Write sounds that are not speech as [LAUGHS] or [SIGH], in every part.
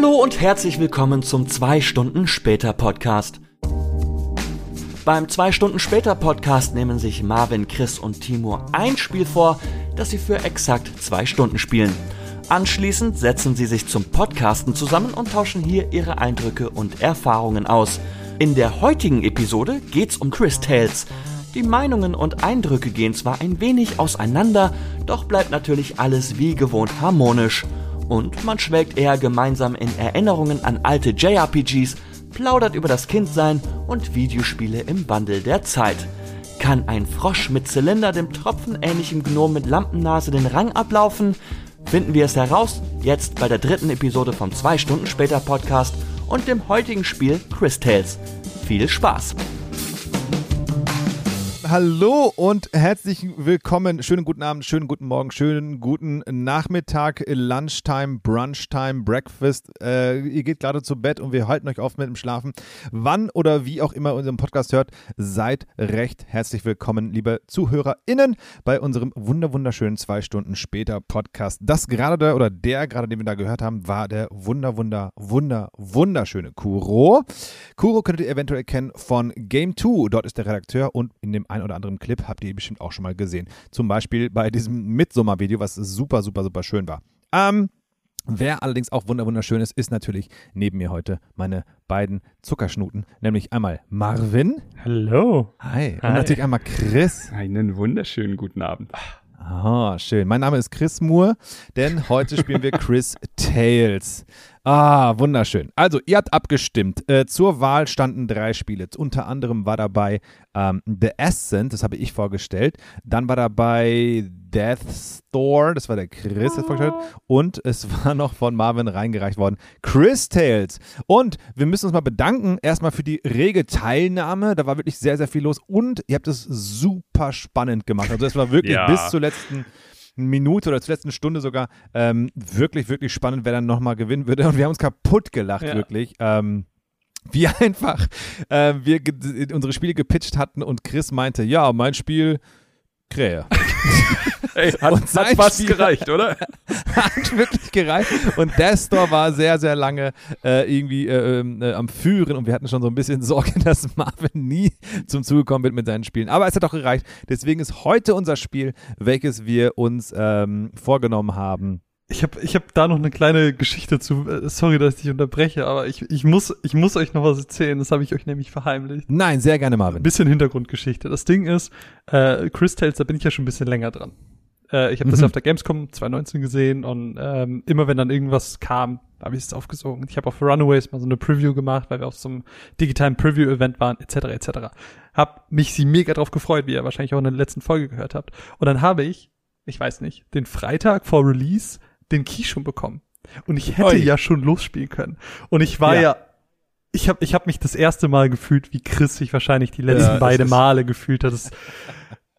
Hallo und herzlich willkommen zum 2 Stunden später Podcast. Beim 2 Stunden später Podcast nehmen sich Marvin, Chris und Timur ein Spiel vor, das sie für exakt zwei Stunden spielen. Anschließend setzen sie sich zum Podcasten zusammen und tauschen hier ihre Eindrücke und Erfahrungen aus. In der heutigen Episode geht's um Chris Tales. Die Meinungen und Eindrücke gehen zwar ein wenig auseinander, doch bleibt natürlich alles wie gewohnt harmonisch. Und man schwelgt eher gemeinsam in Erinnerungen an alte JRPGs, plaudert über das Kindsein und Videospiele im Wandel der Zeit. Kann ein Frosch mit Zylinder dem tropfenähnlichen Gnom mit Lampennase den Rang ablaufen? Finden wir es heraus, jetzt bei der dritten Episode vom 2 Stunden später Podcast und dem heutigen Spiel Chris Tales. Viel Spaß! Hallo und herzlich willkommen. Schönen guten Abend, schönen guten Morgen, schönen guten Nachmittag, Lunchtime, Brunchtime, Breakfast. Äh, ihr geht gerade zu Bett und wir halten euch auf mit dem Schlafen. Wann oder wie auch immer unseren Podcast hört, seid recht herzlich willkommen, liebe ZuhörerInnen, bei unserem wunder wunderschönen zwei Stunden später Podcast. Das gerade oder der gerade, den wir da gehört haben, war der wunder wunder wunder wunderschöne Kuro. Kuro könntet ihr eventuell kennen von Game 2. Dort ist der Redakteur und in dem ein oder anderen Clip habt ihr bestimmt auch schon mal gesehen. Zum Beispiel bei diesem Midsommer-Video, was super, super, super schön war. Ähm, Wer allerdings auch wunderschön ist, ist natürlich neben mir heute meine beiden Zuckerschnuten, nämlich einmal Marvin. Hallo. Hi. Und natürlich einmal Chris. Einen wunderschönen guten Abend. Ah, schön. Mein Name ist Chris Moore, denn heute spielen wir [LAUGHS] Chris Tales. Ah, wunderschön. Also, ihr habt abgestimmt. Äh, zur Wahl standen drei Spiele. Unter anderem war dabei ähm, The Ascent, das habe ich vorgestellt. Dann war dabei Death Store, das war der Chris, der vorgestellt hat. Und es [LAUGHS] war noch von Marvin reingereicht worden. Chris Tales. Und wir müssen uns mal bedanken, erstmal für die rege Teilnahme. Da war wirklich sehr, sehr viel los. Und ihr habt es super spannend gemacht. Also, es war wirklich ja. bis zur letzten Minute oder zur letzten Stunde sogar ähm, wirklich, wirklich spannend, wer dann nochmal gewinnen würde. Und wir haben uns kaputt gelacht, ja. wirklich. Ähm, wie [LAUGHS] einfach äh, wir unsere Spiele gepitcht hatten und Chris meinte, ja, mein Spiel Krähe. [LAUGHS] Ey, hat, und hat fast Spiel gereicht, oder? [LAUGHS] hat wirklich gereicht. Und der Store war sehr, sehr lange äh, irgendwie äh, ähm, äh, am Führen und wir hatten schon so ein bisschen Sorge, [LAUGHS] dass Marvin nie zum Zuge kommen wird mit seinen Spielen. Aber es hat auch gereicht. Deswegen ist heute unser Spiel, welches wir uns ähm, vorgenommen haben, ich habe ich hab da noch eine kleine Geschichte zu. Äh, sorry, dass ich dich unterbreche, aber ich, ich, muss, ich muss euch noch was erzählen. Das habe ich euch nämlich verheimlicht. Nein, sehr gerne, Marvin. Ein bisschen Hintergrundgeschichte. Das Ding ist, äh, Chris Tales, da bin ich ja schon ein bisschen länger dran. Äh, ich habe mhm. das auf der Gamescom 2019 gesehen und ähm, immer wenn dann irgendwas kam, habe ich es aufgesogen. Ich habe auf Runaways mal so eine Preview gemacht, weil wir auf so einem digitalen Preview-Event waren, etc. etc. Hab mich sie mega drauf gefreut, wie ihr wahrscheinlich auch in der letzten Folge gehört habt. Und dann habe ich, ich weiß nicht, den Freitag vor Release den Key schon bekommen. Und ich hätte Oi. ja schon losspielen können. Und ich war ja, ja ich habe ich hab mich das erste Mal gefühlt, wie Chris sich wahrscheinlich die letzten ja, beide Male gefühlt hat. Das,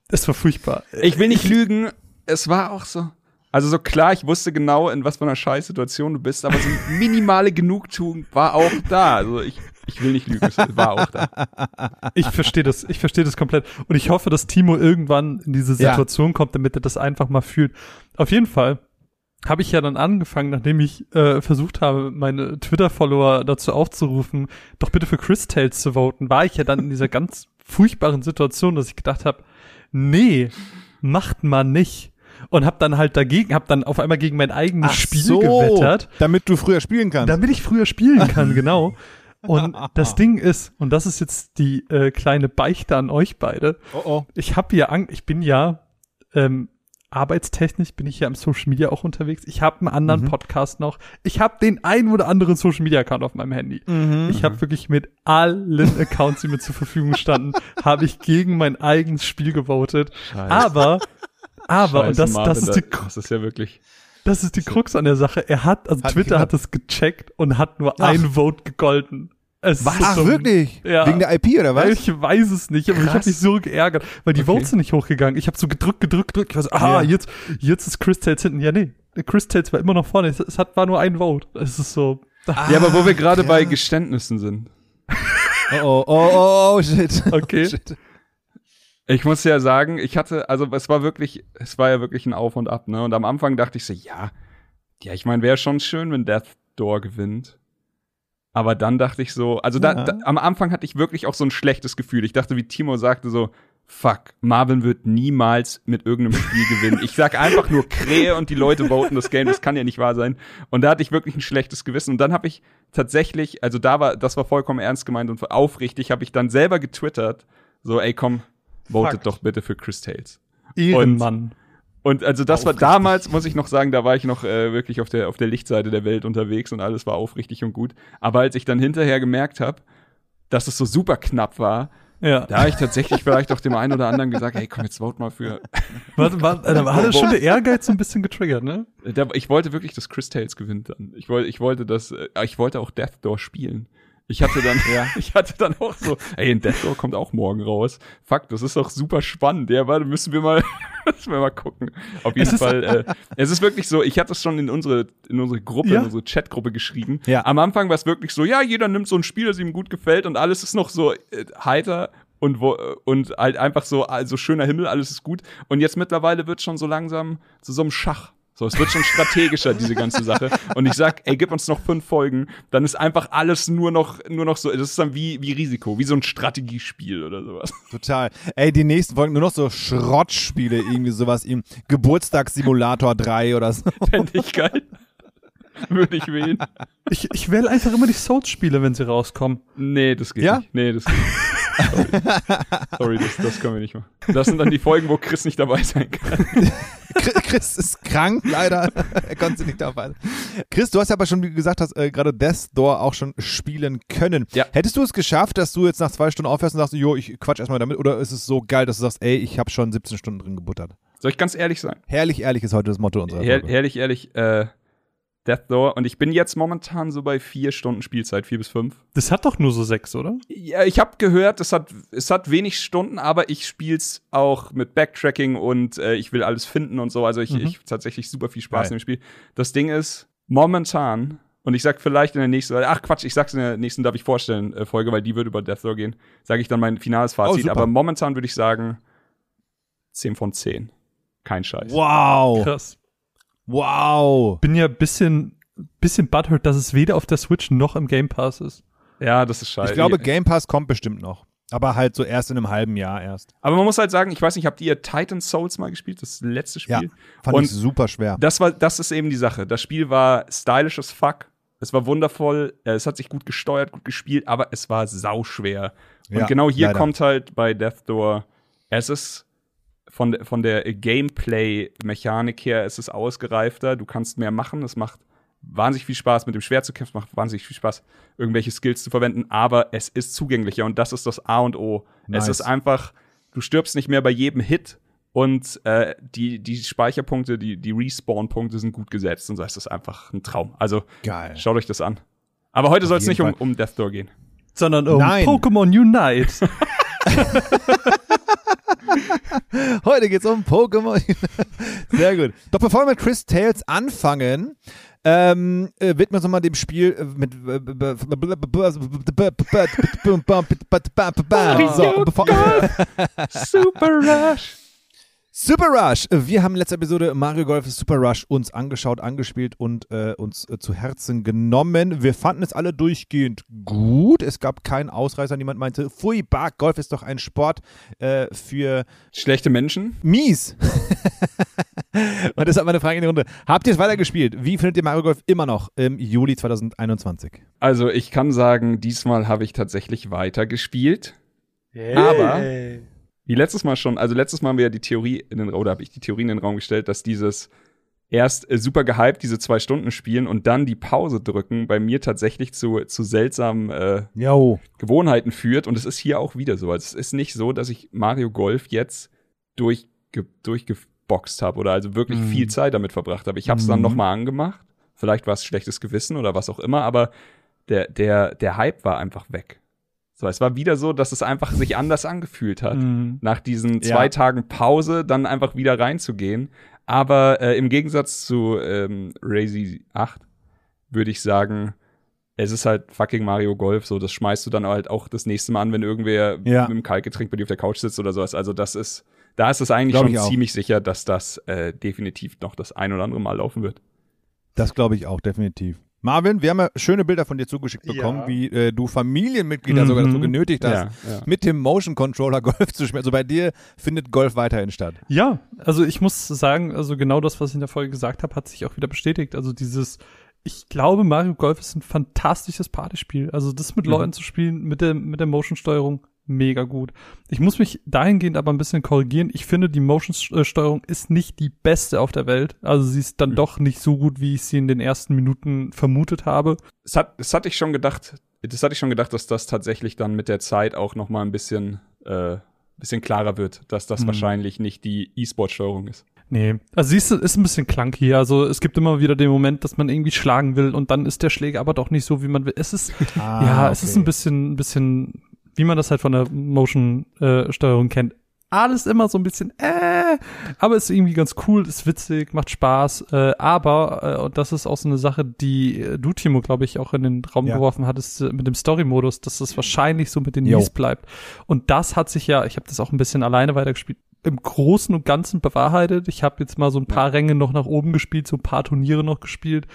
das war furchtbar. Ich will nicht lügen, es war auch so. Also so klar, ich wusste genau, in was für einer Scheißsituation du bist, aber so minimale Genugtuung war auch da. Also ich, ich will nicht lügen, es war auch da. Ich verstehe das, ich verstehe das komplett. Und ich hoffe, dass Timo irgendwann in diese Situation ja. kommt, damit er das einfach mal fühlt. Auf jeden Fall habe ich ja dann angefangen, nachdem ich äh, versucht habe, meine Twitter-Follower dazu aufzurufen, doch bitte für Chris Tales zu voten, war ich ja dann in dieser [LAUGHS] ganz furchtbaren Situation, dass ich gedacht habe, nee, macht man nicht. Und hab dann halt dagegen, hab dann auf einmal gegen mein eigenes Ach Spiel so, gewettert. Damit du früher spielen kannst. Damit ich früher spielen [LAUGHS] kann, genau. Und das [LAUGHS] Ding ist, und das ist jetzt die äh, kleine Beichte an euch beide. Oh oh. Ich hab ja, Angst, ich bin ja ähm, arbeitstechnisch bin ich ja im Social Media auch unterwegs. Ich habe einen anderen mhm. Podcast noch. Ich habe den einen oder anderen Social Media Account auf meinem Handy. Mhm. Ich habe wirklich mit allen Accounts, die mir zur Verfügung standen, [LAUGHS] habe ich gegen mein eigenes Spiel gewotet. Scheiße. Aber, aber Scheiße, und das, Marvin, das ist die, das ist ja wirklich. Das ist die Krux an der Sache. Er hat, also Twitter hat es gecheckt und hat nur Ach. ein Vote gegolten. Es was? Ach, wirklich? Ja. Wegen der IP oder was? Ich weiß es nicht, aber Krass. ich habe mich so geärgert, weil die okay. Votes sind nicht hochgegangen. Ich habe so gedrückt, gedrückt, gedrückt. Ich war so, ah, ja. jetzt, jetzt ist Chris Tales hinten. Ja, nee, Chris Tales war immer noch vorne. Es, hat, war nur ein Vote. Es ist so. Ah, ja, aber wo wir gerade ja. bei Geständnissen sind. [LAUGHS] oh, oh, oh, oh, oh, shit. [LAUGHS] Okay. Oh, shit. Ich muss ja sagen, ich hatte, also es war wirklich, es war ja wirklich ein Auf und Ab, ne? Und am Anfang dachte ich so, ja, ja, ich meine, wäre schon schön, wenn Death Door gewinnt. Aber dann dachte ich so, also da, Ja. da, am Anfang hatte ich wirklich auch so ein schlechtes Gefühl. Ich dachte, wie Timo sagte, so, fuck, Marvin wird niemals mit irgendeinem Spiel [LAUGHS] gewinnen. Ich sag einfach nur Krähe und die Leute voten das Game, das kann ja nicht wahr sein. Und da hatte ich wirklich ein schlechtes Gewissen. Und dann habe ich tatsächlich, also da war, das war vollkommen ernst gemeint und aufrichtig, habe ich dann selber getwittert, so, ey komm, votet Fakt. doch bitte für Chris Tales. Ehrenmann. Und also das war Aufrichtig. damals, muss ich noch sagen, da war ich noch äh, wirklich auf der, auf der Lichtseite der Welt unterwegs und alles war aufrichtig und gut. Aber als ich dann hinterher gemerkt habe, dass es so super knapp war, Ja. da habe ich tatsächlich vielleicht auch dem einen oder anderen gesagt, hey, komm, jetzt vote mal für. [LAUGHS] Warte, warte, da hat er schon der Ehrgeiz so ein bisschen getriggert, ne? Ich wollte wirklich, dass Chris Tales gewinnt dann. Ich wollte, ich wollte das, äh, ich wollte auch Death Door spielen. Ich hatte dann, ja, [LAUGHS] ich hatte dann auch so, ey, ein Death Door kommt auch morgen raus. Fuck, das ist doch super spannend. Ja, warte, müssen wir mal, [LAUGHS] müssen wir mal gucken. Auf jeden Es Fall, äh, es ist wirklich so, ich hatte es schon in unsere, in unsere Gruppe, Ja. in unsere Chatgruppe geschrieben. Ja. Am Anfang war es wirklich so, ja, jeder nimmt so ein Spiel, das ihm gut gefällt und alles ist noch so äh, heiter und wo, und halt einfach so, also schöner Himmel, alles ist gut. Und jetzt mittlerweile wird schon so langsam zu so einem Schach. So, es wird schon strategischer, diese ganze Sache. Und ich sag, ey, gib uns noch fünf Folgen, dann ist einfach alles nur noch, nur noch so, das ist dann wie, wie Risiko, wie so ein Strategiespiel oder sowas. Total. Ey, die nächsten Folgen nur noch so Schrottspiele, irgendwie sowas im Geburtstagssimulator 3 oder so. Fände ich geil. Würde ich wählen. Ich, ich wähle einfach immer die Souls-Spiele, wenn sie rauskommen. Nee, das geht Ja? nicht. Nee, das geht nicht. [LAUGHS] Sorry, das, das können wir nicht machen. Das sind dann die Folgen, wo Chris nicht dabei sein kann. [LAUGHS] Chris- Chris ist krank, leider. er konnte nicht dabei sein. Chris, du hast ja aber schon, wie gesagt hast, äh, gerade Death Door auch schon spielen können. Ja. Hättest du es geschafft, dass du jetzt nach zwei Stunden aufhörst und sagst, jo, ich quatsch erstmal damit? Oder ist es so geil, dass du sagst, ey, ich habe schon 17 Stunden drin gebuttert? Soll ich ganz ehrlich sein? Herrlich, ehrlich ist heute das Motto unserer Her Folge. herrlich, ehrlich, äh, Death Door. Und ich bin jetzt momentan so bei vier Stunden Spielzeit, vier bis fünf. Das hat doch nur so sechs, oder? Ja, ich habe gehört, es hat, es hat wenig Stunden, aber ich spiel's auch mit Backtracking und äh, ich will alles finden und so. Also ich, Mhm. ich tatsächlich super viel Spaß Geil. in dem Spiel. Das Ding ist, momentan, und ich sag vielleicht in der nächsten, ach Quatsch, ich sag's in der nächsten, darf ich vorstellen, äh, Folge, weil die wird über Death Door gehen, sage ich dann mein finales Fazit. super. aber momentan würde ich sagen 10 von 10. Kein Scheiß. Wow. Krass. Wow. Bin ja ein bisschen, bisschen butthurt, dass es weder auf der Switch noch im Game Pass ist. Ja, das ist scheiße. Ich glaube, Game Pass kommt bestimmt noch. Aber halt so erst in einem halben Jahr erst. aber man muss halt sagen, ich weiß nicht, habt ihr Titan Souls mal gespielt? Das letzte Ja, Spiel? fand Und ich super schwer. Das war, das ist eben die Sache. Das Spiel war stylish as fuck. Es war wundervoll. äh, Es hat sich gut gesteuert, gut gespielt, aber es war sauschwer. Und Ja, genau hier leider. kommt halt bei Death Door, es ist von, der- von der Gameplay-Mechanik her, es ist ausgereifter. Du kannst mehr machen. Es macht wahnsinnig viel Spaß, mit dem Schwert zu kämpfen, macht wahnsinnig viel Spaß, irgendwelche Skills zu verwenden, aber es ist zugänglicher und das ist das A und O. Nice. Es ist einfach, du stirbst nicht mehr bei jedem Hit und äh, die, die Speicherpunkte, die, die Respawn-Punkte sind gut gesetzt und so ist das einfach ein Traum. Also Geil. schaut euch das an. Aber heute soll es nicht um, um Death Door gehen. Sondern um Nein. Pokémon Unite. [LAUGHS] Heute geht's um Pokémon. Sehr gut. Doch bevor wir mit Chris Tales anfangen, ähm, äh, widmen wir uns nochmal dem Spiel äh, mit. So, Super Rush! Super Rush. Wir haben in letzter Episode Mario Golf Super Rush uns angeschaut, angespielt und äh, uns äh, zu Herzen genommen. Wir fanden es alle durchgehend gut. Es gab keinen Ausreißer. Niemand meinte, pfui, bah, Golf ist doch ein Sport äh, für Schlechte Menschen? mies. [LAUGHS] und deshalb meine Frage in die Runde. Habt ihr es weitergespielt? Wie findet ihr Mario Golf immer noch im Juli 2021? Also, ich kann sagen, diesmal habe ich tatsächlich weitergespielt. Aber- Wie letztes Mal schon, also letztes Mal haben wir ja die Theorie in den, oder habe ich die Theorie in den Raum gestellt, dass dieses erst äh, super gehypt diese zwei Stunden spielen und dann die Pause drücken bei mir tatsächlich zu, zu seltsamen äh, Jo. Gewohnheiten führt. Und es ist hier auch wieder so. Also es ist nicht so, dass ich Mario Golf jetzt durchge durchgeboxt habe oder also wirklich Mhm. viel Zeit damit verbracht habe. Ich habe es dann Mhm. noch mal angemacht. Vielleicht war es schlechtes Gewissen oder was auch immer, aber der, der, der Hype war einfach weg. So, es war wieder so, dass es einfach sich anders angefühlt hat Mhm. nach diesen Ja. zwei Tagen Pause dann einfach wieder reinzugehen. Aber äh, im Gegensatz zu ähm, Razy 8 würde ich sagen, es ist halt fucking Mario Golf. So, das schmeißt du dann halt auch das nächste Mal an, wenn irgendwer Ja. mit einem Kaltgetränk bei dir auf der Couch sitzt oder sowas. Also das ist, da ist es eigentlich Glaub schon ziemlich sicher, dass das äh, definitiv noch das ein oder andere Mal laufen wird. Das glaube ich auch, definitiv. Marvin, wir haben ja schöne Bilder von dir zugeschickt bekommen, Ja. wie äh, du Familienmitglieder sogar dazu Mhm. genötigt hast, Ja, ja. mit dem Motion Controller [LAUGHS] Golf zu spielen. Also bei dir findet Golf weiterhin statt. Ja, also ich muss sagen, also genau das, was ich in der Folge gesagt habe, hat sich auch wieder bestätigt. Also dieses, ich glaube, Mario Golf ist ein fantastisches Partyspiel. Also das mit Mhm. Leuten zu spielen, mit der, mit der Motion-Steuerung, mega gut. Ich muss mich dahingehend aber ein bisschen korrigieren. Ich finde, die Motion-Steuerung ist nicht die beste auf der Welt. Also sie ist dann Mhm. doch nicht so gut, wie ich sie in den ersten Minuten vermutet habe. Es hat, es hatte ich schon gedacht, das hatte ich schon gedacht, dass das tatsächlich dann mit der Zeit auch noch mal ein bisschen, äh, bisschen klarer wird, dass das Mhm. wahrscheinlich nicht die E-Sport-Steuerung ist. Nee, also siehst du, ist ein bisschen clunky. Also es gibt immer wieder den Moment, dass man irgendwie schlagen will und dann ist der Schläger aber doch nicht so, wie man will. Es ist, Ah, ja, es ist ein bisschen, ein bisschen, wie man das halt von der Motion-Steuerung kennt. Alles immer so ein bisschen, äh, aber ist irgendwie ganz cool, ist witzig, macht Spaß. Äh, aber, äh, und das ist auch so eine Sache, die äh, du, Timo, glaube ich, auch in den Raum Ja. geworfen hattest, äh, mit dem Story-Modus, dass das wahrscheinlich so mit den. Knees bleibt. Und das hat sich ja, ich habe das auch ein bisschen alleine weitergespielt, im Großen und Ganzen bewahrheitet. Ich habe jetzt mal so ein paar Ränge noch nach oben gespielt, so ein paar Turniere noch gespielt.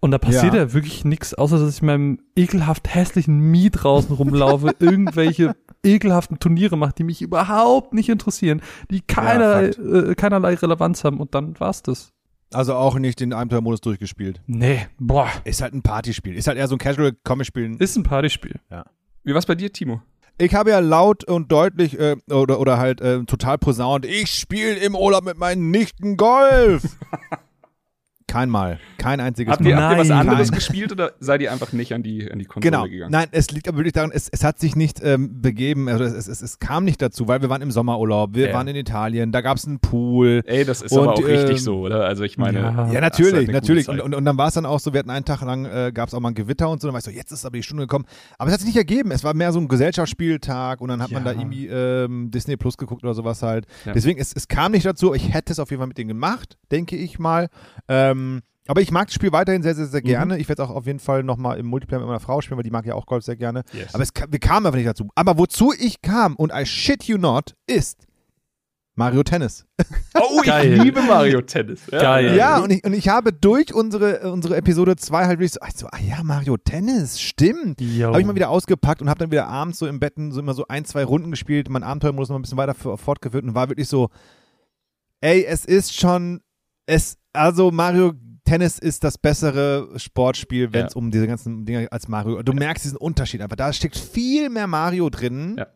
Und da passiert Ja. ja, wirklich nichts, außer dass ich in meinem ekelhaft hässlichen Mie draußen rumlaufe, [LAUGHS] irgendwelche ekelhaften Turniere mache, die mich überhaupt nicht interessieren, die keinerlei, Fakt. äh, keinerlei Relevanz haben. Und dann war's das. Also auch nicht den Abenteuermodus durchgespielt. Nee, boah. Ist halt ein Partyspiel. Ist halt eher so ein Casual-Comic-Spiel. Ist ein Partyspiel. Wie war's bei dir, Timo? Ich habe ja laut und deutlich äh, oder, oder halt äh, total posaunt, ich spiele im Urlaub mit meinen Nichten Golf. [LAUGHS] Kein Mal. Kein einziges Habt Mal. ihr, habt ihr was anderes Nein. gespielt oder seid ihr einfach nicht an die, an die Konsole Genau. gegangen? Nein, es liegt aber wirklich daran, es, es hat sich nicht ähm, begeben, also es, es, es kam nicht dazu, weil wir waren im Sommerurlaub, wir Ja. waren in Italien, da gab es einen Pool. Ey, das ist Und, aber auch richtig ähm, so, oder? Also ich meine, Ja. Ja, ist halt natürlich, natürlich. Und, und, dann war es dann auch so, wir hatten einen Tag lang, äh, gab es auch mal ein Gewitter und so, dann war ich so, jetzt ist aber die Stunde gekommen. Aber es hat sich nicht ergeben. Es war mehr so ein Gesellschaftsspieltag und dann hat man da Ja. irgendwie ähm, Disney Plus geguckt oder sowas halt. Ja. Deswegen, es, es kam nicht dazu. Ich hätte es auf jeden Fall mit denen gemacht, denke ich mal. Ähm, aber ich mag das Spiel weiterhin sehr, sehr, sehr Mhm. gerne. Ich werde es auch auf jeden Fall nochmal im Multiplayer mit meiner Frau spielen, weil die mag ja auch Golf sehr gerne. Yes. Aber es, wir kamen einfach nicht dazu. Aber wozu ich kam, und I shit you not, ist Mario Tennis. [LAUGHS] oh, ich Geil. liebe Mario Tennis. Ja, Geil. Ja, und ich, und ich habe durch unsere, äh, unsere Episode 2 halt wirklich so, ach so, ah ja, Mario Tennis, stimmt. Habe ich mal wieder ausgepackt und habe dann wieder abends so im Betten so immer so ein, zwei Runden gespielt, mein Abenteuermodus noch ein bisschen weiter fortgeführt und war wirklich so, ey, es ist schon, es, also Mario Tennis ist das bessere Sportspiel, wenn es Ja. um diese ganzen Dinge als Mario. Du merkst diesen Unterschied einfach. Da steckt viel mehr Mario drin. Ja.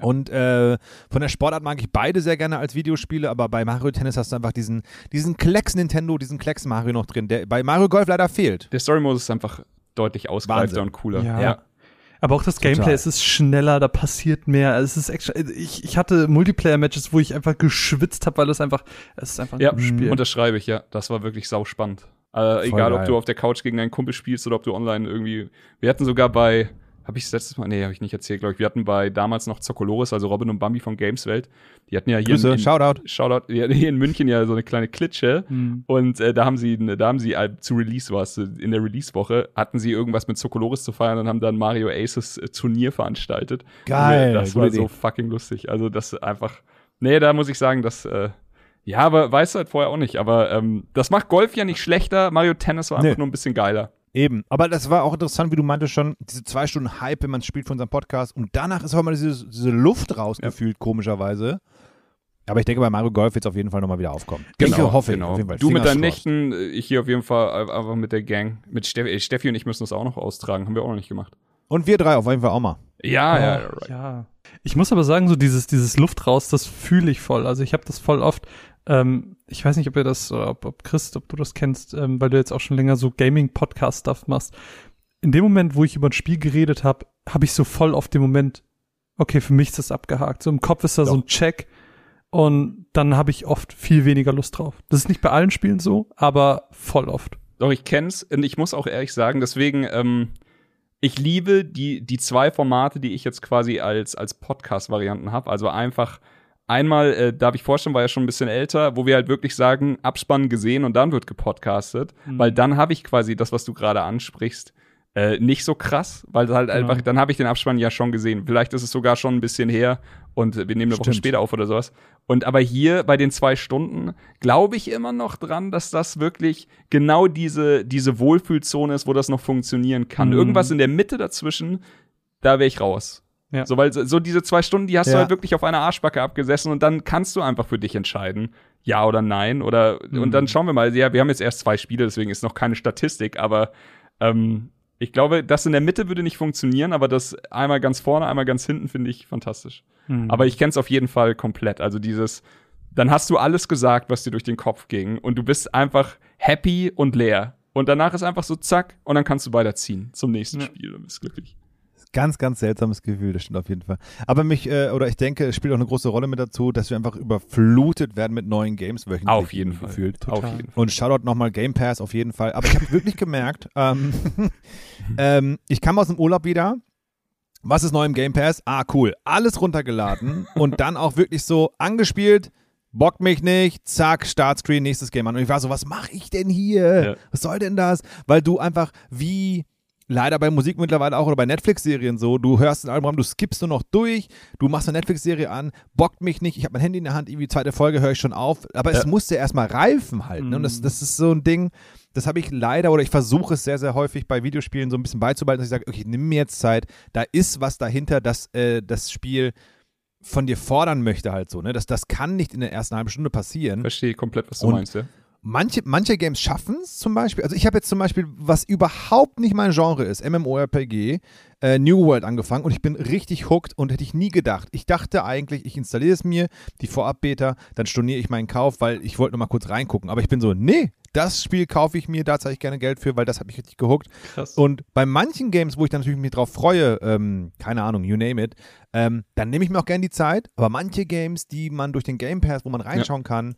Und äh, von der Sportart mag ich beide sehr gerne als Videospiele, aber bei Mario Tennis hast du einfach diesen, diesen Klecks Nintendo, diesen Klecks Mario noch drin, der bei Mario Golf leider fehlt. Der Story-Modus ist einfach deutlich ausgereifter und cooler. Ja. Ja. Aber auch das Total. Gameplay, es ist schneller, da passiert mehr. Es ist extra, ich, ich hatte Multiplayer-Matches, wo ich einfach geschwitzt habe, weil es einfach, es ist einfach ein Ja, Spiel. unterschreibe ich, ja. Das war wirklich sauspannend. Äh, egal, geil. ob du auf der Couch gegen einen Kumpel spielst oder ob du online irgendwie. Wir hatten sogar bei, habe ich das letztes Mal, nee, habe ich nicht erzählt, glaube ich. Wir hatten bei damals noch Zocoloris, also Robin und Bambi von Gameswelt. Die hatten ja hier Grüße, in, in, Shoutout. Shoutout, die hatten hier in München ja so eine kleine Klitsche. Hm. Und äh, da haben sie, da haben sie äh, zu Release was, in der Release-Woche hatten sie irgendwas mit Zocoloris zu feiern und haben dann Mario Aces äh, Turnier veranstaltet. Geil, Das gute war Idee. so fucking lustig. Also das einfach, nee, da muss ich sagen, dass, äh, ja, aber weißt du halt vorher auch nicht. Aber ähm, das macht Golf ja nicht schlechter. Mario Tennis war einfach Nee. nur ein bisschen geiler. Eben. Aber das war auch interessant, wie du meintest schon, diese zwei Stunden Hype, wenn man spielt von unserem Podcast. Und danach ist auch mal diese, diese Luft rausgefühlt, komischerweise. Aber ich denke, bei Mario Golf wird es auf jeden Fall nochmal wieder aufkommen. Hoffe ich. Auf jeden Fall. Genau. Du mit deinen. Nächten, äh, ich hier auf jeden Fall äh, einfach mit der Gang. Mit Steffi, äh, Steffi und ich müssen das auch noch austragen. Haben wir auch noch nicht gemacht. Und wir drei auf jeden Fall auch mal. Ja, ja, Oh, right. ja. Ich muss aber sagen, so dieses, dieses Luft raus, das fühle ich voll. Also ich habe das voll oft. Ähm, ich weiß nicht, ob ihr das, oder ob, ob Chris, ob du das kennst, ähm, weil du jetzt auch schon länger so Gaming-Podcast-Stuff machst. In dem Moment, wo ich über ein Spiel geredet habe, habe ich so voll auf den Moment, okay, für mich ist das abgehakt. So im Kopf ist da so ein Check und dann habe ich oft viel weniger Lust drauf. Das ist nicht bei allen Spielen so, aber voll oft. Doch, ich kenn's und ich muss auch ehrlich sagen, deswegen, ähm, ich liebe die, die zwei Formate, die ich jetzt quasi als, als Podcast-Varianten habe. Also einfach einmal, äh, darf ich vorstellen, war ja schon ein bisschen älter, wo wir halt wirklich sagen, Abspann gesehen und dann wird gepodcastet. Mhm. Weil dann habe ich quasi das, was du gerade ansprichst, äh, nicht so krass, weil halt Genau. einfach, dann habe ich den Abspann ja schon gesehen. Vielleicht ist es sogar schon ein bisschen her und wir nehmen eine Woche Stimmt. später auf oder sowas. Und aber hier bei den zwei Stunden glaube ich immer noch dran, dass das wirklich genau diese, diese Wohlfühlzone ist, wo das noch funktionieren kann. Mhm. Irgendwas in der Mitte dazwischen, da wäre ich raus. Ja. So, weil so diese zwei Stunden, die hast du Ja. halt wirklich auf einer Arschbacke abgesessen und dann kannst du einfach für dich entscheiden, ja oder nein. Oder Mhm. und dann schauen wir mal. Ja, wir haben jetzt erst zwei Spiele, deswegen ist noch keine Statistik, aber ähm, ich glaube, das in der Mitte würde nicht funktionieren, aber das einmal ganz vorne, einmal ganz hinten finde ich fantastisch. Mhm. Aber ich kenne es auf jeden Fall komplett. Also dieses, dann hast du alles gesagt, was dir durch den Kopf ging und du bist einfach happy und leer. Und danach ist einfach so zack und dann kannst du weiterziehen zum nächsten Ja. Spiel und bist glücklich. Ganz, ganz seltsames Gefühl, das stimmt auf jeden Fall. Aber mich, äh, oder ich denke, es spielt auch eine große Rolle mit dazu, dass wir einfach überflutet werden mit neuen Games wöchentlich. Auf jeden Fall. Gefühlt. Auf Total. jeden Fall. Und Shoutout nochmal Game Pass auf jeden Fall. Aber ich habe wirklich gemerkt, [LAUGHS] ähm, ähm, ich kam aus dem Urlaub wieder. Was ist neu im Game Pass? Ah, cool. Alles runtergeladen [LAUGHS] und dann auch wirklich so angespielt. Bockt mich nicht, zack, Startscreen, nächstes Game an. Und ich war so, was mache ich denn hier? Ja. Was soll denn das? Weil du einfach wie leider bei Musik mittlerweile auch oder bei Netflix-Serien so, du hörst ein Album, du skippst nur noch durch, du machst eine Netflix-Serie an, bockt mich nicht, ich habe mein Handy in der Hand, irgendwie zweite Folge höre ich schon auf, aber es Ja. musste erstmal reifen halt. Ne? Und das, Mhm. das ist so ein Ding, das habe ich leider oder ich versuche es sehr, sehr häufig bei Videospielen so ein bisschen beizubehalten, dass ich sage, okay, nimm mir jetzt Zeit, da ist was dahinter, dass äh, das Spiel von dir fordern möchte halt so, ne? Das, das kann nicht in der ersten halben Stunde passieren. Verstehe komplett, was du Und- meinst, ja. Manche, manche Games schaffen es zum Beispiel. Also ich habe jetzt zum Beispiel, was überhaupt nicht mein Genre ist, MMORPG, äh, New World angefangen und ich bin richtig hooked und hätte ich nie gedacht. Ich dachte eigentlich, ich installiere es mir, die Vorab-Beta, dann storniere ich meinen Kauf, weil ich wollte nur mal kurz reingucken. Aber ich bin so, nee, das Spiel kaufe ich mir, da zahle ich gerne Geld für, weil das hat mich richtig gehuckt. Krass. Und bei manchen Games, wo ich dann natürlich mich drauf freue, ähm, keine Ahnung, you name it, ähm, dann nehme ich mir auch gerne die Zeit. Aber manche Games, die man durch den Game Pass, wo man reinschauen kann,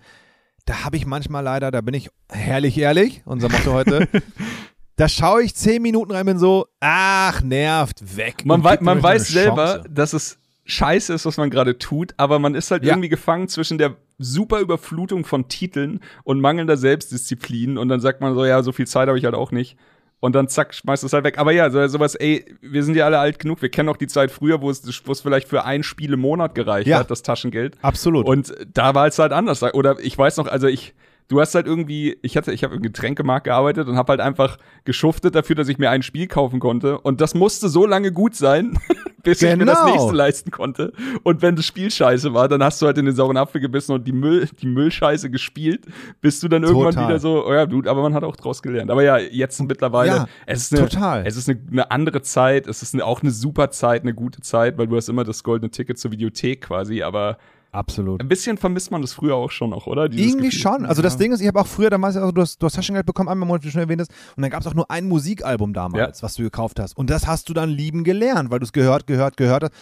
da habe ich manchmal leider, da bin ich herrlich ehrlich, unser Motto heute. [LAUGHS] da schaue ich zehn Minuten rein, bin so, ach, nervt, weg. Man, Und wei man weiß selber, dass es scheiße ist, was man gerade tut, aber man ist halt Ja. irgendwie gefangen zwischen der super Überflutung von Titeln und mangelnder Selbstdisziplin und dann sagt man so, ja, so viel Zeit habe ich halt auch nicht. Und dann zack, schmeißt es halt weg. Aber ja, so, sowas, ey, wir sind ja alle alt genug, wir kennen auch die Zeit früher, wo es, wo es vielleicht für ein Spiel im Monat gereicht Ja. hat, das Taschengeld. Absolut. Und da war es halt anders. Oder ich weiß noch, also ich, du hast halt irgendwie, ich hatte, ich habe im Getränkemarkt gearbeitet und habe halt einfach geschuftet dafür, dass ich mir ein Spiel kaufen konnte. Und das musste so lange gut sein, [LAUGHS] bis ich mir das Genau. nächste leisten konnte. Und wenn das Spiel scheiße war, dann hast du halt in den sauren Apfel gebissen und die Müll, die Müllscheiße gespielt, bis du dann irgendwann Total. wieder so, oh ja, gut, aber man hat auch draus gelernt. Aber ja, jetzt mittlerweile, Ja, es ist eine, total. es ist eine, eine andere Zeit, es ist eine, auch eine super Zeit, eine gute Zeit, weil du hast immer das goldene Ticket zur Videothek quasi, aber Absolut. ein bisschen vermisst man das früher auch schon noch, oder? Dieses Irgendwie Gefühl. schon. Also das Ding ist, ich habe auch früher damals, also du hast, du hast Taschengeld bekommen, einmal Monat, wie du schon erwähnt hast, und dann gab es auch nur ein Musikalbum damals, was du gekauft hast. Und das hast du dann lieben gelernt, weil du es gehört, gehört, gehört hast.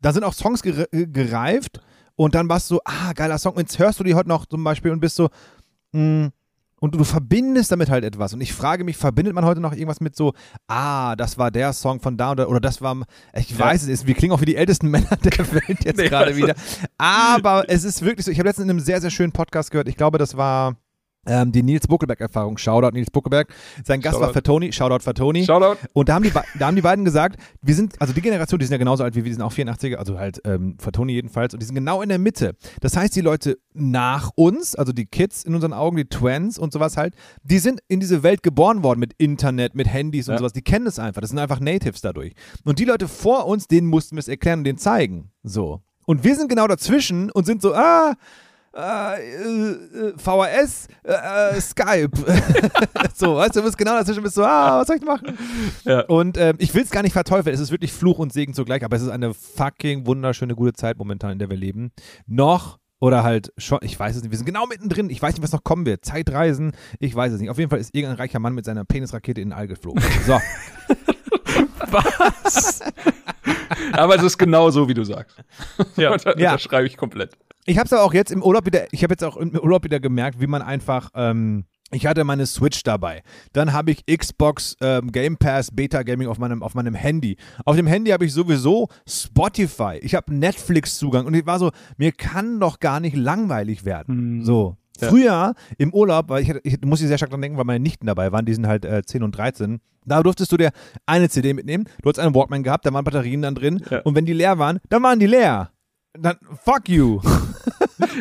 Da sind auch Songs äh, gereift und dann warst du, ah, geiler Song. Jetzt hörst du die heute noch zum Beispiel und bist so, mh, und du, verbindest damit halt etwas. Und ich frage mich, verbindet man heute noch irgendwas mit so, ah, das war der Song von da oder, oder das war, ich Ja. weiß es, ist, wir klingen auch wie die ältesten [LAUGHS] Männer der Welt jetzt [LAUGHS] Nee, gerade also- wieder. Aber es ist wirklich so, ich habe letztens in einem sehr, sehr schönen Podcast gehört, ich glaube, das war ähm, die Nils Buckelberg-Erfahrung. Shoutout Nils Buckelberg. Sein Gast war Shoutout. Fatoni. Shoutout Fatoni. Shoutout. Und da haben, die, da haben die beiden gesagt, wir sind, also die Generation, die sind ja genauso alt wie wir, die sind auch 84er, also halt ähm, Fatoni jedenfalls, und die sind genau in der Mitte. Das heißt, die Leute nach uns, also die Kids in unseren Augen, die Twins und sowas halt, die sind in diese Welt geboren worden mit Internet, mit Handys und Ja. sowas, die kennen es einfach, das sind einfach Natives dadurch. Und die Leute vor uns, denen mussten wir es erklären und denen zeigen. So. Und wir sind genau dazwischen und sind so, ah, äh, äh, VHS, äh, äh, Skype. [LAUGHS] so, weißt du, du bist genau dazwischen, bist so, ah, was soll ich machen? Ja. Und ähm, ich will es gar nicht verteufeln, es ist wirklich Fluch und Segen zugleich, aber es ist eine fucking wunderschöne, gute Zeit momentan, in der wir leben. Noch oder halt schon, ich weiß es nicht, wir sind genau mittendrin, ich weiß nicht, was noch kommen wird. Zeitreisen, ich weiß es nicht. Auf jeden Fall ist irgendein reicher Mann mit seiner Penisrakete in den All geflogen. So, [LAUGHS] Was? [LAUGHS] Aber es ist genau so, wie du sagst. Ja. Und da, Ja. das schreibe ich komplett. Ich habe es aber auch jetzt im Urlaub wieder, ich habe jetzt auch im Urlaub wieder gemerkt, wie man einfach, ähm, ich hatte meine Switch dabei. Dann habe ich Xbox ähm, Game Pass Beta Gaming auf meinem, auf meinem Handy. Auf dem Handy habe ich sowieso Spotify. Ich habe Netflix Zugang und ich war so, mir kann doch gar nicht langweilig werden. Mhm. So. Ja. Früher im Urlaub, weil ich, ich muss ich sehr stark dran denken, weil meine Nichten dabei waren, die sind halt äh, 10 und 13. Da durftest du dir eine CD mitnehmen, du hast einen Walkman gehabt, da waren Batterien dann drin Ja. und wenn die leer waren, dann waren die leer. Dann, fuck you. [LAUGHS]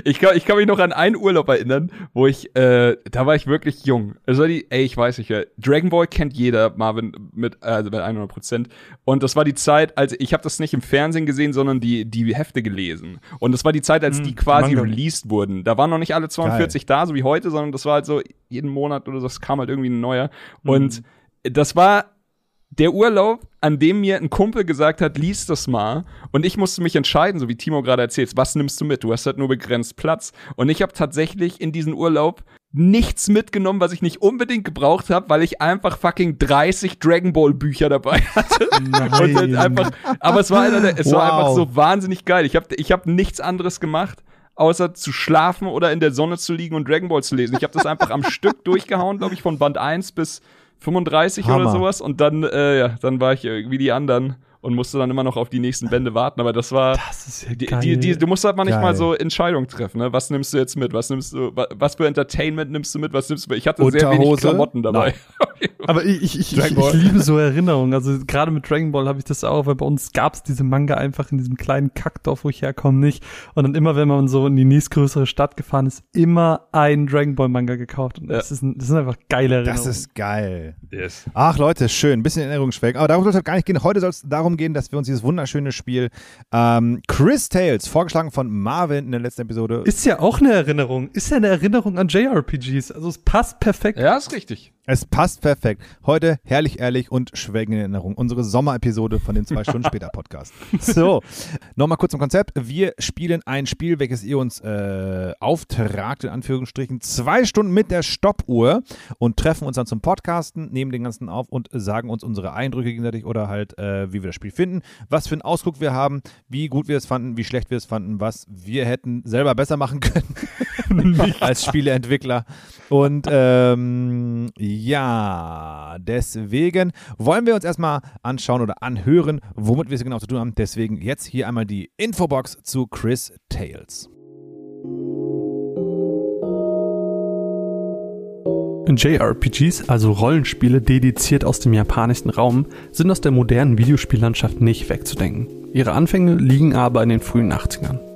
Ich kann, ich kann mich noch an einen Urlaub erinnern, wo ich, äh, da war ich wirklich jung. Also die, ey, ich weiß nicht, äh, Dragon Ball kennt jeder, Marvin, mit, äh, also mit 100 Prozent. Und das war die Zeit, als ich habe das nicht im Fernsehen gesehen, sondern die, die Hefte gelesen. Und das war die Zeit, als die quasi Manga. released wurden. Da waren noch nicht alle 42 da, so wie heute, sondern das war halt so jeden Monat oder so, es kam halt irgendwie ein neuer. Und das war der Urlaub, an dem mir ein Kumpel gesagt hat, lies das mal. Und ich musste mich entscheiden, so wie Timo gerade erzählt, was nimmst du mit? Du hast halt nur begrenzt Platz. Und ich habe tatsächlich in diesen Urlaub nichts mitgenommen, was ich nicht unbedingt gebraucht habe, weil ich einfach fucking 30 Dragon Ball Bücher dabei [LAUGHS] hatte. Und halt einfach, aber es war, es war Wow. einfach so wahnsinnig geil. Ich habe ich hab nichts anderes gemacht, außer zu schlafen oder in der Sonne zu liegen und Dragon Ball zu lesen. Ich habe das einfach am Stück [LAUGHS] durchgehauen, glaube ich, von Band 1 bis 35 Hammer. oder sowas. Und dann, äh, ja, dann war ich äh, wie die anderen und musste dann immer noch auf die nächsten Bände warten. Aber das war. Das ist ja Die, geil. die, die, du musst halt manchmal Geil. so Entscheidungen treffen, ne? Was nimmst du jetzt mit? Was nimmst du, wa- was für Entertainment nimmst du mit? Was nimmst du mit? Ich hatte sehr wenig Unterhose? Klamotten dabei. [LAUGHS] Aber ich, ich, ich, Dragon ich, liebe so Erinnerungen. Also gerade mit Dragon Ball habe ich das auch, weil bei uns gab es diese Manga einfach in diesem kleinen Kackdorf, wo ich herkomme, nicht. Und dann immer, wenn man so in die nächstgrößere Stadt gefahren ist, immer ein Dragon Ball Manga gekauft. Und das, ist ein, das sind einfach geile Erinnerungen. Das ist geil. yes. Ach Leute, schön, ein bisschen Erinnerungsschwelgen. Aber darum soll es halt gar nicht gehen. Heute soll es darum gehen, dass wir uns dieses wunderschöne Spiel ähm, Chris Tales, vorgeschlagen von Marvin in der letzten Episode. ist ja auch eine Erinnerung. Ist ja eine Erinnerung an JRPGs. Also es passt perfekt. Ja, ist richtig. Es passt perfekt. Heute herrlich ehrlich und schwelgen in Erinnerung. Unsere Sommerepisode von dem zwei Stunden später Podcast. [LAUGHS] So, nochmal kurz zum Konzept. Wir spielen ein Spiel, welches ihr uns äh, auftragt, in Anführungsstrichen, zwei Stunden mit der Stoppuhr und treffen uns dann zum Podcasten, nehmen den ganzen auf und sagen uns unsere Eindrücke gegenseitig oder halt, äh, wie wir das Spiel finden, was für einen Ausguck wir haben, wie gut wir es fanden, wie schlecht wir es fanden, was wir hätten selber besser machen können als Spieleentwickler. Und ähm, ja, deswegen wollen wir uns erstmal anschauen oder anhören, womit wir es genau zu tun haben. Deswegen jetzt hier einmal die Infobox zu Chris Tales. JRPGs, also Rollenspiele dediziert aus dem japanischen Raum, sind aus der modernen Videospiellandschaft nicht wegzudenken. Ihre Anfänge liegen aber in den frühen 80ern.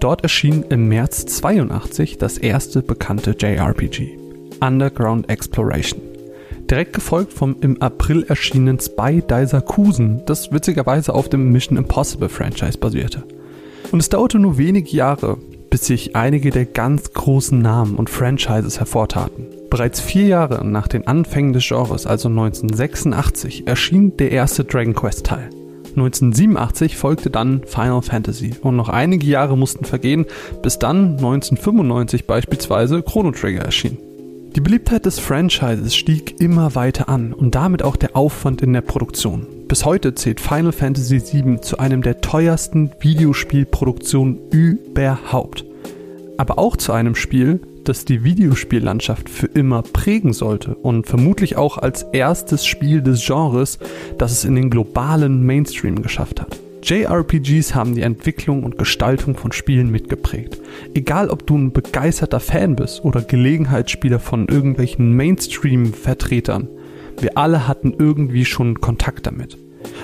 Dort erschien im März 82 das erste bekannte JRPG, Underground Exploration. Direkt gefolgt vom im April erschienenen Spy Daisakusen, das witzigerweise auf dem Mission Impossible Franchise basierte. Und es dauerte nur wenige Jahre, bis sich einige der ganz großen Namen und Franchises hervortaten. Bereits vier Jahre nach den Anfängen des Genres, also 1986, erschien der erste Dragon Quest Teil. 1987 folgte dann Final Fantasy und noch einige Jahre mussten vergehen, bis dann 1995 beispielsweise Chrono Trigger erschien. Die Beliebtheit des Franchises stieg immer weiter an und damit auch der Aufwand in der Produktion. Bis heute zählt Final Fantasy VII zu einem der teuersten Videospielproduktionen überhaupt. Aber auch zu einem Spiel, das die Videospiellandschaft für immer prägen sollte und vermutlich auch als erstes Spiel des Genres, das es in den globalen Mainstream geschafft hat. JRPGs haben die Entwicklung und Gestaltung von Spielen mitgeprägt. Egal ob du ein begeisterter Fan bist oder Gelegenheitsspieler von irgendwelchen Mainstream-Vertretern, wir alle hatten irgendwie schon Kontakt damit.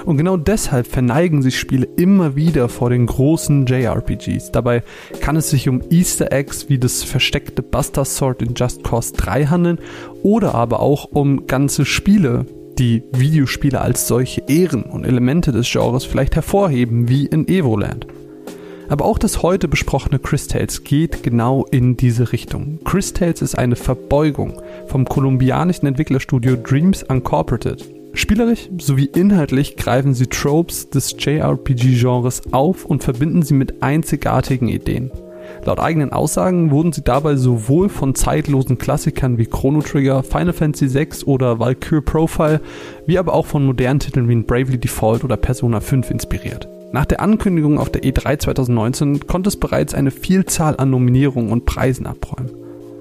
Und genau deshalb verneigen sich Spiele immer wieder vor den großen JRPGs. Dabei kann es sich um Easter Eggs wie das versteckte Buster Sword in Just Cause 3 handeln oder aber auch um ganze Spiele, die Videospiele als solche ehren und Elemente des Genres vielleicht hervorheben, wie in Evoland. Aber auch das heute besprochene Chris Tales geht genau in diese Richtung. Chris Tales ist eine Verbeugung vom kolumbianischen Entwicklerstudio Dreams Uncorporated. Spielerisch sowie inhaltlich greifen sie Tropes des JRPG-Genres auf und verbinden sie mit einzigartigen Ideen. Laut eigenen Aussagen wurden sie dabei sowohl von zeitlosen Klassikern wie Chrono Trigger, Final Fantasy VI oder Valkyrie Profile, wie aber auch von modernen Titeln wie Bravely Default oder Persona 5 inspiriert. Nach der Ankündigung auf der E3 2019 konnte es bereits eine Vielzahl an Nominierungen und Preisen abräumen.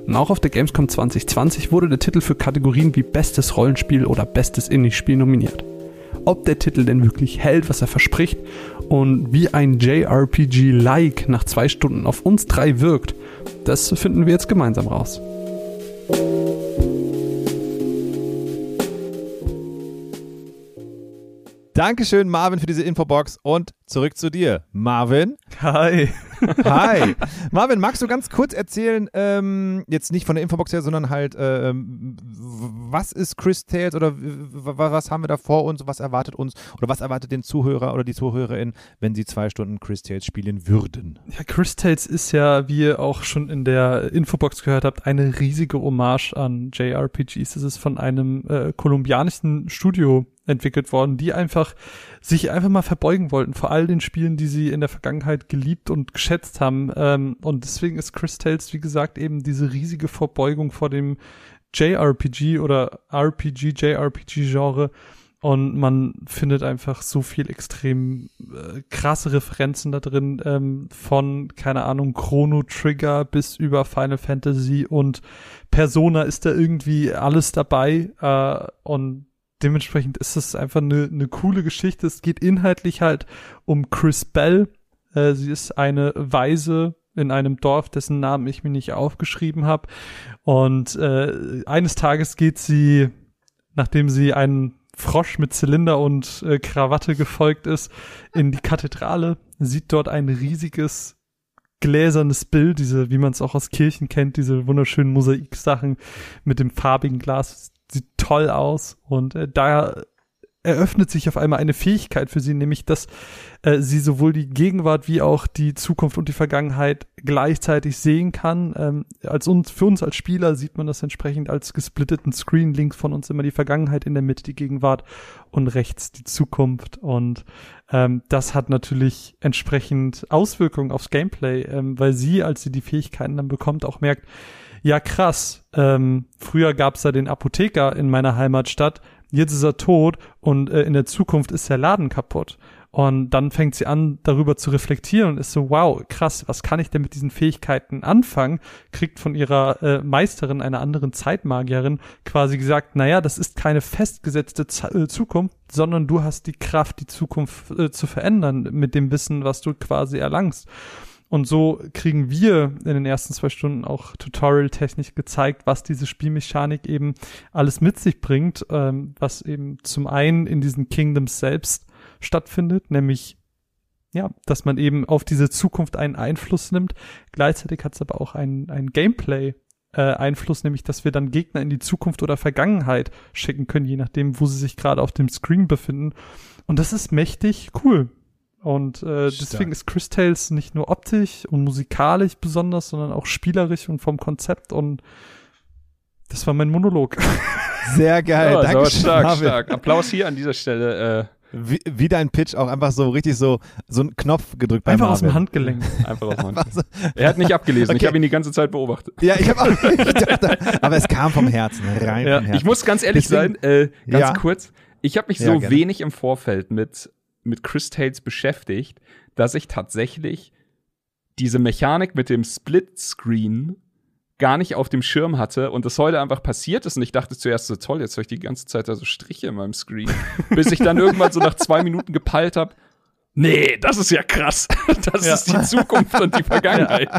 Und auch auf der Gamescom 2020 wurde der Titel für Kategorien wie Bestes Rollenspiel oder Bestes Indie-Spiel nominiert. ob der Titel denn wirklich hält, was er verspricht und wie ein JRPG-like nach zwei Stunden auf uns drei wirkt, das finden wir jetzt gemeinsam raus. Dankeschön, Marvin, für diese Infobox und zurück zu dir. Marvin. Hi. Hi. [LAUGHS] Marvin, magst du ganz kurz erzählen, ähm, jetzt nicht von der Infobox her, sondern halt, ähm, was ist Chris Tales oder was haben wir da vor uns, was erwartet uns oder was erwartet den Zuhörer oder die Zuhörerin, wenn sie zwei Stunden Chris Tales spielen würden? Ja, Chris Tales ist ja, wie ihr auch schon in der Infobox gehört habt, eine riesige Hommage an JRPGs. Es ist von einem äh, kolumbianischen Studio entwickelt worden, die einfach sich einfach mal verbeugen wollten vor all den Spielen, die sie in der Vergangenheit geliebt und geschätzt haben. Ähm, und deswegen ist Chris Tales, wie gesagt, eben diese riesige Verbeugung vor dem JRPG oder RPG, JRPG-Genre. Und man findet einfach so viel extrem äh, krasse Referenzen da drin, ähm, von, keine Ahnung, Chrono Trigger bis über Final Fantasy und Persona ist da irgendwie alles dabei. Äh, und dementsprechend ist es einfach eine, eine coole Geschichte. Es geht inhaltlich halt um Chris Bell. Äh, sie ist eine Weise in einem Dorf, dessen Namen ich mir nicht aufgeschrieben habe. Und äh, eines Tages geht sie, nachdem sie einen Frosch mit Zylinder und äh, Krawatte gefolgt ist, in die Kathedrale, sieht dort ein riesiges gläsernes Bild, diese, wie man es auch aus Kirchen kennt, diese wunderschönen Mosaiksachen mit dem farbigen Glas sieht toll aus und äh, da eröffnet sich auf einmal eine Fähigkeit für sie, nämlich dass äh, sie sowohl die Gegenwart wie auch die Zukunft und die Vergangenheit gleichzeitig sehen kann. Ähm, als uns, für uns als Spieler sieht man das entsprechend als gesplitteten Screen, links von uns immer die Vergangenheit, in der Mitte die Gegenwart und rechts die Zukunft. Und ähm, das hat natürlich entsprechend Auswirkungen aufs Gameplay, ähm, weil sie, als sie die Fähigkeiten dann bekommt, auch merkt, ja krass, ähm, früher gab's da den Apotheker in meiner Heimatstadt, jetzt ist er tot und äh, in der Zukunft ist der Laden kaputt. Und dann fängt sie an, darüber zu reflektieren und ist so, wow, krass, was kann ich denn mit diesen Fähigkeiten anfangen? Kriegt von ihrer äh, Meisterin, einer anderen Zeitmagierin, quasi gesagt, naja, das ist keine festgesetzte Z äh, Zukunft, sondern du hast die Kraft, die Zukunft äh, zu verändern mit dem Wissen, was du quasi erlangst. Und so kriegen wir in den ersten zwei Stunden auch tutorial-technisch gezeigt, was diese Spielmechanik eben alles mit sich bringt, ähm, was eben zum einen in diesen Kingdoms selbst stattfindet, nämlich ja, dass man eben auf diese Zukunft einen Einfluss nimmt. Gleichzeitig hat es aber auch einen, einen Gameplay äh, Einfluss, nämlich dass wir dann Gegner in die Zukunft oder Vergangenheit schicken können, je nachdem, wo sie sich gerade auf dem Screen befinden. Und das ist mächtig cool. Und äh, deswegen ist Chris Tales nicht nur optisch und musikalisch besonders, sondern auch spielerisch und vom Konzept. Und das war mein Monolog. [LAUGHS] Sehr geil. Ja, Danke stark, Marvin. stark. Applaus hier an dieser Stelle. Äh, wie, wie, dein Pitch auch einfach so richtig so so einen Knopf gedrückt bei Einfach aus dem Handgelenk. [LAUGHS] Einfach aus dem Handgelenk. er hat nicht abgelesen. Okay. Ich habe ihn die ganze Zeit beobachtet. Ja, ich habe auch. Ich dachte, aber es kam vom Herzen rein. Ja. Vom Herzen. Ich muss ganz ehrlich Deswegen, sein, äh, ganz ja. kurz. Ich habe mich so ja, wenig im Vorfeld mit mit Chris Tales beschäftigt, dass ich tatsächlich diese Mechanik mit dem Split-Screen gar nicht auf dem Schirm hatte und das heute einfach passiert ist und ich dachte zuerst so toll, jetzt habe ich die ganze Zeit da so Striche in meinem Screen, [LAUGHS] bis ich dann irgendwann so nach zwei Minuten gepeilt habe, nee, das ist ja krass, [LAUGHS] das ja. ist die Zukunft und die Vergangenheit.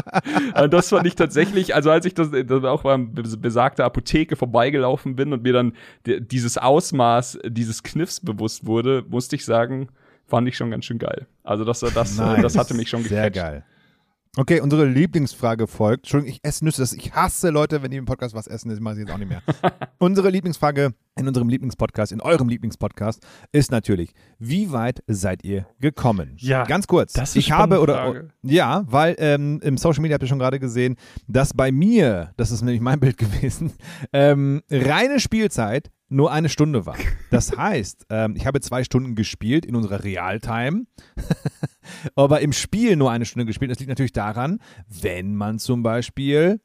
und das fand ich tatsächlich, also als ich das, das auch beim besagter Apotheke vorbeigelaufen bin und mir dann dieses Ausmaß dieses Kniffs bewusst wurde, musste ich sagen, fand ich schon ganz schön geil. Also das, das, nice. das hatte mich schon gecatcht. Sehr geil. Okay, unsere Lieblingsfrage folgt. Entschuldigung, ich esse Nüsse. Ich hasse Leute, wenn die im Podcast was essen. Das mache ich jetzt auch nicht mehr. [LAUGHS] unsere Lieblingsfrage in unserem Lieblingspodcast, in eurem Lieblingspodcast, ist natürlich, wie weit seid ihr gekommen? Ja. Ganz kurz. Das ist ich habe oder Frage. ja, weil ähm, im Social Media habt ihr schon gerade gesehen, dass bei mir, das ist nämlich mein Bild [LAUGHS] gewesen, ähm, reine Spielzeit nur eine Stunde war. Das heißt, ähm, ich habe zwei Stunden gespielt in unserer Realtime, [LAUGHS] aber im Spiel nur eine Stunde gespielt. Das liegt natürlich daran, wenn man zum Beispiel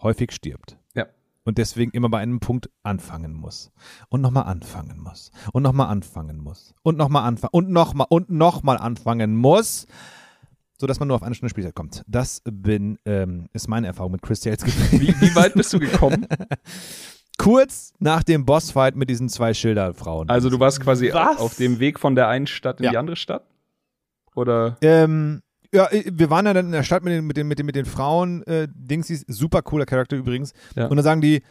häufig stirbt. Ja. Und deswegen immer bei einem Punkt anfangen muss. Und nochmal anfangen muss. Und nochmal anfangen muss. Und nochmal anfangen. Und nochmal und nochmal anfangen muss. Sodass man nur auf eine Stunde Spielzeit kommt. Das bin, ähm, ist meine Erfahrung mit Chris Tales gewesen. Wie, wie weit bist du gekommen? [LAUGHS] kurz nach dem Bossfight mit diesen zwei Schilderfrauen. Also du warst quasi Was? auf dem Weg von der einen Stadt in Ja. die andere Stadt? Oder? Ähm, ja, wir waren ja dann in der Stadt mit den, mit den, mit den, mit den Frauen. Äh, Dingsies, super cooler Charakter übrigens. Ja. Und dann sagen die,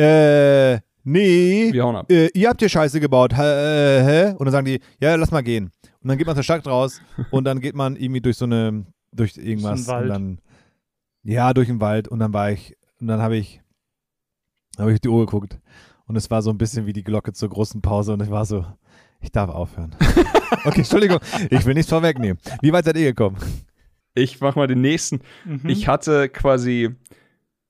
äh, nee, Wir hauen ab. äh, ihr habt hier Scheiße gebaut. Hä, äh, hä? Und dann sagen die, ja, lass mal gehen. Und dann geht man aus der Stadt raus [LAUGHS] und dann geht man irgendwie durch so eine, durch irgendwas. Durch so einen Und Wald. dann, ja, durch den Wald. Und dann war ich, und dann habe ich, habe ich auf die Uhr geguckt. Und es war so ein bisschen wie die Glocke zur großen Pause. Und ich war so, ich darf aufhören. [LAUGHS] okay, Entschuldigung, ich will nichts vorwegnehmen. Wie weit seid ihr gekommen? Ich mach mal den nächsten. Mhm. Ich hatte quasi,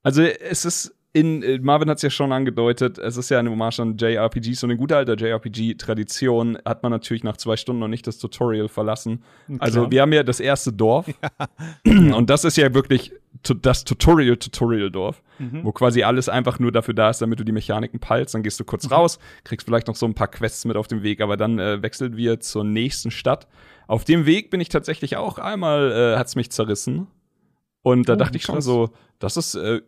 also es ist in, Marvin hat es ja schon angedeutet, es ist ja eine Hommage an JRPGs und in guter alter JRPG-Tradition hat man natürlich nach zwei Stunden noch nicht das Tutorial verlassen. Also Klar. wir haben ja das erste Dorf [LAUGHS] und das ist ja wirklich das Tutorial-Tutorial-Dorf, Mhm. wo quasi alles einfach nur dafür da ist, damit du die Mechaniken peilst. Dann gehst du kurz raus, kriegst vielleicht noch so ein paar Quests mit auf dem Weg, aber dann äh, wechseln wir zur nächsten Stadt. Auf dem Weg bin ich tatsächlich auch einmal, äh, hat's mich zerrissen. Und da Oh, dachte ich schon krass. so, das ist, äh,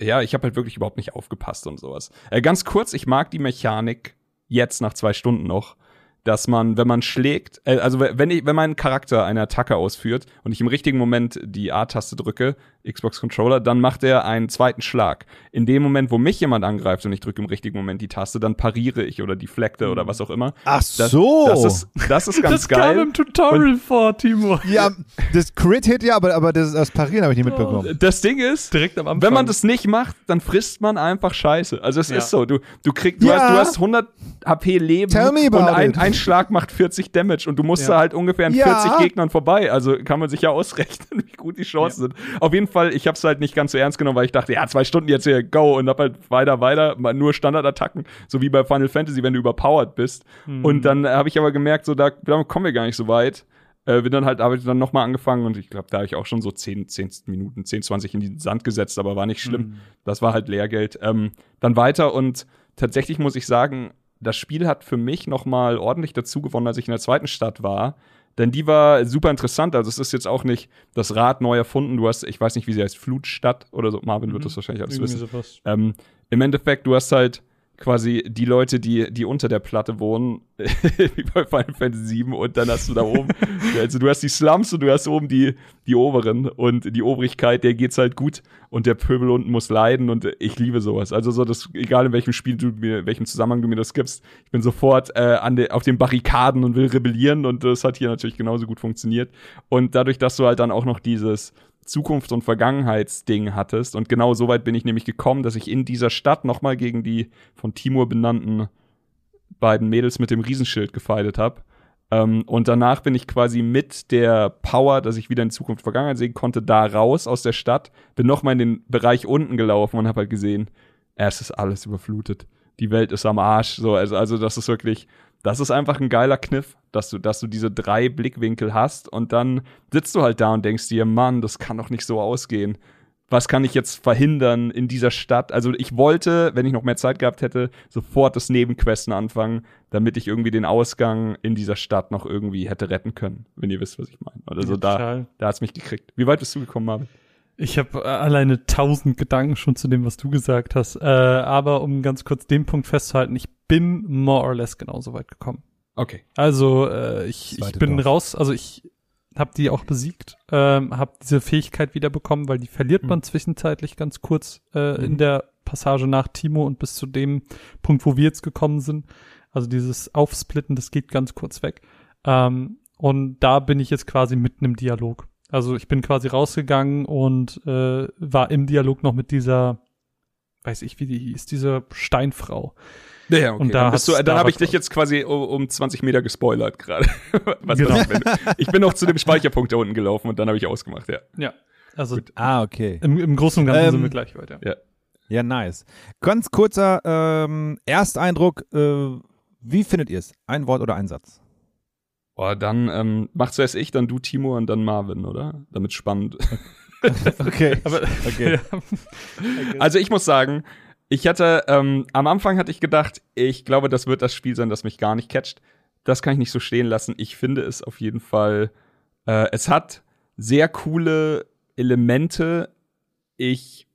ja, ich habe halt wirklich überhaupt nicht aufgepasst und sowas. Äh, ganz kurz, ich mag die Mechanik jetzt nach zwei Stunden noch, dass man, wenn man schlägt, äh, also wenn ich, wenn mein Charakter eine Attacke ausführt und ich im richtigen Moment die A-Taste drücke, Xbox Controller, dann macht er einen zweiten Schlag. In dem Moment, wo mich jemand angreift und ich drücke im richtigen Moment die Taste, dann pariere ich oder deflecte oder was auch immer. Ach Das, so. Das ist, das ist ganz [LAUGHS] das geil. kam im Tutorial vor, Timo. ja, das Crit-Hit ja, aber, aber das, das Parieren habe ich nicht mitbekommen. Das Ding ist, Direkt am Anfang. Wenn man das nicht macht, dann frisst man einfach Scheiße. Also es Ja. ist so, du, du kriegst, du, Ja. hast, du hast 100 HP Leben Tell me und about ein, it. ein Schlag macht 40 Damage und du musst Ja. da halt ungefähr an Ja. 40 Gegnern vorbei. Also kann man sich ja ausrechnen, [LAUGHS] wie gut die Chancen sind. Auf jeden Fall, ich habe es halt nicht ganz so ernst genommen, weil ich dachte, ja, zwei Stunden jetzt hier, go und hab halt weiter, weiter, mal nur Standardattacken, so wie bei Final Fantasy, wenn du überpowered bist. Mhm. Und dann habe ich aber gemerkt, so da, damit kommen wir gar nicht so weit. Äh, bin dann halt, habe ich dann nochmal angefangen und ich glaube, da habe ich auch schon so 10, 10 Minuten, 10, 20 in den Sand gesetzt, aber war nicht schlimm. Mhm. Das war halt Lehrgeld. Ähm, dann weiter und tatsächlich muss ich sagen, das Spiel hat für mich nochmal ordentlich dazu gewonnen, als ich in der zweiten Stadt war. Denn die war super interessant. Also es ist jetzt auch nicht das Rad neu erfunden. Du hast, ich weiß nicht, wie sie heißt, Flutstadt oder so. Marvin wird Mhm. das wahrscheinlich alles Irgendwie wissen. sowas. Ähm, Im Endeffekt, du hast halt quasi die Leute, die, die unter der Platte wohnen, [LAUGHS] wie bei Final Fantasy VII, und dann hast du da oben, [LAUGHS] also du hast die Slums und du hast oben die, die Oberen und die Obrigkeit, der geht's halt gut und der Pöbel unten muss leiden und ich liebe sowas. Also so, das, egal in welchem Spiel du mir, in welchem Zusammenhang du mir das gibst, ich bin sofort äh, an de, auf den Barrikaden und will rebellieren und das hat hier natürlich genauso gut funktioniert. Und dadurch, dass du halt dann auch noch dieses Zukunft- und Vergangenheitsding hattest. Und genau so weit bin ich nämlich gekommen, dass ich in dieser Stadt nochmal gegen die von Timur benannten beiden Mädels mit dem Riesenschild gefeitet habe. Ähm, und danach bin ich quasi mit der Power, dass ich wieder in Zukunft Vergangenheit sehen konnte, da raus aus der Stadt, bin nochmal in den Bereich unten gelaufen und habe halt gesehen, es ist alles überflutet. Die Welt ist am Arsch. So, also, also das ist wirklich, das ist einfach ein geiler Kniff, dass du, dass du diese drei Blickwinkel hast und dann sitzt du halt da und denkst dir, Mann, das kann doch nicht so ausgehen. Was kann ich jetzt verhindern in dieser Stadt? Also ich wollte, wenn ich noch mehr Zeit gehabt hätte, sofort das Nebenquesten anfangen, damit ich irgendwie den Ausgang in dieser Stadt noch irgendwie hätte retten können, wenn ihr wisst, was ich meine. Also Ja, da, da hat's mich gekriegt. Wie weit bist du gekommen, Marvin? Ich habe alleine tausend Gedanken schon zu dem, was du gesagt hast. Äh, aber um ganz kurz den Punkt festzuhalten, ich bin more or less genauso weit gekommen. Okay. Also äh, ich, ich bin Dorf. raus, also ich habe die auch besiegt, ähm, habe diese Fähigkeit wieder bekommen, weil die verliert man zwischenzeitlich ganz kurz äh, Mhm. in der Passage nach Timo und bis zu dem Punkt, wo wir jetzt gekommen sind. Also dieses Aufsplitten, das geht ganz kurz weg. Ähm, und da bin ich jetzt quasi mitten im Dialog. Also ich bin quasi rausgegangen und äh, war im Dialog noch mit dieser, weiß ich, wie die hieß, dieser Steinfrau. Ja, ja, okay. Und da dann bist du, dann da habe ich dich jetzt quasi um, um 20 Meter gespoilert gerade. [LAUGHS] Was Genau. ich, bin noch zu dem Speicherpunkt da unten gelaufen und dann habe ich ausgemacht, ja. Ja. Also Ah, okay. im, im Großen und Ganzen Ähm, sind wir gleich weiter. Ja. Ja, nice. Ganz kurzer ähm, Ersteindruck. Äh, wie findet ihr es? Ein Wort oder ein Satz? Oh, dann ähm, mach zuerst ich, dann du, Timo und dann Marvin, oder? Damit spannend. [LAUGHS] Okay. Aber Okay. [LAUGHS] ja. Also ich muss sagen, ich hatte, ähm, am Anfang hatte ich gedacht, ich glaube, das wird das Spiel sein, das mich gar nicht catcht. Das kann ich nicht so stehen lassen. Ich finde es auf jeden Fall, äh, es hat sehr coole Elemente. Ich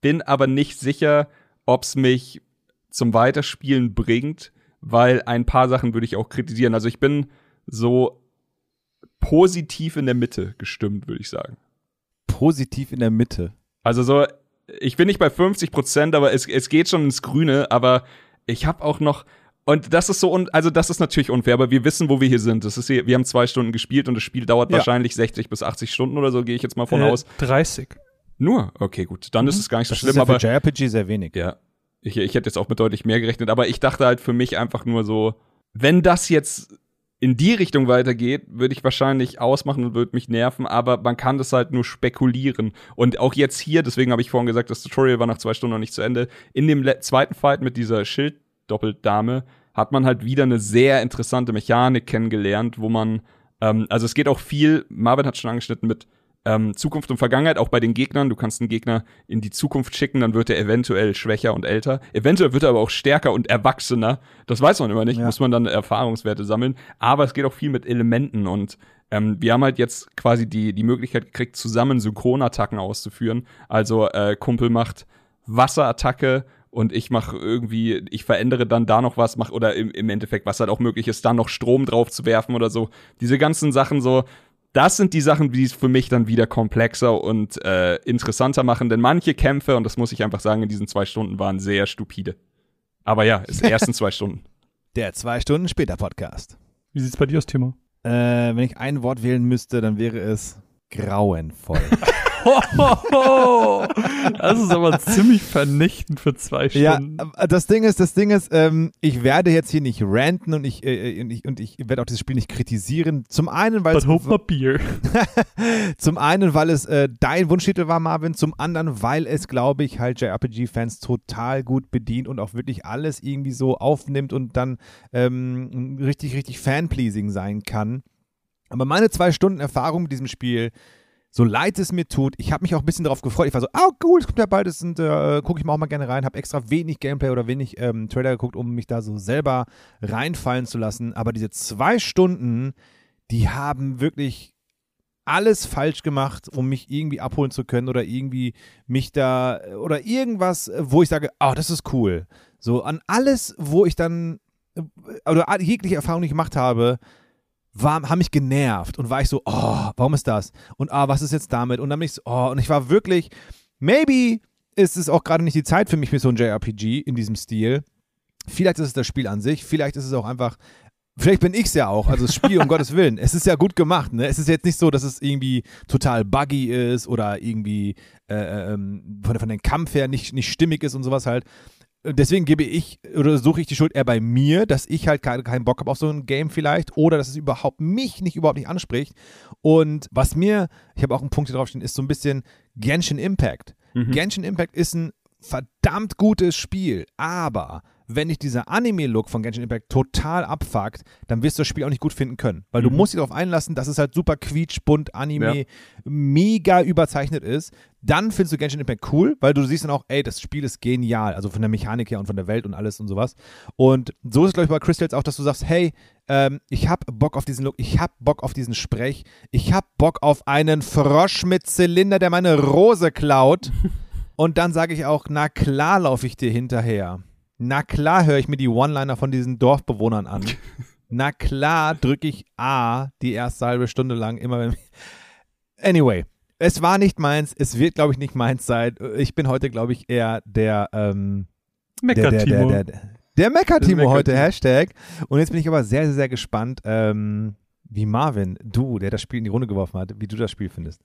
bin aber nicht sicher, ob es mich zum Weiterspielen bringt, weil ein paar Sachen würde ich auch kritisieren. Also ich bin so positiv in der Mitte gestimmt, würde ich sagen. Positiv in der Mitte. Also so, ich bin nicht bei 50 Prozent, aber es, es geht schon ins Grüne, aber ich habe auch noch, und das ist so, un also das ist natürlich unfair, aber wir wissen, wo wir hier sind. Das ist hier, wir haben zwei Stunden gespielt und das Spiel dauert Ja. wahrscheinlich 60 bis 80 Stunden oder so, gehe ich jetzt mal von Äh, aus. 30. Nur? Okay, gut. Dann ist es gar nicht so Das schlimm, ist ja aber für JRPG sehr wenig. ja. Ich, ich hätte jetzt auch mit deutlich mehr gerechnet, aber ich dachte halt für mich einfach nur so, wenn das jetzt in die Richtung weitergeht, würde ich wahrscheinlich ausmachen und würde mich nerven, aber man kann das halt nur spekulieren. Und auch jetzt hier, deswegen habe ich vorhin gesagt, das Tutorial war nach zwei Stunden noch nicht zu Ende. In dem zweiten Fight mit dieser Schilddoppeldame hat man halt wieder eine sehr interessante Mechanik kennengelernt, wo man, ähm, also es geht auch viel, Marvin hat schon angeschnitten mit ähm, Zukunft und Vergangenheit, auch bei den Gegnern. Du kannst einen Gegner in die Zukunft schicken, dann wird er eventuell schwächer und älter. Eventuell wird er aber auch stärker und erwachsener. Das weiß man immer nicht, Ja. muss man dann Erfahrungswerte sammeln. Aber es geht auch viel mit Elementen und ähm, wir haben halt jetzt quasi die, die Möglichkeit gekriegt, zusammen Synchronattacken auszuführen. Also äh, Kumpel macht Wasserattacke und ich mache irgendwie, ich verändere dann da noch was, mach oder im, im Endeffekt, was halt auch möglich ist, dann noch Strom drauf zu werfen oder so. Diese ganzen Sachen so, das sind die Sachen, die es für mich dann wieder komplexer und äh, interessanter machen, denn manche Kämpfe, und das muss ich einfach sagen, in diesen zwei Stunden waren sehr stupide. Aber ja, es sind die ersten zwei Stunden. [LAUGHS] Der zwei Stunden später Podcast. Wie sieht's bei dir aus, Timo? Äh, wenn ich ein Wort wählen müsste, dann wäre es grauenvoll. [LAUGHS] [LAUGHS] das ist aber ziemlich vernichtend für zwei ja, Stunden. äh, das Ding ist, das Ding ist, ähm, ich werde jetzt hier nicht ranten und ich, äh, und ich, und ich werde auch dieses Spiel nicht kritisieren. Zum einen, weil But es hope not beer. [LAUGHS] Zum einen, weil es äh, dein Wunschtitel war, Marvin. Zum anderen, weil es, glaube ich, halt JRPG-Fans total gut bedient und auch wirklich alles irgendwie so aufnimmt und dann ähm, richtig, richtig fan-pleasing sein kann. Aber meine zwei Stunden Erfahrung mit diesem Spiel, so leid es mir tut, ich habe mich auch ein bisschen darauf gefreut. Ich war so, oh cool, es kommt ja bald, das äh, gucke ich mal auch mal gerne rein. Habe extra wenig Gameplay oder wenig ähm, Trailer geguckt, um mich da so selber reinfallen zu lassen. Aber diese zwei Stunden, die haben wirklich alles falsch gemacht, um mich irgendwie abholen zu können oder irgendwie mich da oder irgendwas, wo ich sage, oh, das ist cool. So an alles, wo ich dann äh, oder jegliche Erfahrung, die ich gemacht habe, war, haben mich genervt und war ich so, oh, warum ist das? Und ah, was ist jetzt damit? Und dann bin ich so, oh, und ich war wirklich, maybe ist es auch gerade nicht die Zeit für mich für so ein JRPG in diesem Stil. Vielleicht ist es das Spiel an sich, vielleicht ist es auch einfach Vielleicht bin ich's ja auch, also das Spiel um [LAUGHS] Gottes Willen. Es ist ja gut gemacht, ne? Es ist jetzt nicht so, dass es irgendwie total buggy ist oder irgendwie äh, ähm, von, von dem Kampf her nicht, nicht stimmig ist und sowas halt. Deswegen gebe ich oder suche ich die Schuld eher bei mir, dass ich halt keinen Bock habe auf so ein Game vielleicht oder dass es überhaupt mich nicht überhaupt nicht anspricht. Und was mir, ich habe auch einen Punkt hier draufstehen, ist so ein bisschen Genshin Impact. Genshin Impact ist ein verdammt gutes Spiel, aber wenn dich dieser Anime-Look von Genshin Impact total abfuckt, dann wirst du das Spiel auch nicht gut finden können. Weil du musst dich darauf einlassen, dass es halt super quietschbunt, Anime, Ja. mega überzeichnet ist. Dann findest du Genshin Impact cool, weil du siehst dann auch, ey, das Spiel ist genial. Also von der Mechanik her und von der Welt und alles und sowas. Und so ist es, glaube ich, bei Crystals auch, dass du sagst, hey, ähm, ich hab Bock auf diesen Look, ich hab Bock auf diesen Sprech, ich hab Bock auf einen Frosch mit Zylinder, der meine Rose klaut. [LAUGHS] Und dann sage ich auch, na klar laufe ich dir hinterher. Na klar höre ich mir die One-Liner von diesen Dorfbewohnern an. [LAUGHS] Na klar drücke ich A die erste halbe Stunde lang immer. Wenn anyway, es war nicht meins. Es wird, glaube ich, nicht meins sein. Ich bin heute, glaube ich, eher der, ähm, der, der, der, Mecker-Timo. der, der, Mecker-Timo heute, Mecker-Timo. Hashtag. Und jetzt bin ich aber sehr, sehr, sehr gespannt, ähm, wie Marvin, du, der das Spiel in die Runde geworfen hat, wie du das Spiel findest.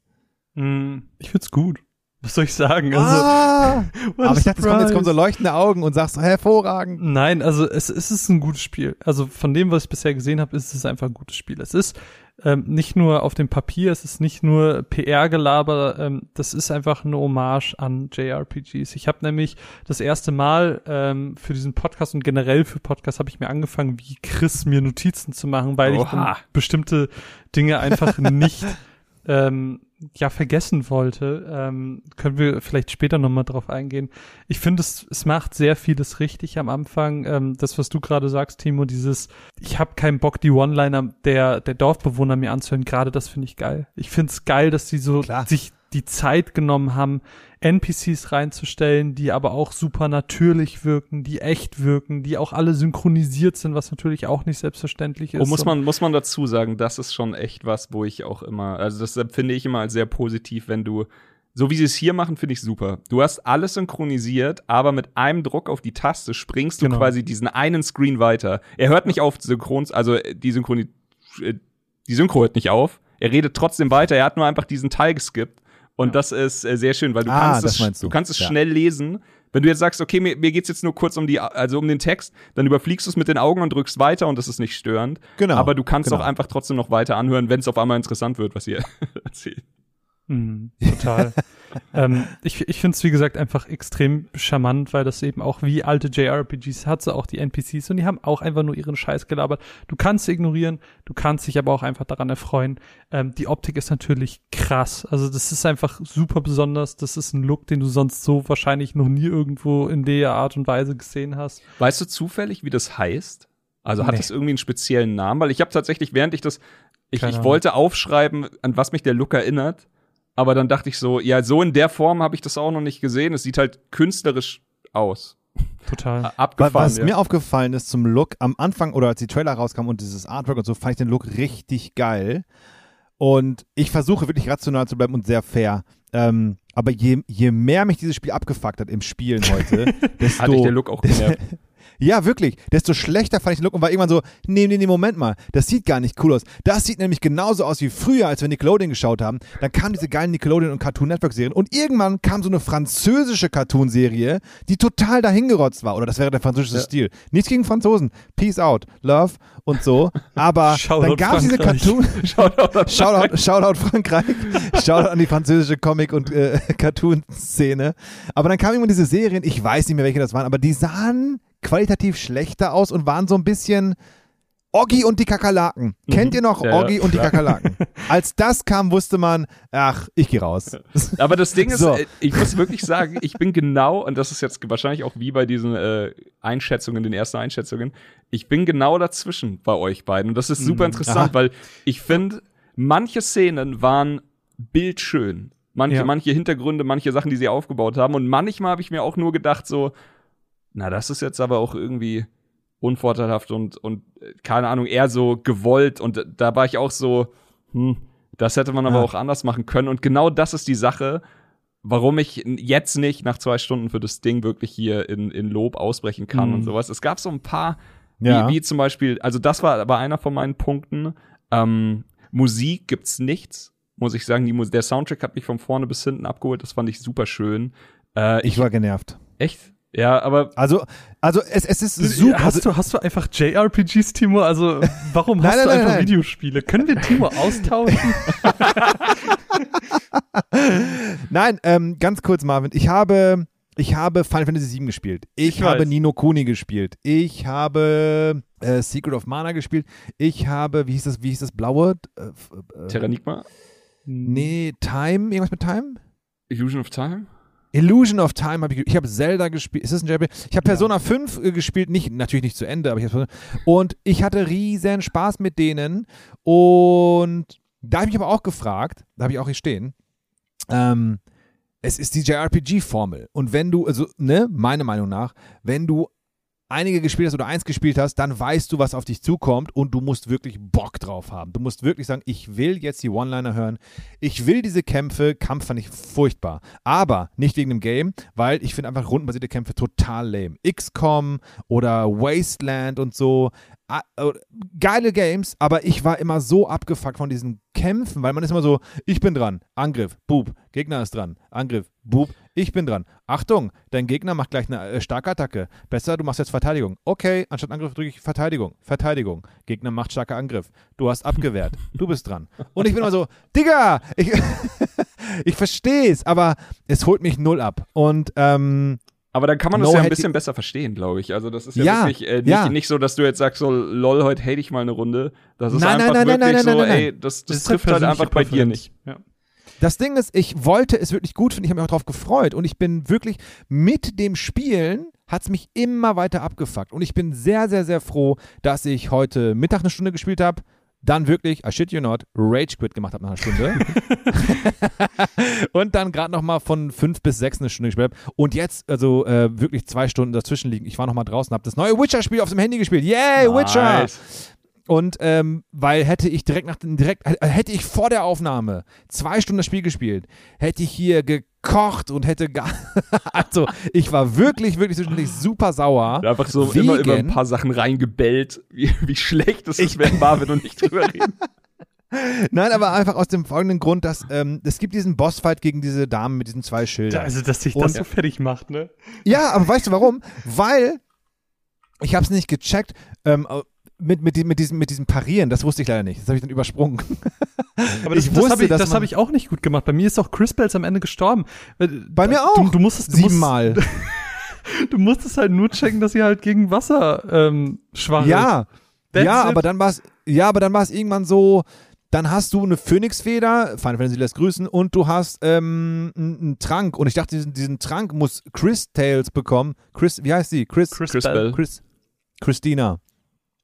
Mm, Ich find's gut. Was soll ich sagen? Also, ah, [LAUGHS] aber ich dachte, jetzt kommen, jetzt kommen so leuchtende Augen und sagst so, hervorragend. Nein, also es, es ist ein gutes Spiel. Also von dem, was ich bisher gesehen habe, ist es einfach ein gutes Spiel. Es ist ähm, nicht nur auf dem Papier, es ist nicht nur PR-Gelaber, ähm, das ist einfach eine Hommage an JRPGs. Ich habe nämlich das erste Mal ähm, für diesen Podcast und generell für Podcasts habe ich mir angefangen, wie Chris mir Notizen zu machen, weil ich Oha. bestimmte Dinge einfach nicht [LAUGHS] ähm, ja vergessen wollte. Ähm, können wir vielleicht später nochmal drauf eingehen. Ich finde, es, es macht sehr vieles richtig am Anfang. Ähm, das, was du gerade sagst, Timo, dieses, ich habe keinen Bock, die One-Liner der, der Dorfbewohner mir anzuhören, gerade das finde ich geil. Ich finde es geil, dass sie so Klar. sich die Zeit genommen haben, NPCs reinzustellen, die aber auch super natürlich wirken, die echt wirken, die auch alle synchronisiert sind, was natürlich auch nicht selbstverständlich ist. Oh, muss man, muss man dazu sagen, das ist schon echt was, wo ich auch immer, also das finde ich immer als sehr positiv, wenn du, so wie sie es hier machen, finde ich super. Du hast alles synchronisiert, aber mit einem Druck auf die Taste springst du Genau. quasi diesen einen Screen weiter. Er hört nicht auf, Synchrons, also äh, die Synchroni, äh, die Synchro hört nicht auf. Er redet trotzdem weiter, er hat nur einfach diesen Teil geskippt. Und das ist äh, sehr schön, weil du Ah, kannst es, meinst du. kannst es Ja. schnell lesen. Wenn du jetzt sagst, okay, mir, mir geht's jetzt nur kurz um die, also um den Text, dann überfliegst du es mit den Augen und drückst weiter und das ist nicht störend. Genau, Aber du kannst genau. auch einfach trotzdem noch weiter anhören, wenn es auf einmal interessant wird, was ihr [LAUGHS] erzählt. Mhm, total. [LAUGHS] ähm, ich ich finde es, wie gesagt, einfach extrem charmant, weil das eben auch wie alte JRPGs hat sie auch die NPCs und die haben auch einfach nur ihren Scheiß gelabert. Du kannst sie ignorieren, du kannst dich aber auch einfach daran erfreuen. Ähm, die Optik ist natürlich krass. Also das ist einfach super besonders. Das ist ein Look, den du sonst so wahrscheinlich noch nie irgendwo in der Art und Weise gesehen hast. Weißt du zufällig, wie das heißt? Also hat Nee. das irgendwie einen speziellen Namen? Weil ich habe tatsächlich, während ich das, ich, ich wollte aufschreiben, an was mich der Look erinnert, aber dann dachte ich so, ja, so in der Form habe ich das auch noch nicht gesehen. Es sieht halt künstlerisch aus. Total. Abgefahren. Was ja. mir aufgefallen ist zum Look, am Anfang oder als die Trailer rauskamen und dieses Artwork und so, fand ich den Look richtig geil. Und ich versuche wirklich rational zu bleiben und sehr fair. Ähm, aber je, je mehr mich dieses Spiel abgefuckt hat im Spielen heute, [LAUGHS] desto, Hatte ich der Look auch genervt. [LAUGHS] Ja, wirklich. Desto schlechter fand ich den Look und war irgendwann so, nee, nee, nee, Moment mal, das sieht gar nicht cool aus. Das sieht nämlich genauso aus wie früher, als wir Nickelodeon geschaut haben. Dann kamen diese geilen Nickelodeon und Cartoon Network Serien und irgendwann kam so eine französische Cartoon-Serie, die total dahingerotzt war. Oder das wäre der französische Ja. Stil. Nichts gegen Franzosen. Peace out, love und so. Aber [LAUGHS] dann gab es diese. Cartoon... [LAUGHS] Shoutout Shoutout, Shoutout Frankreich. Shoutout an die französische Comic- und äh, [LAUGHS] Cartoon-Szene. Aber dann kamen immer diese Serien, ich weiß nicht mehr, welche das waren, aber die sahen qualitativ schlechter aus und waren so ein bisschen Oggi und die Kakerlaken. Kennt ihr noch Mhm. Ja, ja, Oggi und die. Kakerlaken? [LAUGHS] Als das kam, wusste man, ach, ich gehe raus. Aber das Ding [LAUGHS] ist, So. äh, ich muss wirklich sagen, ich bin genau, und das ist jetzt wahrscheinlich auch wie bei diesen äh, Einschätzungen, den ersten Einschätzungen, ich bin genau dazwischen bei euch beiden. Und das ist super interessant, aha. weil ich finde, manche Szenen waren bildschön. Manche, Ja. manche Hintergründe, manche Sachen, die sie aufgebaut haben. Und manchmal habe ich mir auch nur gedacht, so, na, das ist jetzt aber auch irgendwie unvorteilhaft und, und äh, keine Ahnung, eher so gewollt. Und da war ich auch so, hm, das hätte man aber Ja. auch anders machen können. Und genau das ist die Sache, warum ich jetzt nicht nach zwei Stunden für das Ding wirklich hier in, in Lob ausbrechen kann Mhm. und sowas. Es gab so ein paar, Ja. wie, wie zum Beispiel, also das war aber einer von meinen Punkten. Ähm, Musik gibt's nichts, muss ich sagen. Die, der Soundtrack hat mich von vorne bis hinten abgeholt. Das fand ich super schön. Äh, Ich war genervt. echt? Ja, aber Also, also es, es ist super. Hast du, hast du einfach JRPGs, Timo? Also, warum Nein, hast nein, du nein, einfach nein. Videospiele? Können wir Timo [LAUGHS] austauschen? Nein, ähm, ganz kurz, Marvin. Ich habe, ich habe Final Fantasy VII gespielt. Ich, Ich habe weiß. Nino Kuni gespielt. Ich habe äh, Secret of Mana gespielt. Ich habe, wie hieß das, wie hieß das blaue? Äh, äh, Terranigma? nee, Time, irgendwas mit Time? Illusion of Time? Illusion of Time habe ich, ich habe Zelda gespielt. Ist das ein JRPG? Ich habe Persona 5 äh, gespielt, nicht, natürlich nicht zu Ende, aber ich habe und ich hatte riesen Spaß mit denen und da habe ich aber auch gefragt, da habe ich auch hier stehen, ähm, es ist die JRPG-Formel und wenn du, also, ne, meiner Meinung nach, wenn du einige gespielt hast oder eins gespielt hast, dann weißt du, was auf dich zukommt und du musst wirklich Bock drauf haben. Du musst wirklich sagen, ich will jetzt die One-Liner hören. Ich will diese Kämpfe. Kampf fand ich furchtbar. Aber nicht wegen dem Game, weil ich finde einfach rundenbasierte Kämpfe total lame. XCOM oder Wasteland und so. Ah, äh, Geile Games, aber ich war immer so abgefuckt von diesen Kämpfen, weil man ist immer so, ich bin dran, Angriff, Bub, Gegner ist dran, Angriff, Bub, ich bin dran. Achtung, dein Gegner macht gleich eine äh, starke Attacke. Besser, du machst jetzt Verteidigung. Okay, anstatt Angriff drücke ich Verteidigung. Verteidigung. Gegner macht starker Angriff. Du hast abgewehrt. [LAUGHS] Du bist dran. Und ich bin immer so, Digga, ich, [LAUGHS] ich verstehe es, aber es holt mich null ab. Und ähm, Aber dann kann man No das ja ein bisschen besser verstehen, glaube ich. Also das ist ja, Ja, wirklich äh, nicht, ja. nicht so, dass du jetzt sagst, so, lol, heute hate ich mal eine Runde. Das ist Nein, einfach nein, nein, wirklich nein, nein, so, nein, nein, ey, das, das, ist trifft halt einfach bei dir nicht. Ja. Das Ding ist, ich wollte es wirklich gut finden, ich habe mich auch darauf gefreut und ich bin wirklich mit dem Spielen hat es mich immer weiter abgefuckt und ich bin sehr, sehr, sehr froh, dass ich heute Mittag eine Stunde gespielt habe. Dann wirklich, I shit you not, Rage Quit gemacht habe nach einer Stunde. [LAUGHS] und dann gerade nochmal von fünf bis sechs eine Stunde gespielt habe. Und jetzt, also äh, wirklich zwei Stunden dazwischen liegen. Ich war nochmal draußen, habe das neue Witcher-Spiel auf dem Handy gespielt. Yay, Witcher! Und ähm, weil hätte ich direkt nach direkt äh, hätte ich vor der Aufnahme zwei Stunden das Spiel gespielt, hätte ich hier gekocht und hätte gar [LAUGHS] also ich war wirklich wirklich zwischendurch super sauer. Einfach so wegen, immer über ein paar Sachen reingebellt, wie, wie schlecht es ist, wenn Marvin und ich drüber reden. [LAUGHS] Nein, aber einfach aus dem folgenden Grund, dass ähm, es gibt diesen Bossfight gegen diese Damen mit diesen zwei Schildern. Also, dass sich Und- das so fertig macht, ne? Ja, aber weißt du warum? Weil ich habe es nicht gecheckt. Ähm, mit, mit, mit, diesem, mit diesem Parieren, das wusste ich leider nicht. Das habe ich dann übersprungen. [LAUGHS] Aber das, Ich das wusste, habe ich, das hab ich auch nicht gut gemacht. Bei mir ist auch Chris Bells am Ende gestorben. Äh, Bei mir Du, auch. du musstest, du musstest, Siebenmal. [LAUGHS] du musstest halt nur checken, dass sie halt gegen Wasser ähm, schwach ist. Ja, That's ja, it. aber dann war es, ja, aber dann war es irgendwann so. Dann hast du eine Phönixfeder, Final Fantasy lässt grüßen, und du hast ähm, einen Trank. Und ich dachte, diesen, diesen Trank muss Chris Tales bekommen. Chris, wie heißt sie? Chris, Chris, Chris Bell. Bell. Chris, Christina.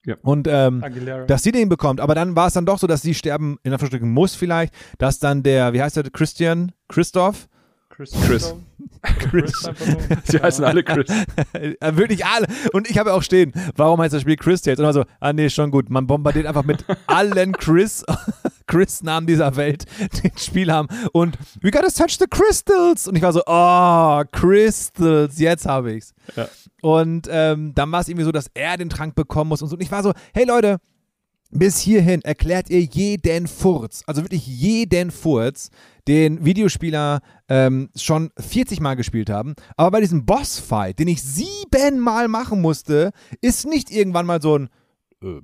Ja. Und ähm, Aguilera. dass sie den bekommt. Aber dann war es dann doch so, dass sie sterben in Anführungsstrichen muss vielleicht, dass dann der, wie heißt der, Christian, Christoph, Chris. Chris. [LAUGHS] Chris. nur. [LAUGHS] Sie heißen alle Chris. [LAUGHS] Äh, Wirklich alle. Und ich habe auch stehen, warum heißt das Spiel Chris Tales? Und immer so, ah nee, schon gut. Man bombardiert einfach mit allen Chris, Chris-Namen dieser Welt, die ein Spiel haben. Und we gotta touch the crystals. Und ich war so, oh, Crystals, jetzt habe ich's. Ja. Und ähm, dann war es irgendwie so, dass er den Trank bekommen muss und so. Und ich war so, hey Leute, bis hierhin erklärt ihr jeden Furz, also wirklich jeden Furz, den Videospieler ähm, schon 40 Mal gespielt haben. Aber bei diesem Bossfight, den ich siebenmal machen musste, ist nicht irgendwann mal so ein, äh,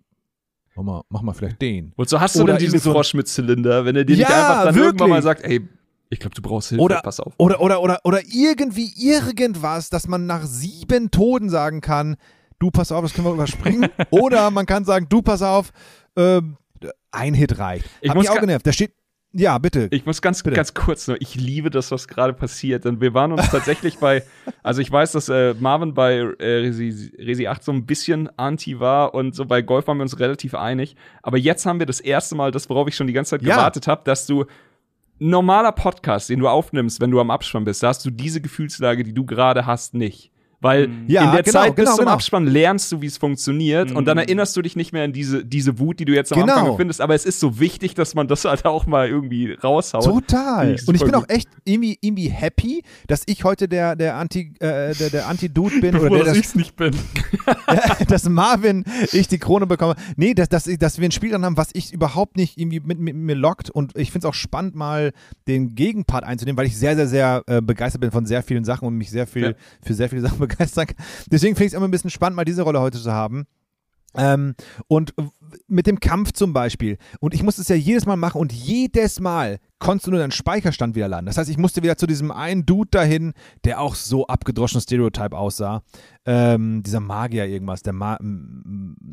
mach mal, mach mal vielleicht den. Und so hast du Oder dann diesen so Frosch mit Zylinder, wenn er dir nicht Ja, einfach dann wirklich. irgendwann mal sagt, ey, ich glaube, du brauchst Hilfe, Oder- pass auf. Oder, oder, oder, oder irgendwie irgendwas, dass man nach sieben Toten sagen kann, du pass auf, das können wir überspringen. [LAUGHS] oder man kann sagen, du pass auf, ähm, ein Hit reicht. Ich muss mich auch genervt. Da steht, ja, bitte. Ich muss ganz, Bitte. ganz kurz nur, ich liebe das, was gerade passiert. Denn wir waren uns tatsächlich bei, [LAUGHS] also ich weiß, dass äh, Marvin bei äh, Resi, Resi 8 so ein bisschen anti war und so bei Golf waren wir uns relativ einig. Aber jetzt haben wir das erste Mal, das, worauf ich schon die ganze Zeit Ja. gewartet habe, dass du normaler Podcast, den du aufnimmst, wenn du am Abspann bist, da hast du diese Gefühlslage, die du gerade hast, nicht. Weil Ja, in der genau, Zeit bis genau, zum genau. Abspann lernst du, wie es funktioniert und dann Mhm. erinnerst du dich nicht mehr an diese, diese Wut, die du jetzt am Genau. Anfang empfindest. Aber es ist so wichtig, dass man das [LAUGHS] halt auch mal irgendwie raushaut. Total. Ich Und ich bin gut. auch echt irgendwie, irgendwie happy, dass ich heute der, der Anti, äh, der, der Anti-Dude bin. [LAUGHS] Bevor oder der, ich's nicht bin. [LAUGHS] dass Marvin, ich die Krone bekomme. Nee, dass, dass, dass wir ein Spiel dran haben, was ich überhaupt nicht irgendwie mit, mit mir lockt. Und ich finde es auch spannend, mal den Gegenpart einzunehmen, weil ich sehr, sehr, sehr äh, begeistert bin von sehr vielen Sachen und mich sehr viel Ja. für sehr viele Sachen begeistern kann. Deswegen finde ich es immer ein bisschen spannend, mal diese Rolle heute zu haben. Ähm, und mit dem Kampf zum Beispiel. Und ich musste es ja jedes Mal machen und jedes Mal konntest du nur deinen Speicherstand wieder laden. Das heißt, ich musste wieder zu diesem einen Dude dahin, der auch so abgedroschen Stereotype aussah. Ähm, dieser Magier irgendwas, der Ma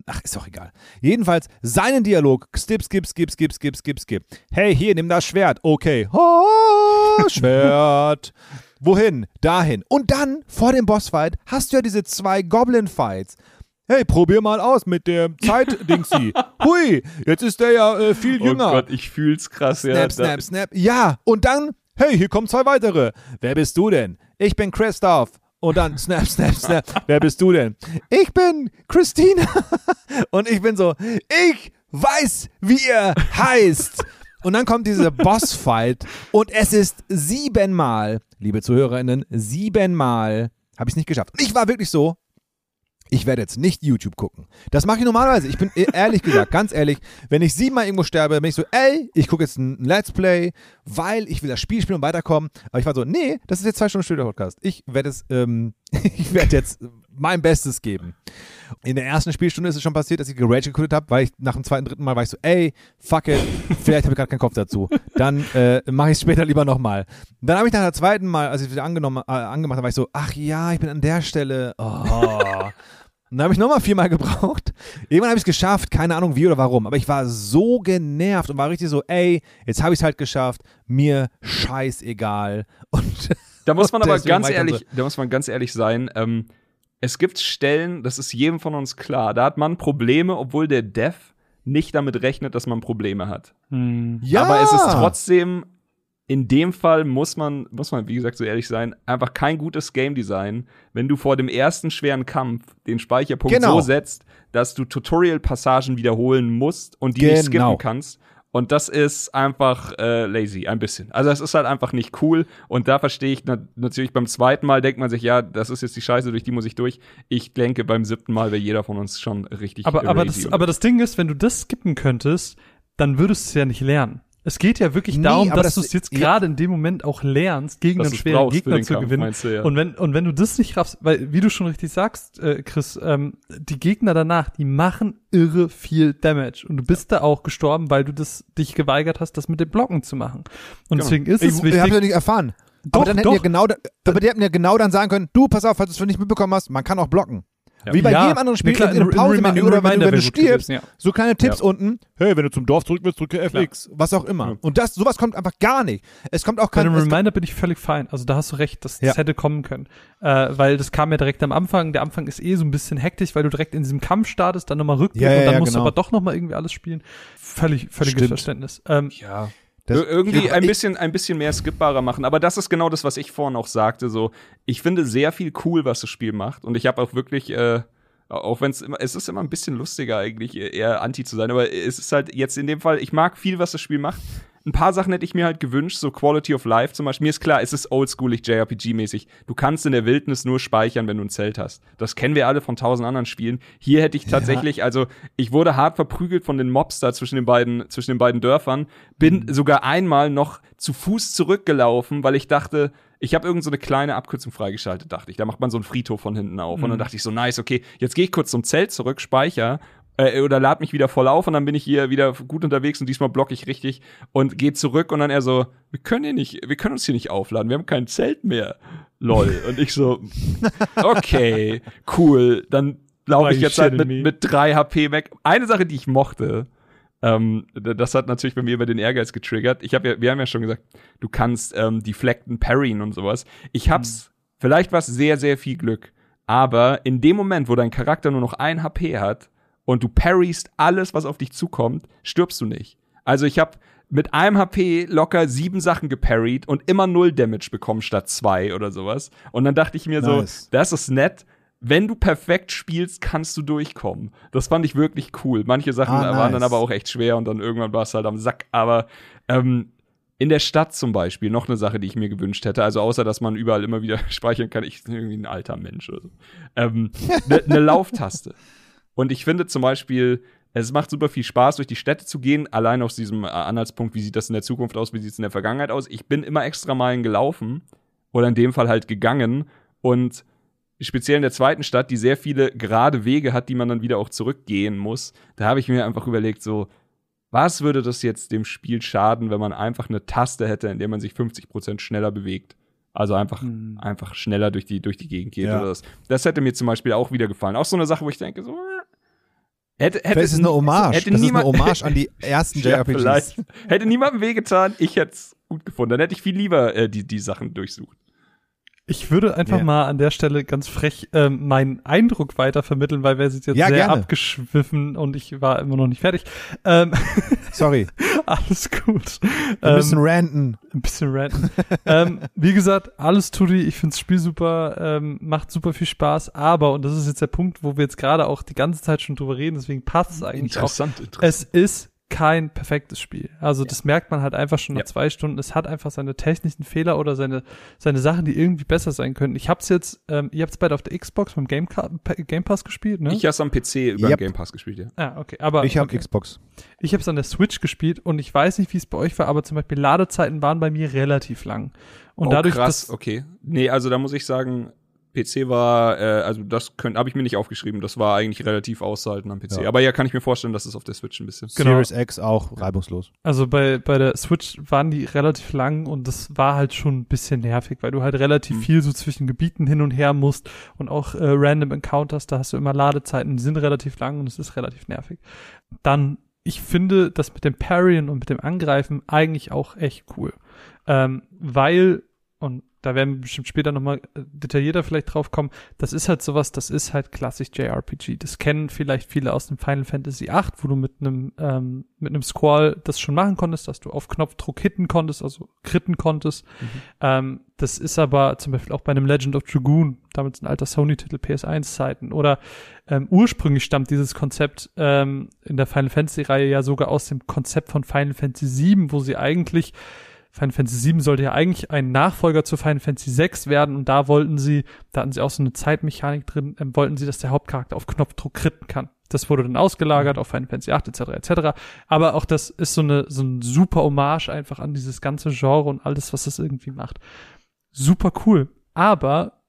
Ach, ist doch egal. Jedenfalls, seinen Dialog, skip, skip, skip, skip, skip, skip, skip. Hey, hier, nimm das Schwert. Okay. Oh, Schwert. [LAUGHS] Wohin? Dahin. Und dann, vor dem Bossfight, hast du ja diese zwei Goblin-Fights. Hey, probier mal aus mit der Zeit-Dingsi. [LAUGHS] Hui, jetzt ist der ja äh, viel Oh jünger. Gott, ich fühl's krass, ja. Snap, snap, snap. Ja, und dann, hey, hier kommen zwei weitere. Wer bist du denn? Ich bin Christoph. Und dann, snap, snap, snap. [LAUGHS] Wer bist du denn? Ich bin Christina. [LAUGHS] Und ich bin so, ich weiß, wie ihr heißt. Und dann kommt dieser [LAUGHS] Bossfight und es ist siebenmal, liebe ZuhörerInnen, siebenmal habe ich es nicht geschafft. Und ich war wirklich so, ich werde jetzt nicht YouTube gucken. Das mache ich normalerweise. Ich bin e- ehrlich gesagt, ganz ehrlich, wenn ich siebenmal irgendwo sterbe, bin ich so, ey, ich gucke jetzt ein Let's Play, weil ich will das Spiel spielen und weiterkommen. Aber ich war so, nee, das ist jetzt zwei Stunden später Podcast. Ich werde es, ähm, [LAUGHS] ich werde jetzt mein Bestes geben. In der ersten Spielstunde ist es schon passiert, dass ich gerage gequittet habe, weil ich nach dem zweiten, dritten Mal war ich so, ey, fuck it, [LAUGHS] vielleicht habe ich gerade keinen Kopf dazu. Dann äh, mache ich es später lieber nochmal. Dann habe ich nach der zweiten Mal, als ich es wieder angenommen, äh, angemacht habe, war ich so, ach ja, ich bin an der Stelle. Oh. Und dann habe ich nochmal viermal gebraucht. Irgendwann habe ich es geschafft, keine Ahnung wie oder warum. Aber ich war so genervt und war richtig so, ey, jetzt habe ich es halt geschafft, mir scheißegal. Und Da muss man [LAUGHS] aber ganz ehrlich, da muss man ganz ehrlich sein. Ähm, es gibt Stellen, das ist jedem von uns klar. Da hat man Probleme, obwohl der Dev nicht damit rechnet, dass man Probleme hat. Hm. Ja. Aber es ist trotzdem, in dem Fall muss man, muss man, wie gesagt, so ehrlich sein, einfach kein gutes Game Design, wenn du vor dem ersten schweren Kampf den Speicherpunkt Genau. so setzt, dass du Tutorial-Passagen wiederholen musst und die nicht skippen Genau. kannst. Und das ist einfach äh, lazy, ein bisschen. Also es ist halt einfach nicht cool. Und da verstehe ich na natürlich beim zweiten Mal denkt man sich, ja, das ist jetzt die Scheiße, durch die muss ich durch. Ich denke, beim siebten Mal wäre jeder von uns schon richtig Aber, aber, lazy das, aber das Ding ist, wenn du das skippen könntest, dann würdest du es ja nicht lernen. Es geht ja wirklich Nee, darum, dass das- du es jetzt ja. gerade in dem Moment auch lernst, gegen einen schweren Gegner den zu Kampf, gewinnen. du, ja. Und wenn, und wenn du das nicht raffst, weil, wie du schon richtig sagst, äh, Chris, ähm, die Gegner danach, die machen irre viel Damage. Und du bist da auch gestorben, weil du das, dich geweigert hast, das mit dem Blocken zu machen. Und Genau. deswegen ist Ich, es ich wichtig. habe ja nicht erfahren. Doch, aber dann hätten doch. wir genau, aber die hätten ja genau dann sagen können, du, pass auf, falls du es nicht mitbekommen hast, man kann auch blocken. Ja. Wie bei Ja, jedem anderen Spiel klar, in, in einem ein Pausemenü oder wenn, du- wenn du stirbst, ja. so kleine Tipps Ja. unten, hey, wenn du zum Dorf zurück willst, drücke F6, was auch immer. Ja. Und das, sowas kommt einfach gar nicht. Es kommt auch Bei kein, einem es, Reminder bin ich völlig fein. Also da hast du recht, das, Ja. das hätte kommen können. Äh, weil das kam ja direkt am Anfang. Der Anfang ist eh so ein bisschen hektisch, weil du direkt in diesem Kampf startest, dann nochmal Rückblick Ja, ja, und dann ja, musst genau. du aber doch nochmal irgendwie alles spielen. Völlig, völliges Stimmt. Verständnis. Ähm, Ja. Das- Ir- irgendwie Ja, ein bisschen, ein bisschen mehr skippbarer machen. Aber das ist genau das, was ich vorhin auch sagte. So, ich finde sehr viel cool, was das Spiel macht. Und ich habe auch wirklich, äh, auch wenn es immer, es ist immer ein bisschen lustiger eigentlich, eher anti zu sein. Aber es ist halt jetzt in dem Fall, ich mag viel, was das Spiel macht. Ein paar Sachen hätte ich mir halt gewünscht, so Quality of Life zum Beispiel. Mir ist klar, es ist oldschoolig JRPG-mäßig. Du kannst in der Wildnis nur speichern, wenn du ein Zelt hast. Das kennen wir alle von tausend anderen Spielen. Hier hätte ich tatsächlich, also ich wurde hart verprügelt von den Mobs da zwischen den beiden, zwischen den beiden Dörfern. Bin sogar einmal noch zu Fuß zurückgelaufen, weil ich dachte, ich habe irgend so eine kleine Abkürzung freigeschaltet, dachte ich. Da macht man so einen Friedhof von hinten auf. Und dann dachte ich so, nice, okay, jetzt gehe ich kurz zum Zelt zurück, speicher äh, oder lad mich wieder voll auf und dann bin ich hier wieder gut unterwegs und diesmal block ich richtig und gehe zurück und dann er so, wir können hier nicht, wir können uns hier nicht aufladen, wir haben kein Zelt mehr. Lol. Und ich so, [LAUGHS] okay, cool, dann laufe ich jetzt halt mit, mit drei HP weg. Eine Sache, die ich mochte, ähm, das hat natürlich bei mir über den Ehrgeiz getriggert. Ich habe ja, wir haben ja schon gesagt, du kannst ähm, deflecten, parryen und sowas. Ich hab's, vielleicht war es sehr, sehr viel Glück, aber in dem Moment, wo dein Charakter nur noch ein HP hat und du parryst alles, was auf dich zukommt, stirbst du nicht. Also ich habe mit einem HP locker sieben Sachen geparried und immer null Damage bekommen statt zwei oder sowas. Und dann dachte ich mir Nice. so, das ist nett. Wenn du perfekt spielst, kannst du durchkommen. Das fand ich wirklich cool. Manche Sachen Ah, waren dann nice. aber auch echt schwer und dann irgendwann war es halt am Sack. Aber ähm, in der Stadt zum Beispiel noch eine Sache, die ich mir gewünscht hätte. Also außer, dass man überall immer wieder [LAUGHS] speichern kann. Ich bin irgendwie ein alter Mensch oder so. Ähm, Eine ne Lauftaste. Und ich finde zum Beispiel, es macht super viel Spaß, durch die Städte zu gehen. Allein aus diesem äh, Anhaltspunkt, wie sieht das in der Zukunft aus, wie sieht es in der Vergangenheit aus. Ich bin immer extra Meilen gelaufen oder in dem Fall halt gegangen und speziell in der zweiten Stadt, die sehr viele gerade Wege hat, die man dann wieder auch zurückgehen muss, da habe ich mir einfach überlegt, so, was würde das jetzt dem Spiel schaden, wenn man einfach eine Taste hätte, in der man sich 50% schneller bewegt? Also einfach, Hm. einfach schneller durch die, durch die Gegend geht Ja. oder das. Das hätte mir zum Beispiel auch wieder gefallen. Auch so eine Sache, wo ich denke, so, hätte, hätte, Vielleicht ist es eine Hommage. Hätte das ist niemand, eine Hommage an die [LAUGHS] ersten ja, JRPGs. vielleicht. Hätte niemandem wehgetan, ich hätte es gut gefunden. Dann hätte ich viel lieber äh, die, die Sachen durchsucht. Ich würde einfach Ja. mal an der Stelle ganz frech ähm, meinen Eindruck weiter vermitteln, weil wir sind jetzt Ja, sehr gerne. abgeschwiffen und ich war immer noch nicht fertig. Ähm, [LAUGHS] Sorry, alles gut. wir müssen Ähm, ranten. ein bisschen ranten. ähm, wie gesagt, alles Tutti, ich find's Spiel super, ähm, macht super viel Spaß, aber, und das ist jetzt der Punkt, wo wir jetzt gerade auch die ganze Zeit schon drüber reden, deswegen passt es eigentlich auch. interessant. Es ist kein perfektes Spiel. Also das merkt man halt einfach schon nach Ja. zwei Stunden. Es hat einfach seine technischen Fehler oder seine, seine Sachen, die irgendwie besser sein könnten. Ich hab's jetzt, ähm, ihr habt's beide auf der Xbox beim Game, Game Pass gespielt, ne? Ich habe am PC über Yep. den Game Pass gespielt, ja. ah, okay. Aber Ich habe okay. Xbox. Ich habe es an der Switch gespielt und ich weiß nicht, wie es bei euch war, aber zum Beispiel Ladezeiten waren bei mir relativ lang. Und oh, dadurch, krass, dass, okay. Nee, also da muss ich sagen, PC war, äh, also das habe ich mir nicht aufgeschrieben, das war eigentlich relativ auszuhalten am PC. Ja. Aber ja, kann ich mir vorstellen, dass es auf der Switch ein bisschen. Genau. Series X auch reibungslos. also bei, bei der Switch waren die relativ lang und das war halt schon ein bisschen nervig, weil du halt relativ Mhm. viel so zwischen Gebieten hin und her musst und auch äh, Random Encounters, da hast du immer Ladezeiten, die sind relativ lang und es ist relativ nervig. Dann, ich finde das mit dem Parryen und mit dem Angreifen eigentlich auch echt cool. Ähm, weil, und da werden wir bestimmt später nochmal äh, detaillierter vielleicht drauf kommen. Das ist halt sowas, das ist halt klassisch JRPG. Das kennen vielleicht viele aus dem Final Fantasy VIII, wo du mit einem ähm, mit einem Squall das schon machen konntest, dass du auf Knopfdruck hitten konntest, also kritten konntest. Mhm. Ähm, das ist aber zum Beispiel auch bei einem Legend of Dragoon, damals ein alter Sony-Titel PS1-Zeiten. Oder ähm, ursprünglich stammt dieses Konzept ähm, in der Final Fantasy-Reihe ja sogar aus dem Konzept von Final Fantasy VII, wo sie eigentlich Final Fantasy VII sollte ja eigentlich ein Nachfolger zu Final Fantasy VI werden und da wollten sie, da hatten sie auch so eine Zeitmechanik drin, ähm, wollten sie, dass der Hauptcharakter auf Knopfdruck kritten kann. Das wurde dann ausgelagert auf Final Fantasy VIII etc. etc. Aber auch das ist so eine so ein super Hommage einfach an dieses ganze Genre und alles, was das irgendwie macht. Super cool. Aber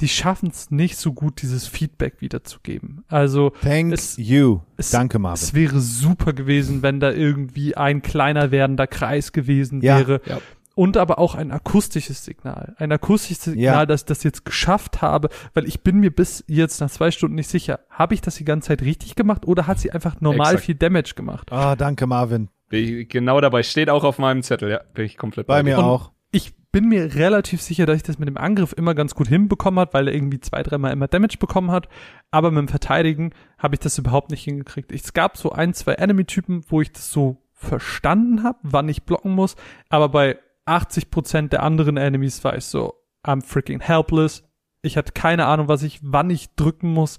die schaffen es nicht so gut, dieses Feedback wiederzugeben. Also Thank es, you. Es, Danke, Marvin. Es wäre super gewesen, wenn da irgendwie ein kleiner werdender Kreis gewesen ja, wäre. Ja. Und aber auch ein akustisches Signal. Ein akustisches Signal, Ja. dass ich das jetzt geschafft habe, weil ich bin mir bis jetzt nach zwei Stunden nicht sicher, habe ich das die ganze Zeit richtig gemacht oder hat sie einfach normal Exakt. viel Damage gemacht? Ah, danke, Marvin. Bin ich genau dabei. Steht auch auf meinem Zettel, ja. Bin ich komplett Bei mir Und auch. Ich bin mir relativ sicher, dass ich das mit dem Angriff immer ganz gut hinbekommen hat, weil er irgendwie zwei, dreimal immer Damage bekommen hat. Aber mit dem Verteidigen habe ich das überhaupt nicht hingekriegt. Es gab so ein, zwei Enemy-Typen, wo ich das so verstanden habe, wann ich blocken muss. Aber bei 80% der anderen Enemies war ich so, I'm freaking helpless. Ich hatte keine Ahnung, was ich, wann ich drücken muss.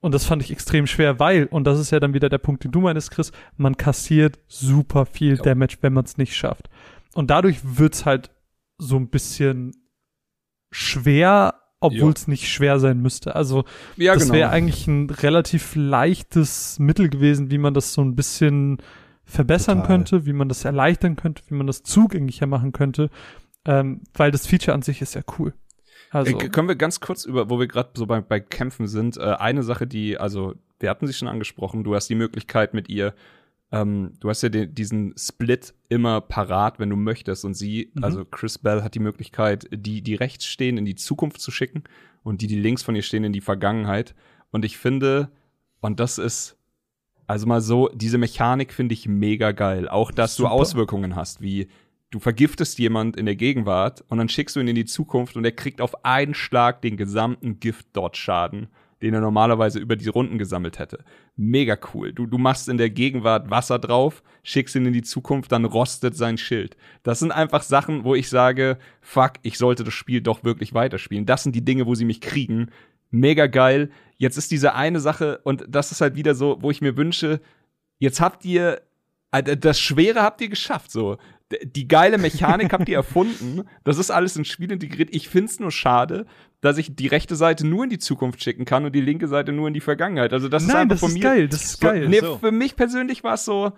Und das fand ich extrem schwer, weil, und das ist ja dann wieder der Punkt, den du meinst, Chris, man kassiert super viel Ja. Damage, wenn man es nicht schafft. Und dadurch wird's halt so ein bisschen schwer, obwohl es nicht schwer sein müsste. Also Ja, das genau. wäre eigentlich ein relativ leichtes Mittel gewesen, wie man das so ein bisschen verbessern Total. könnte, wie man das erleichtern könnte, wie man das zugänglicher machen könnte, ähm, weil das Feature an sich ist ja cool. Also Äh, können wir ganz kurz über, wo wir gerade so bei, bei Kämpfen sind, äh, eine Sache, die, also, wir hatten sie schon angesprochen, du hast die Möglichkeit mit ihr, ähm, du hast ja den, diesen Split immer parat, wenn du möchtest. Und sie, Mhm. also Chris Bell, hat die Möglichkeit, die, die rechts stehen, in die Zukunft zu schicken und die, die links von ihr stehen, in die Vergangenheit. Und ich finde, und das ist, also mal so, diese Mechanik finde ich mega geil. Auch, dass Super. du Auswirkungen hast, wie du vergiftest jemand in der Gegenwart und dann schickst du ihn in die Zukunft und er kriegt auf einen Schlag den gesamten Gift dort Schaden, den er normalerweise über die Runden gesammelt hätte. Mega cool. Du, du machst in der Gegenwart Wasser drauf, schickst ihn in die Zukunft, dann rostet sein Schild. Das sind einfach Sachen, wo ich sage, fuck, ich sollte das Spiel doch wirklich weiterspielen. Das sind die Dinge, wo sie mich kriegen. Mega geil. Jetzt ist diese eine Sache und das ist halt wieder so, wo ich mir wünsche, jetzt habt ihr äh, das Schwere habt ihr geschafft, so. Die geile Mechanik habt ihr erfunden. Das ist alles ins Spiel integriert. Ich find's nur schade, dass ich die rechte Seite nur in die Zukunft schicken kann und die linke Seite nur in die Vergangenheit. Also das ist Nein, einfach das von ist mir. geil, das ist geil. Nee, So. für mich persönlich war es so.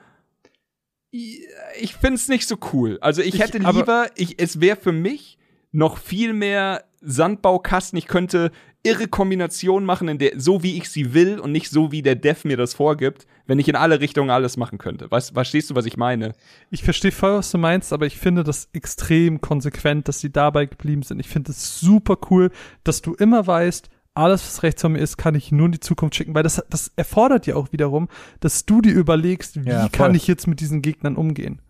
Ich find's nicht so cool. Also ich, Ich- hätte lieber, ich, es wäre für mich noch viel mehr Sandbaukasten. Ich könnte irre Kombinationen machen, in der, so wie ich sie will und nicht so wie der Dev mir das vorgibt, wenn ich in alle Richtungen alles machen könnte. Weißt, verstehst du, was ich meine? Ich verstehe voll, was du meinst, aber ich finde das extrem konsequent, dass sie dabei geblieben sind. Ich finde es super cool, dass du immer weißt, alles, was rechts von mir ist, kann ich nur in die Zukunft schicken, weil das, das erfordert ja auch wiederum, dass du dir überlegst, wie Ja, kann ich jetzt mit diesen Gegnern umgehen?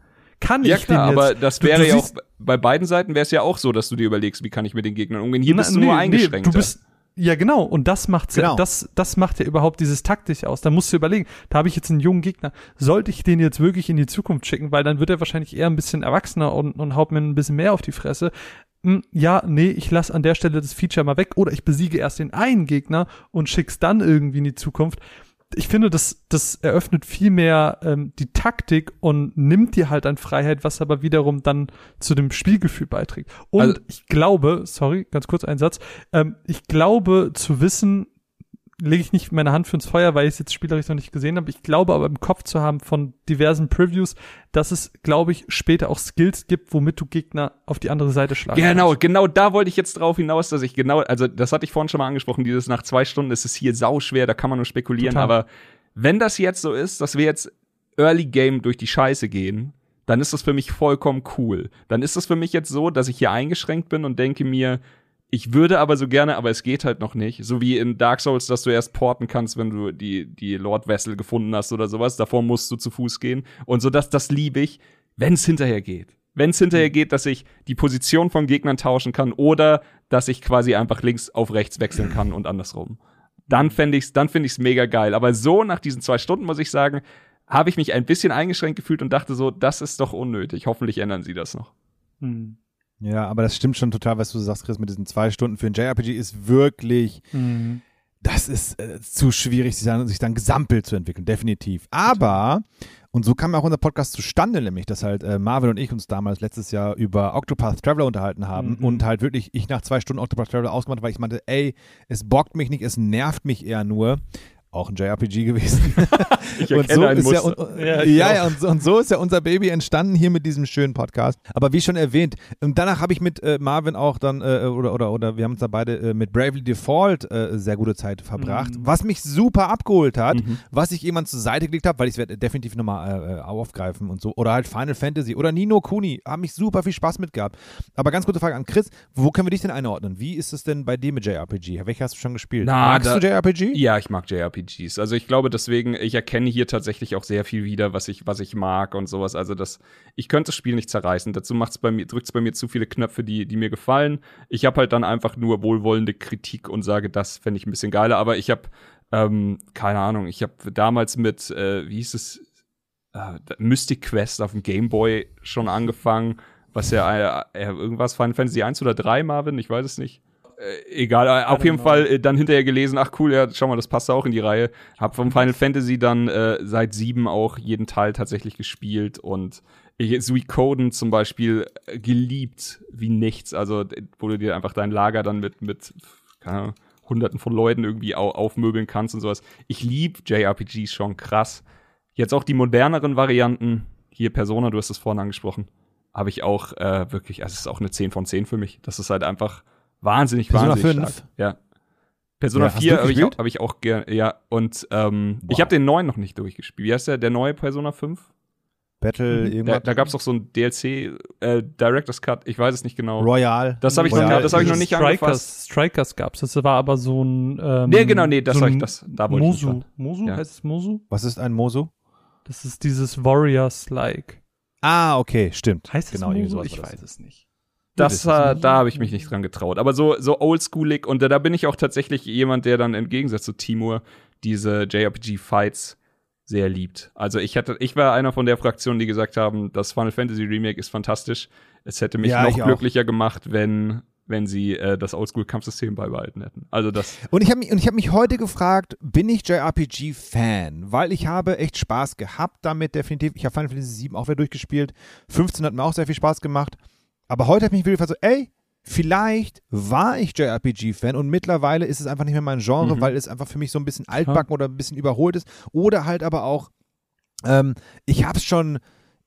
Kann Ja ich klar, aber das Du- wäre du ja auch bei beiden Seiten wäre es ja auch so, dass du dir überlegst, wie kann ich mit den Gegnern umgehen. Hier bist Na, du nee, nur nee, eingeschränkt. du bist ja genau und das macht's Genau. ja, das das macht ja überhaupt dieses taktisch aus. Da musst du überlegen, da habe ich jetzt einen jungen Gegner, sollte ich den jetzt wirklich in die Zukunft schicken, weil dann wird er wahrscheinlich eher ein bisschen erwachsener und und haut mir ein bisschen mehr auf die Fresse. Hm, Ja, nee, ich lass an der Stelle das Feature mal weg oder ich besiege erst den einen Gegner und schick's dann irgendwie in die Zukunft. Ich finde, das, das eröffnet viel mehr ähm, die Taktik und nimmt dir halt an Freiheit, was aber wiederum dann zu dem Spielgefühl beiträgt. Und Also- ich glaube, sorry, ganz kurz ein Satz, ähm, ich glaube zu wissen, lege ich nicht meine Hand für ins Feuer, weil ich es jetzt spielerisch noch nicht gesehen habe. Ich glaube aber im Kopf zu haben von diversen Previews, dass es, glaube ich, später auch Skills gibt, womit du Gegner auf die andere Seite schlagen Genau, kannst. genau da wollte ich jetzt drauf hinaus, dass ich genau, also das hatte ich vorhin schon mal angesprochen, dieses nach zwei Stunden ist es hier sauschwer, da kann man nur spekulieren, Total. aber wenn das jetzt so ist, dass wir jetzt Early Game durch die Scheiße gehen, dann ist das für mich vollkommen cool. Dann ist das für mich jetzt so, dass ich hier eingeschränkt bin und denke mir, ich würde aber so gerne, aber es geht halt noch nicht. So wie in Dark Souls, dass du erst porten kannst, wenn du die, die Lord Vessel gefunden hast oder sowas. Davor musst du zu Fuß gehen. Und so, dass das liebe ich, wenn es hinterher geht. wenn es hinterher geht, dass ich die Position von Gegnern tauschen kann oder dass ich quasi einfach links auf rechts wechseln kann und andersrum. Dann fände ich's, dann finde ich's mega geil. Aber so nach diesen zwei Stunden muss ich sagen, habe ich mich ein bisschen eingeschränkt gefühlt und dachte so, das ist doch unnötig. Hoffentlich ändern sie das noch. Hm. Ja, aber das stimmt schon total, was du sagst, Chris, mit diesen zwei Stunden für ein JRPG ist wirklich, Mhm. das ist äh, zu schwierig, sich dann, sich dann gesampelt zu entwickeln, definitiv. Aber, und so kam ja auch unser Podcast zustande, nämlich, dass halt äh, Marvin und ich uns damals letztes Jahr über Octopath Traveler unterhalten haben Mhm. und halt wirklich ich nach zwei Stunden Octopath Traveler ausgemacht, weil ich meinte, ey, es bockt mich nicht, es nervt mich eher nur. Auch ein JRPG gewesen. [LAUGHS] Ich Und erkenne so ist ja, Muster. und, Ja, ja, ich ja, und, so- und so ist ja unser Baby entstanden hier mit diesem schönen Podcast. Aber wie schon erwähnt, ähm, danach habe ich mit äh, Marvin auch dann, äh, oder, oder, oder wir haben uns da beide äh, mit Bravely Default äh, sehr gute Zeit verbracht, Mhm. was mich super abgeholt hat, Mhm. was ich jemand zur Seite gelegt habe, weil ich es werde definitiv nochmal äh, äh, aufgreifen und so. Oder halt Final Fantasy oder Nino Kuni, haben mich super viel Spaß mit gehabt. Aber ganz kurze Frage an Chris, wo können wir dich denn einordnen? Wie ist es denn bei dir mit JRPG? Welche hast du schon gespielt? Na, Magst da- du JRPG? Ja, ich mag JRPGs. Also ich glaube deswegen, ich erkenne hier tatsächlich auch sehr viel wieder, was ich, was ich mag und sowas. Also das, ich könnte das Spiel nicht zerreißen. Dazu macht's bei mir, drückt's bei mir zu viele Knöpfe, die, die mir gefallen. Ich habe halt dann einfach nur wohlwollende Kritik und sage, das fände ich ein bisschen geiler. Aber ich habe, ähm, keine Ahnung, ich habe damals mit, äh, wie hieß es, äh, Mystic Quest auf dem Game Boy schon angefangen. Was ja äh, äh, irgendwas Final Fantasy 1 oder 3, Marvin, ich weiß es nicht. Äh, egal, äh, auf jeden know. Fall äh, dann hinterher gelesen, ach cool, ja, schau mal, das passt auch in die Reihe. Hab vom Final Fantasy dann äh, seit sieben auch jeden Teil tatsächlich gespielt und Suikoden zum Beispiel äh, geliebt wie nichts. Also, wo du dir einfach dein Lager dann mit, mit keine hunderten von Leuten irgendwie au aufmöbeln kannst und sowas. Ich lieb JRPGs schon krass. Jetzt auch die moderneren Varianten, hier Persona, du hast es vorhin angesprochen, habe ich auch äh, wirklich, also es ist auch eine 10 von 10 für mich. Das ist halt einfach wahnsinnig, Persona wahnsinnig 5? stark. Ja. Persona Ja, hast 4 du habe ich, hab ich auch gerne, ja. Und ähm, ich Wow. habe den neuen noch nicht durchgespielt. Wie heißt der? Der neue Persona 5? Battle, Mhm. irgendwas? Da, da gab es doch so ein DLC, äh, Director's Cut, ich weiß es nicht genau. Royal. Das habe ich, noch- das hab ich noch nicht angefasst. Strikers, Strikers gab's. Das war aber so ein. Ähm, Nee, genau, nee, das so ich- das- da wollte ich Mosu. nicht Mosu Ja. heißt es Mosu? Was ist ein Moso? Das ist dieses Warriors-like. Ah, okay, stimmt. Heißt es genau, irgendwie Mosu? Ich weiß es nicht. Das, das da habe ich mich nicht dran getraut. Aber so, so oldschoolig und äh, da bin ich auch tatsächlich jemand, der dann im Gegensatz zu Timur diese JRPG-Fights sehr liebt. Also ich hatte, ich war einer von der Fraktion, die gesagt haben, das Final Fantasy Remake ist fantastisch. Es hätte mich Ja, noch ich auch. glücklicher gemacht, wenn, wenn sie äh, das Oldschool-Kampfsystem beibehalten hätten. Also das, Und ich habe mich, und ich hab mich heute gefragt, bin ich JRPG-Fan? Weil ich habe echt Spaß gehabt damit, definitiv. Ich habe Final Fantasy 7 auch wieder durchgespielt. 15 hat mir auch sehr viel Spaß gemacht. Aber heute habe ich mich gefragt, so, ey, vielleicht war ich JRPG-Fan und mittlerweile ist es einfach nicht mehr mein Genre, Mhm. weil es einfach für mich so ein bisschen altbacken oder ein bisschen überholt ist. Oder halt aber auch, ähm, ich habe es schon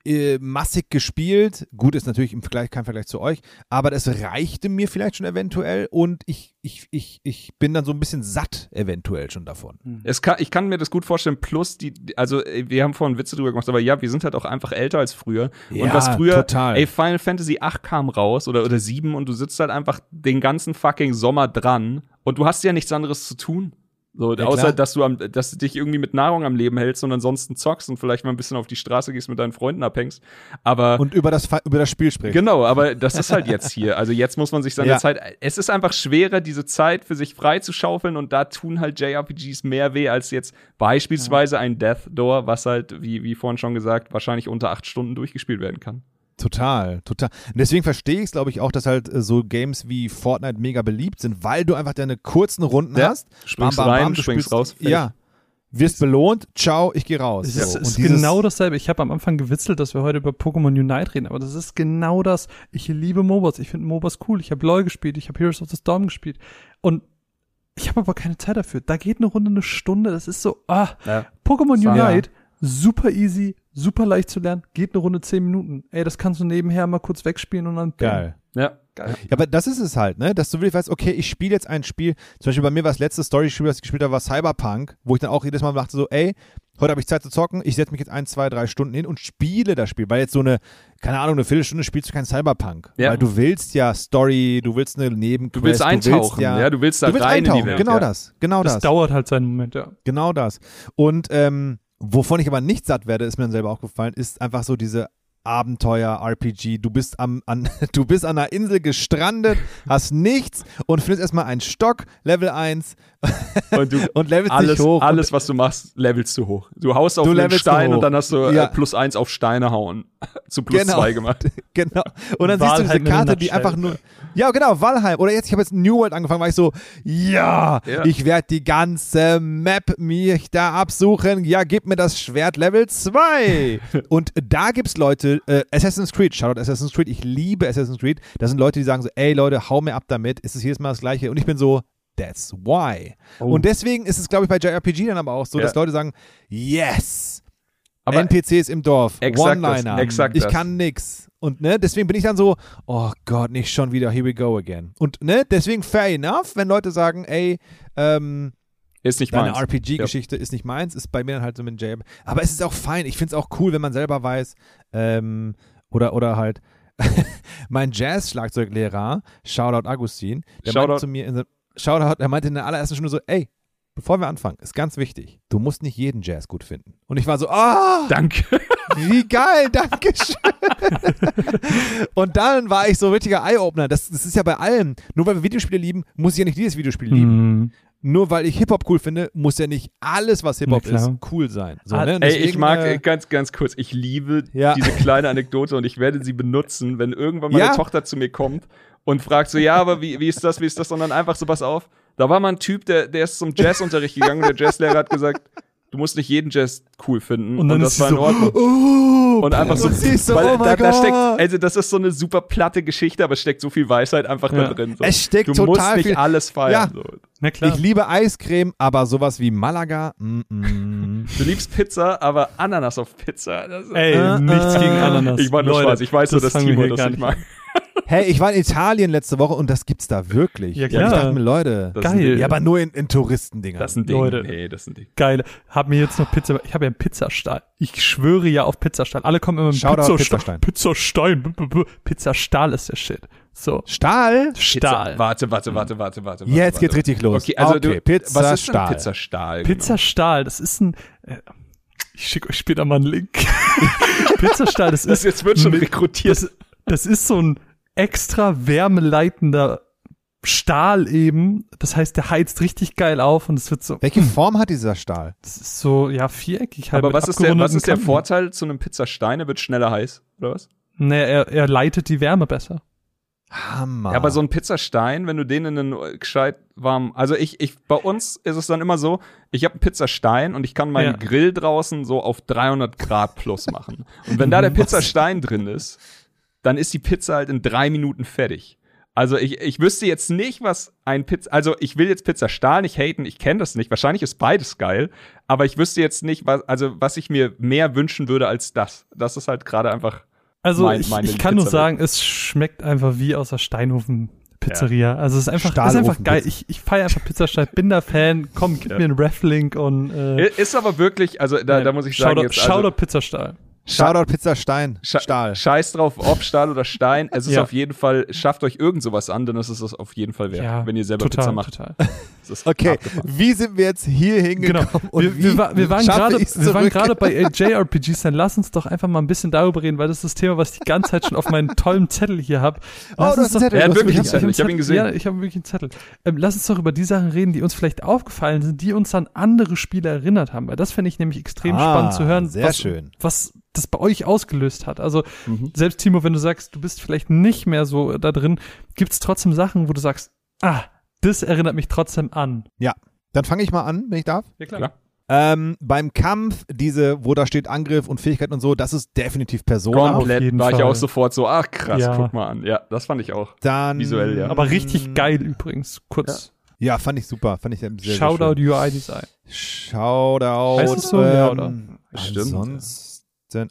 äh, massig gespielt. Gut, ist natürlich im Vergleich kein Vergleich zu euch, aber das reichte mir vielleicht schon eventuell und ich, ich, ich, ich bin dann so ein bisschen satt eventuell schon davon. es kann, ich kann mir das gut vorstellen. Plus die, also wir haben vorhin Witze drüber gemacht, aber ja, wir sind halt auch einfach älter als früher. und Ja, was früher, total. ey, Final Fantasy 8 kam raus oder, oder 7 und du sitzt halt einfach den ganzen fucking Sommer dran und du hast ja nichts anderes zu tun. So, Ja, außer klar. dass du am, dass du dich irgendwie mit Nahrung am Leben hältst und ansonsten zockst und vielleicht mal ein bisschen auf die Straße gehst mit deinen Freunden abhängst. Aber Und über das, über das Spiel spricht. Genau, aber das ist halt jetzt hier. Also jetzt muss man sich seine Ja. Zeit. Es ist einfach schwerer, diese Zeit für sich frei zu schaufeln und da tun halt JRPGs mehr weh als jetzt beispielsweise ein Death Door, was halt, wie, wie vorhin schon gesagt, wahrscheinlich unter acht Stunden durchgespielt werden kann. Total, total. Und deswegen verstehe ich es, glaube ich, auch, dass halt äh, so Games wie Fortnite mega beliebt sind, weil du einfach deine kurzen Runden Ja. hast. Springst rein, du springst spielst- raus, fertig. Ja. Wirst belohnt, ciao, ich gehe raus. Es So. ist, genau dasselbe. Ich habe am Anfang gewitzelt, dass wir heute über Pokémon Unite reden, aber das ist genau das. Ich liebe MOBAs. Ich finde MOBAs cool. Ich habe LoL gespielt, ich habe Heroes of the Storm gespielt. Und ich habe aber keine Zeit dafür. Da geht eine Runde eine Stunde. Das ist so, ah, Ja. Pokémon Ja. Unite, super easy, super leicht zu lernen, geht eine Runde zehn Minuten. Ey, das kannst du nebenher mal kurz wegspielen und dann. Geil. Ja. Geil. Ja, aber das ist es halt, ne? Dass du wirklich weißt, okay, ich spiele jetzt ein Spiel. Zum Beispiel bei mir war das letzte Story-Spiel, das ich gespielt habe, war Cyberpunk, wo ich dann auch jedes Mal dachte so, ey, heute habe ich Zeit zu zocken, ich setze mich jetzt ein, zwei, drei Stunden hin und spiele das Spiel. Weil jetzt so eine, keine Ahnung, eine Viertelstunde spielst du kein Cyberpunk. Ja. Weil du willst ja Story, du willst eine Nebenquest. Du willst eintauchen, ja, ja, du willst da du willst rein in die eintauchen, Welt. genau ja. das, genau Das das. dauert halt seinen Moment, ja. Genau das. Und ähm, wovon ich aber nicht satt werde, ist mir dann selber aufgefallen, ist einfach so diese Abenteuer, RPG. Du bist, am, an, [LAUGHS] du bist an einer Insel gestrandet, hast nichts und findest erstmal einen Stock, Level 1 [LAUGHS] Und du und levelst alles, dich hoch. alles, was du machst, levelst du hoch. Du haust auf Du einen Stein und dann hast du Ja. äh, plus eins auf Steine hauen. [LAUGHS] Zu plus Genau. zwei gemacht. [LAUGHS] Genau. Und dann siehst du diese Valheim Karte, die einfach nur. Ja, genau, Valheim. Oder jetzt, ich habe jetzt New World angefangen, war ich so, ja, Ja. ich werde die ganze Map mir da absuchen. Ja, gib mir das Schwert Level 2. Und da gibt's Leute, äh, Assassin's Creed, Shoutout Assassin's Creed, ich liebe Assassin's Creed. Da sind Leute, die sagen so, ey Leute, hau mir ab damit, ist es jedes Mal das Gleiche. Und ich bin so, That's why. Und deswegen ist es, glaube ich, bei JRPG dann aber auch so, Oh. Ja. dass Leute sagen, yes, Aber NPCs im Dorf, One-Liner, ich das. kann nix. Und ne, deswegen bin ich dann so, oh Gott, nicht schon wieder, here we go again. Und ne, deswegen fair enough, wenn Leute sagen, ey, ähm, ist nicht deine meins. RPG-Geschichte ist nicht meins, ist bei mir dann halt so mit JRPG. Aber es ist auch fein, ich finde es auch cool, wenn man selber weiß, ähm, oder, oder halt, [LAUGHS] mein Jazz-Schlagzeuglehrer, Shoutout Agustin, der Shoutout. meinte zu mir, in der, Shoutout, er meinte in der allerersten Stunde so, ey, bevor wir anfangen, ist ganz wichtig, du musst nicht jeden Jazz gut finden. Und ich war so, ah, Danke. wie geil, danke schön. Und dann war ich so ein richtiger Eye-Opener. Das, das ist ja bei allem. Nur weil wir Videospiele lieben, muss ich ja nicht dieses Videospiel lieben. Mhm. Nur weil ich Hip-Hop cool finde, muss ja nicht alles, was Hip-Hop ist, cool sein. So, Ah, ne? Ey, ich mag, äh, äh, ganz, ganz kurz, ich liebe Ja. diese kleine Anekdote und ich werde sie benutzen, wenn irgendwann meine Ja. Tochter zu mir kommt und fragt so, ja, aber wie, wie ist das, wie ist das? Und dann einfach so, pass auf. Da war mal ein Typ, der, der ist zum Jazzunterricht gegangen und der Jazzlehrer hat gesagt, du musst nicht jeden Jazz cool finden. Und dann das ist sie war in so, Ordnung. Oh, Und einfach so, und so, weil oh da, da steckt, also das ist so eine super platte Geschichte, aber es steckt so viel Weisheit einfach da Ja. drin. So. Es steckt du total musst nicht viel- alles feiern. Ja. So. Na klar. Ich liebe Eiscreme, aber sowas wie Malaga, mm, mm. [LAUGHS] Du liebst Pizza, aber Ananas auf Pizza. Das Ey, Äh, nichts äh, gegen Ananas. ich war nur Leute, Spaß. Ich weiß so, dass Timo das nicht mag. [LAUGHS] Hey, ich war in Italien letzte Woche und das gibt's da wirklich. Ja, Und klar. ich dachte mir, Leute, Geil. Ja, aber nur in, in Touristendingern. Das ein Ding. Leute. Nee, das ein Ding. Geil. Hab mir jetzt noch Pizza. Ich habe ja einen Pizzastall. Ich schwöre ja auf Pizzastall. Alle kommen immer mit Pizzastein. Pizzastein. Pizzastein. B- b- b- Pizzastahl ist der Shit. So. Stahl? Stahl. Pizza. Warte, warte, warte, warte, warte. Jetzt warte, geht's richtig los. Okay, also okay, du, Pizza was ist denn Stahl. Pizzastahl? Pizzastahl, das ist ein. Äh, ich schicke euch später mal einen Link. [LAUGHS] Pizzastahl, das Genau. Das ist. jetzt wird schon mit- rekrutiert. Das, das ist so ein extra wärmeleitender Stahl eben. Das heißt, der heizt richtig geil auf und es wird so. Welche Form hat dieser Stahl? Das ist so, ja, viereckig halt. aber was ist, der, was ist der. Vorteil zu einem Pizzastein? Er wird schneller heiß, oder was? Nee, er, er leitet die Wärme besser. Hammer. Ja, aber so ein Pizzastein, wenn du den in einen gescheit warm, also ich, ich, bei uns ist es dann immer so, ich habe einen Pizzastein und ich kann meinen Ja. Grill draußen so auf 300 Grad plus machen. Und wenn da der [LAUGHS] Pizzastein drin ist, dann ist die Pizza halt in drei Minuten fertig. Also ich, ich wüsste jetzt nicht, was ein Pizza, also ich will jetzt Pizzastahl nicht haten, ich kenne das nicht. Wahrscheinlich ist beides geil, aber ich wüsste jetzt nicht, was, also was ich mir mehr wünschen würde als das. Das ist halt gerade einfach. Also Mein- ich, ich kann nur Pizza- sagen, es schmeckt einfach wie aus der Steinhofen Pizzeria. Also es ist einfach, es ist einfach geil. Ich, ich feiere einfach Pizzastein, bin da Fan. Komm, gib Ja. mir einen Reflink und äh, Ist aber wirklich, also da, da muss ich sagen, Shoutout, jetzt, also, Shoutout Pizzastahl. Shoutout Pizza Stein. Scha- Stahl. Scheiß drauf, ob Stahl oder Stein. Es [LAUGHS] ist Ja. auf jeden Fall, schafft euch irgend sowas an, dann ist es das auf jeden Fall wert, Ja, wenn ihr selber total, Pizza macht. Total. Okay, abgefahren. wie sind wir jetzt hier hingekommen? Genau. Wir, wir, wa- wir waren gerade, wir waren gerade bei [LAUGHS] JRPGs, dann lass uns doch einfach mal ein bisschen darüber reden, weil das ist das Thema, was ich die ganze Zeit schon auf meinem tollen Zettel hier habe. Oh, du hast einen Zettel. Er hat wirklich einen Zettel. Ich hab ihn gesehen. Ja, ich habe wirklich einen Zettel. Ähm, lass uns doch über die Sachen reden, die uns vielleicht aufgefallen sind, die uns an andere Spiele erinnert haben, weil das finde ich nämlich extrem Ah, spannend zu hören, sehr was, schön. was das bei euch ausgelöst hat. Also Mhm. selbst Timo, wenn du sagst, du bist vielleicht nicht mehr so da drin, gibt es trotzdem Sachen, wo du sagst, ah, das erinnert mich trotzdem an. Ja, dann fange ich mal an, wenn ich darf. Ja, Klar. Ähm, beim Kampf, diese, wo da steht Angriff und Fähigkeit und so, das ist definitiv Persona. Komplett jeden war ich Fall. auch sofort so, ach krass, Ja. guck mal an. Ja, das fand ich auch. Dann, Visuell, ja. Aber richtig geil übrigens. Kurz. Ja, fand ich super. Fand ich sehr, sehr Shoutout schön. UI-Design. Shoutout. Heißt es so? Ja, oder? ähm, Stimmt. Ansonsten.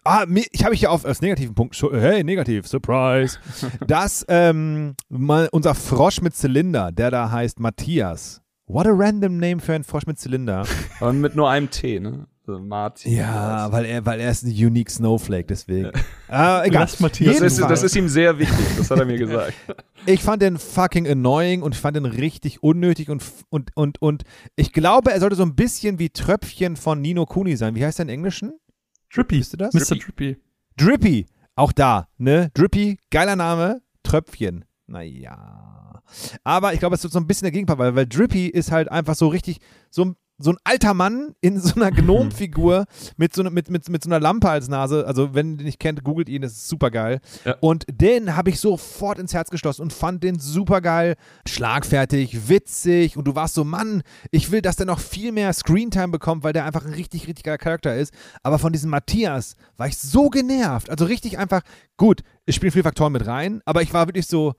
Ah, mi- ich habe hier auf als negativen Punkt. Hey, negativ, Surprise. [LAUGHS] dass ähm, mal unser Frosch mit Zylinder, der da heißt Matthias. What a random name für einen Frosch mit Zylinder. [LAUGHS] Und mit nur einem T, ne? Martin. ja, weil er, weil er ist ein unique Snowflake, deswegen. äh, [LAUGHS] egal. Lass Matthias Das ist, das ist ihm sehr wichtig, das hat er mir gesagt. Ich fand den fucking annoying und ich fand den richtig unnötig und, und, und, und ich glaube, er sollte so ein bisschen wie Tröpfchen von Nino Kuni sein. Wie heißt er im Englischen? Drippy. Wisst ihr das? Mr. Drippy. Drippy. auch da, ne? Drippy, geiler Name, Tröpfchen. Naja. Aber ich glaube, es wird so ein bisschen der Gegenpart, weil, weil Drippy ist halt einfach so richtig, so, so ein alter Mann in so einer [LAUGHS] Gnomfigur mit so, ne- mit, mit, mit so einer Lampe als Nase. Also, wenn ihr den nicht kennt, googelt ihn, das ist super geil. Ja. Und den habe ich sofort ins Herz geschlossen und fand den super geil, schlagfertig, witzig. Und du warst so, Mann, ich will, dass der noch viel mehr Screentime bekommt, weil der einfach ein richtig, richtig geiler Charakter ist. Aber von diesem Matthias war ich so genervt. Also richtig einfach, gut, es spielen viele Faktoren mit rein, aber ich war wirklich so,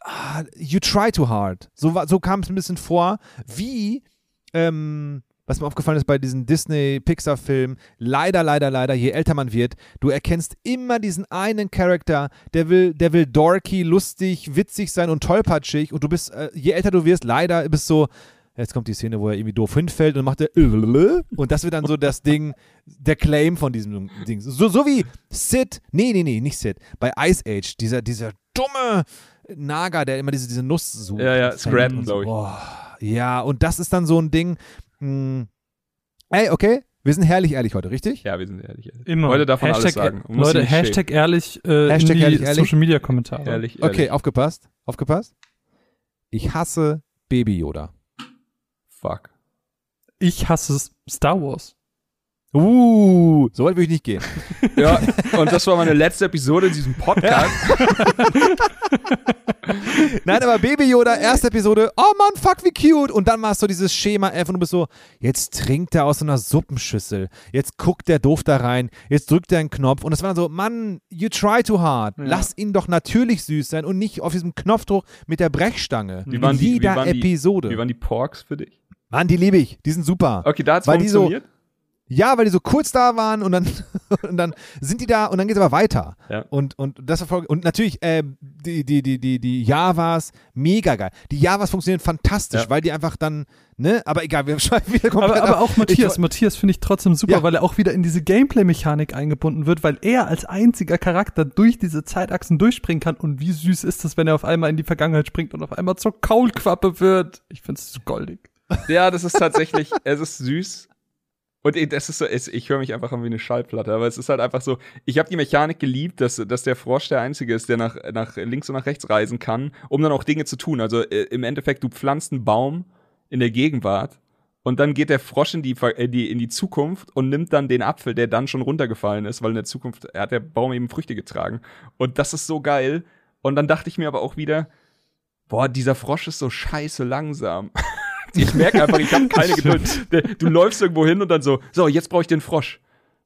ah, you try too hard. So, so kam es ein bisschen vor, wie, ähm, was mir aufgefallen ist bei diesen Disney-Pixar-Filmen, leider, leider, leider, je älter man wird, du erkennst immer diesen einen Charakter, der will, der will dorky, lustig, witzig sein und tollpatschig und du bist, äh, je älter du wirst, leider bist so, jetzt kommt die Szene, wo er irgendwie doof hinfällt und macht er [LAUGHS] und das wird dann so das Ding, der Claim von diesem Ding. So, so wie Sid, nee, nee, nee, nicht Sid, bei Ice Age, dieser, dieser dumme Naga, der immer diese, diese Nuss sucht. Ja, ja, und Scrap, so. glaub ich. Boah, ja, und das ist dann so ein Ding, mh, ey, okay, wir sind herrlich ehrlich heute, richtig? Ja, wir sind ehrlich. Immer. Heute darf man alles Hashtag, sagen. Man muss Leute, Hashtag ehrlich, äh, Hashtag in die ehrlich, ehrlich. Social Media Kommentare. schämen. Ehrlich, Okay, ehrlich. aufgepasst, aufgepasst. Ich hasse Baby Yoda. Fuck. Ich hasse Star Wars. Uh, so weit will ich nicht gehen. [LAUGHS] Ja, und das war meine letzte Episode in diesem Podcast. [LAUGHS] Nein, aber Baby Yoda, erste Episode, oh Mann, fuck, wie cute. Und dann machst du dieses Schema F und du bist so, jetzt trinkt er aus so einer Suppenschüssel. Jetzt guckt der doof da rein. Jetzt drückt er einen Knopf. Und das war dann so, Mann, you try too hard. Ja. Lass ihn doch natürlich süß sein und nicht auf diesem Knopfdruck mit der Brechstange. Wie waren In die, wie jeder waren die, Episode. Wie waren die Porks für dich? Mann, die liebe ich. Die sind super. Okay, da hat's Weil die so- funktioniert. Ja, weil die so kurz da waren und dann, [LAUGHS] und dann sind die da und dann geht es aber weiter. Ja. Und, und das war voll, und natürlich äh, die, die, die, die, die Javas, mega geil. Die Javas funktionieren fantastisch, Ja. weil die einfach dann, ne, aber egal, wir [LAUGHS] schreiben wieder komplett Aber, aber ab. auch Matthias, Ich- Matthias finde ich trotzdem super, Ja. weil er auch wieder in diese Gameplay-Mechanik eingebunden wird, weil er als einziger Charakter durch diese Zeitachsen durchspringen kann. Und wie süß ist das, wenn er auf einmal in die Vergangenheit springt und auf einmal zur Kaulquappe wird? Ich finde es goldig. Ja, das ist tatsächlich, [LAUGHS] es ist süß. Und eh, das ist so, ich höre mich einfach an wie eine Schallplatte, aber es ist halt einfach so, ich habe die Mechanik geliebt, dass, dass der Frosch der Einzige ist, der nach, nach links und nach rechts reisen kann, um dann auch Dinge zu tun. Also äh, im Endeffekt, du pflanzt einen Baum in der Gegenwart und dann geht der Frosch in die, in die Zukunft und nimmt dann den Apfel, der dann schon runtergefallen ist, weil in der Zukunft hat der Baum eben Früchte getragen. Und das ist so geil. Und dann dachte ich mir aber auch wieder, boah, dieser Frosch ist so scheiße langsam. [LAUGHS] Ich merke einfach, ich habe keine [LAUGHS] Geduld. Du läufst irgendwo hin und dann so, so, jetzt brauche ich den Frosch.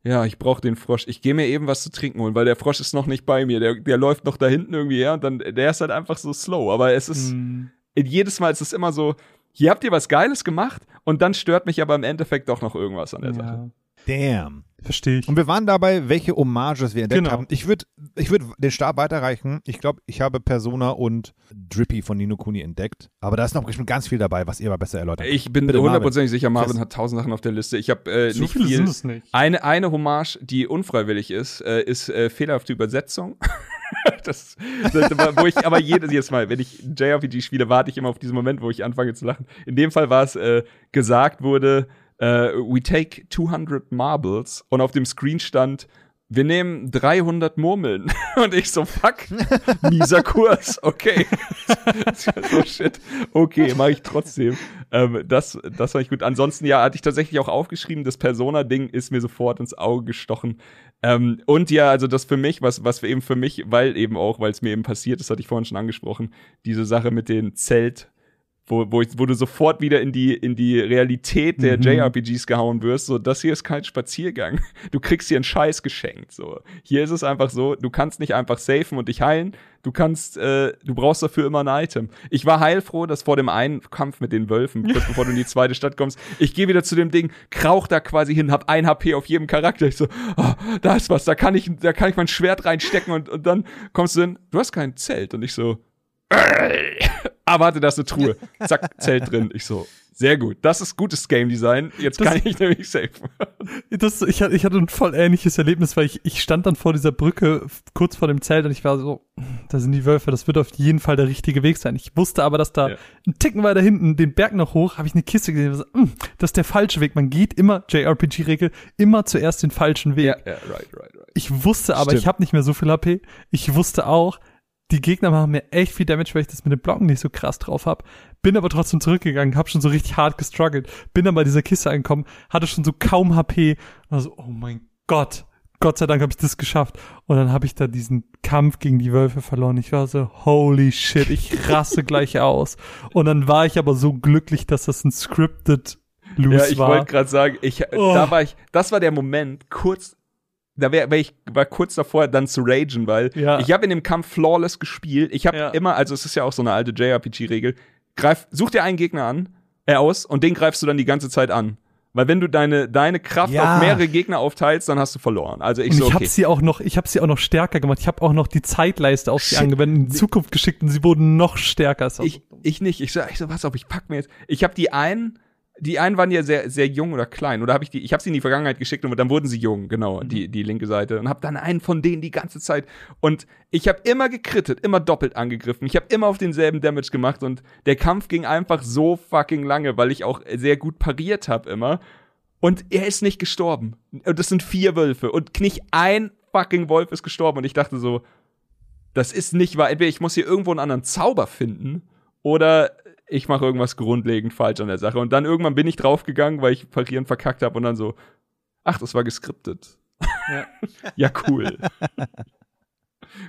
Ja, ich brauche den Frosch. Ich gehe mir eben was zu trinken holen, weil der Frosch ist noch nicht bei mir. Der, der läuft noch da hinten irgendwie her und dann, der ist halt einfach so slow. Aber es ist, Hm. jedes Mal ist es immer so, hier habt ihr was Geiles gemacht und dann stört mich aber im Endeffekt doch noch irgendwas an der Sache. Damn. verstehe ich. Und wir waren dabei, welche Hommages wir entdeckt Genau. haben. Ich würde ich würd den Stab weiterreichen. Ich glaube, ich habe Persona und Drippy von Nino Kuni entdeckt. Aber da ist noch bestimmt ganz viel dabei, was ihr aber besser erläutern könnt. Ich bin hundertprozentig sicher, Marvin Chris. hat tausend Sachen auf der Liste. Ich habe äh, So nicht viele viel. sind es nicht. Eine, eine Hommage, die unfreiwillig ist, äh, ist äh, fehlerhafte Übersetzung. [LAUGHS] das, das, wo ich aber jedes, jedes Mal, wenn ich JRPG spiele, warte ich immer auf diesen Moment, wo ich anfange zu lachen. In dem Fall war es äh, gesagt wurde, äh, we take 200 marbles und auf dem Screen stand, wir nehmen 300 Murmeln. [LAUGHS] Und ich so, fuck, mieser Kurs, okay. [LAUGHS] so shit. Okay, mache ich trotzdem. Ähm, das, das war ich gut. Ansonsten, ja, hatte ich tatsächlich auch aufgeschrieben, das Persona-Ding ist mir sofort ins Auge gestochen. Ähm, und ja, also das für mich, was, was eben für mich, weil eben auch, weil es mir eben passiert ist, hatte ich vorhin schon angesprochen, diese Sache mit den Zelt, wo, wo, ich, wo du sofort wieder in die, in die Realität der Mhm. JRPGs gehauen wirst. So, das hier ist kein Spaziergang. [LAUGHS] Du kriegst hier einen Scheiß geschenkt. So, hier ist es einfach so, du kannst nicht einfach safen und dich heilen. Du kannst, äh, du brauchst dafür immer ein Item. Ich war heilfroh, dass vor dem einen Kampf mit den Wölfen, kurz bevor du in die [LAUGHS] zweite Stadt kommst, ich gehe wieder zu dem Ding, krauch da quasi hin, hab ein HP auf jedem Charakter. Ich so, oh, da ist was, da kann ich, da kann ich mein Schwert reinstecken und, und dann kommst du hin, du hast kein Zelt. Und ich so, ah, warte, da ist eine Truhe. Zack, Zelt drin. Ich so, sehr gut. Das ist gutes Game Design. Jetzt Das- kann ich nämlich safen. Das, ich, hatte- ich hatte ein voll ähnliches Erlebnis, weil ich, ich stand dann vor dieser Brücke kurz vor dem Zelt und ich war so, da sind die Wölfe, das wird auf jeden Fall der richtige Weg sein. Ich wusste aber, dass da Ja. ein Ticken weiter hinten, den Berg noch hoch, habe ich eine Kiste gesehen. So, "Mm, das ist der falsche Weg. Man geht immer, JRPG-Regel, immer zuerst den falschen Weg. ja, right, right, right. Ich wusste aber, Stimmt. ich habe nicht mehr so viel HP. Ich wusste auch, die Gegner machen mir echt viel Damage, weil ich das mit den Blocken nicht so krass drauf hab. Bin aber trotzdem zurückgegangen, hab schon so richtig hart gestruggelt. Bin dann bei dieser Kiste angekommen, hatte schon so kaum HP. Und war so, oh mein Gott. Gott sei Dank habe ich das geschafft. Und dann habe ich da diesen Kampf gegen die Wölfe verloren. Ich war so, holy shit, ich rasse gleich [LAUGHS] aus. Und dann war ich aber so glücklich, dass das ein scripted Loose Ja, ich war. wollte gerade sagen, ich, Oh. da war ich, das war der Moment, kurz, da wär, wär ich war kurz davor, dann zu ragen, weil Ja. ich habe in dem Kampf flawless gespielt. Ich habe Ja. immer, also es ist ja auch so eine alte JRPG-Regel, greif, such dir einen Gegner an, äh, aus und den greifst du dann die ganze Zeit an. Weil wenn du deine, deine Kraft Ja. auf mehrere Gegner aufteilst, dann hast du verloren. Also ich Und so, ich okay. habe sie auch noch, ich habe sie auch noch stärker gemacht. Ich habe auch noch die Zeitleiste auf sie angewendet, in die Zukunft geschickt und sie wurden noch stärker. Ich, ich nicht. Ich so, ich so, pass auf, ich pack mir jetzt. Ich habe die einen, die einen waren ja sehr, sehr jung oder klein. Oder habe ich die, ich habe sie in die Vergangenheit geschickt und dann wurden sie jung, genau, Mhm. die, die linke Seite. Und habe dann einen von denen die ganze Zeit. Und ich habe immer gekrittet, immer doppelt angegriffen. Ich habe immer auf denselben Damage gemacht und der Kampf ging einfach so fucking lange, weil ich auch sehr gut pariert habe immer. Und er ist nicht gestorben. Und das sind vier Wölfe. Und nicht ein fucking Wolf ist gestorben. Und ich dachte so, das ist nicht wahr. Entweder ich muss hier irgendwo einen anderen Zauber finden oder ich mache irgendwas grundlegend falsch an der Sache. Und dann irgendwann bin ich draufgegangen, weil ich parieren verkackt habe und dann so, ach, das war geskriptet. Ja. [LAUGHS] ja, cool.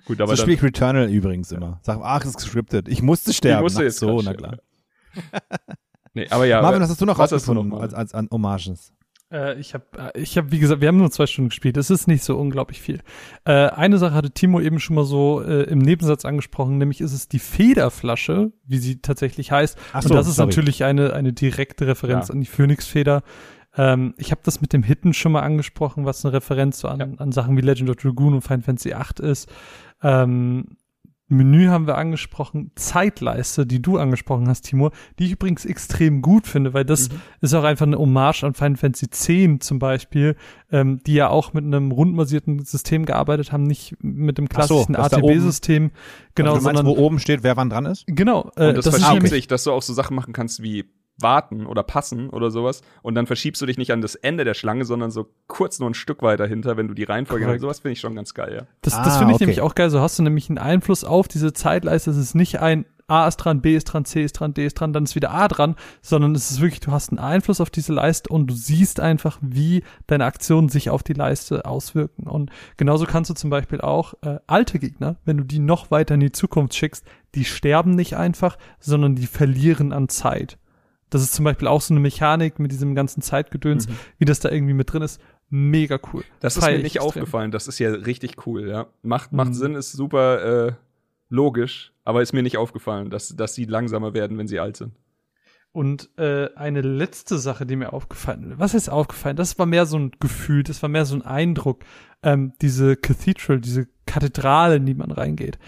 Gut, aber so ich Returnal übrigens immer. Sag, ach, es ist gescriptet. Ich musste sterben. musste Ach jetzt so, grad na sterben. klar. nee, aber ja. Marvin, was hast du noch rausgefunden noch, als, als an Hommages? Äh, ich habe, ich hab, wie gesagt, wir haben nur zwei Stunden gespielt. Es ist nicht so unglaublich viel. Äh, eine Sache hatte Timo eben schon mal so äh, im Nebensatz angesprochen, nämlich ist es die Federflasche, wie sie tatsächlich heißt. Ach Und so, das ist sorry. natürlich eine, eine direkte Referenz Ja. an die Phönixfeder. Ähm, ich habe das mit dem Hitten schon mal angesprochen, was eine Referenz so an, Ja. an Sachen wie Legend of Dragoon und Final Fantasy VIII ist. Ähm, Menü haben wir angesprochen, Zeitleiste, die du angesprochen hast, Timo, die ich übrigens extrem gut finde, weil das Mhm. ist auch einfach eine Hommage an Final Fantasy X zum Beispiel, ähm, die ja auch mit einem rundenbasierten System gearbeitet haben, nicht mit dem so, klassischen da ATB-System. Genau, also du meinst, sondern wo oben steht, wer wann dran ist? genau, äh, Und das, das nämlich sich, dass du auch so Sachen machen kannst wie warten oder passen oder sowas. Und dann verschiebst du dich nicht an das Ende der Schlange, sondern so kurz nur ein Stück weiter hinter, wenn du die Reihenfolge Korrekt. Sowas finde ich schon ganz geil, ja. Das, Ah, das finde ich okay. nämlich auch geil. So hast du nämlich einen Einfluss auf diese Zeitleiste. Es ist nicht ein A ist dran, B ist dran, C ist dran, D ist dran, dann ist wieder A dran, sondern es ist wirklich, du hast einen Einfluss auf diese Leiste und du siehst einfach, wie deine Aktionen sich auf die Leiste auswirken. Und genauso kannst du zum Beispiel auch äh, alte Gegner, wenn du die noch weiter in die Zukunft schickst, die sterben nicht einfach, sondern die verlieren an Zeit. Das ist zum Beispiel auch so eine Mechanik mit diesem ganzen Zeitgedöns, wie das da irgendwie mit drin ist. Mega cool. Das ist Feier mir ich nicht extrem. aufgefallen. Das ist ja richtig cool, ja. Macht, macht Mhm. Sinn, ist super äh, logisch, aber ist mir nicht aufgefallen, dass, dass sie langsamer werden, wenn sie alt sind. Und äh, eine letzte Sache, die mir aufgefallen ist, was ist aufgefallen? Das war mehr so ein Gefühl, das war mehr so ein Eindruck. Ähm, diese Cathedral, diese Kathedrale, in die man reingeht,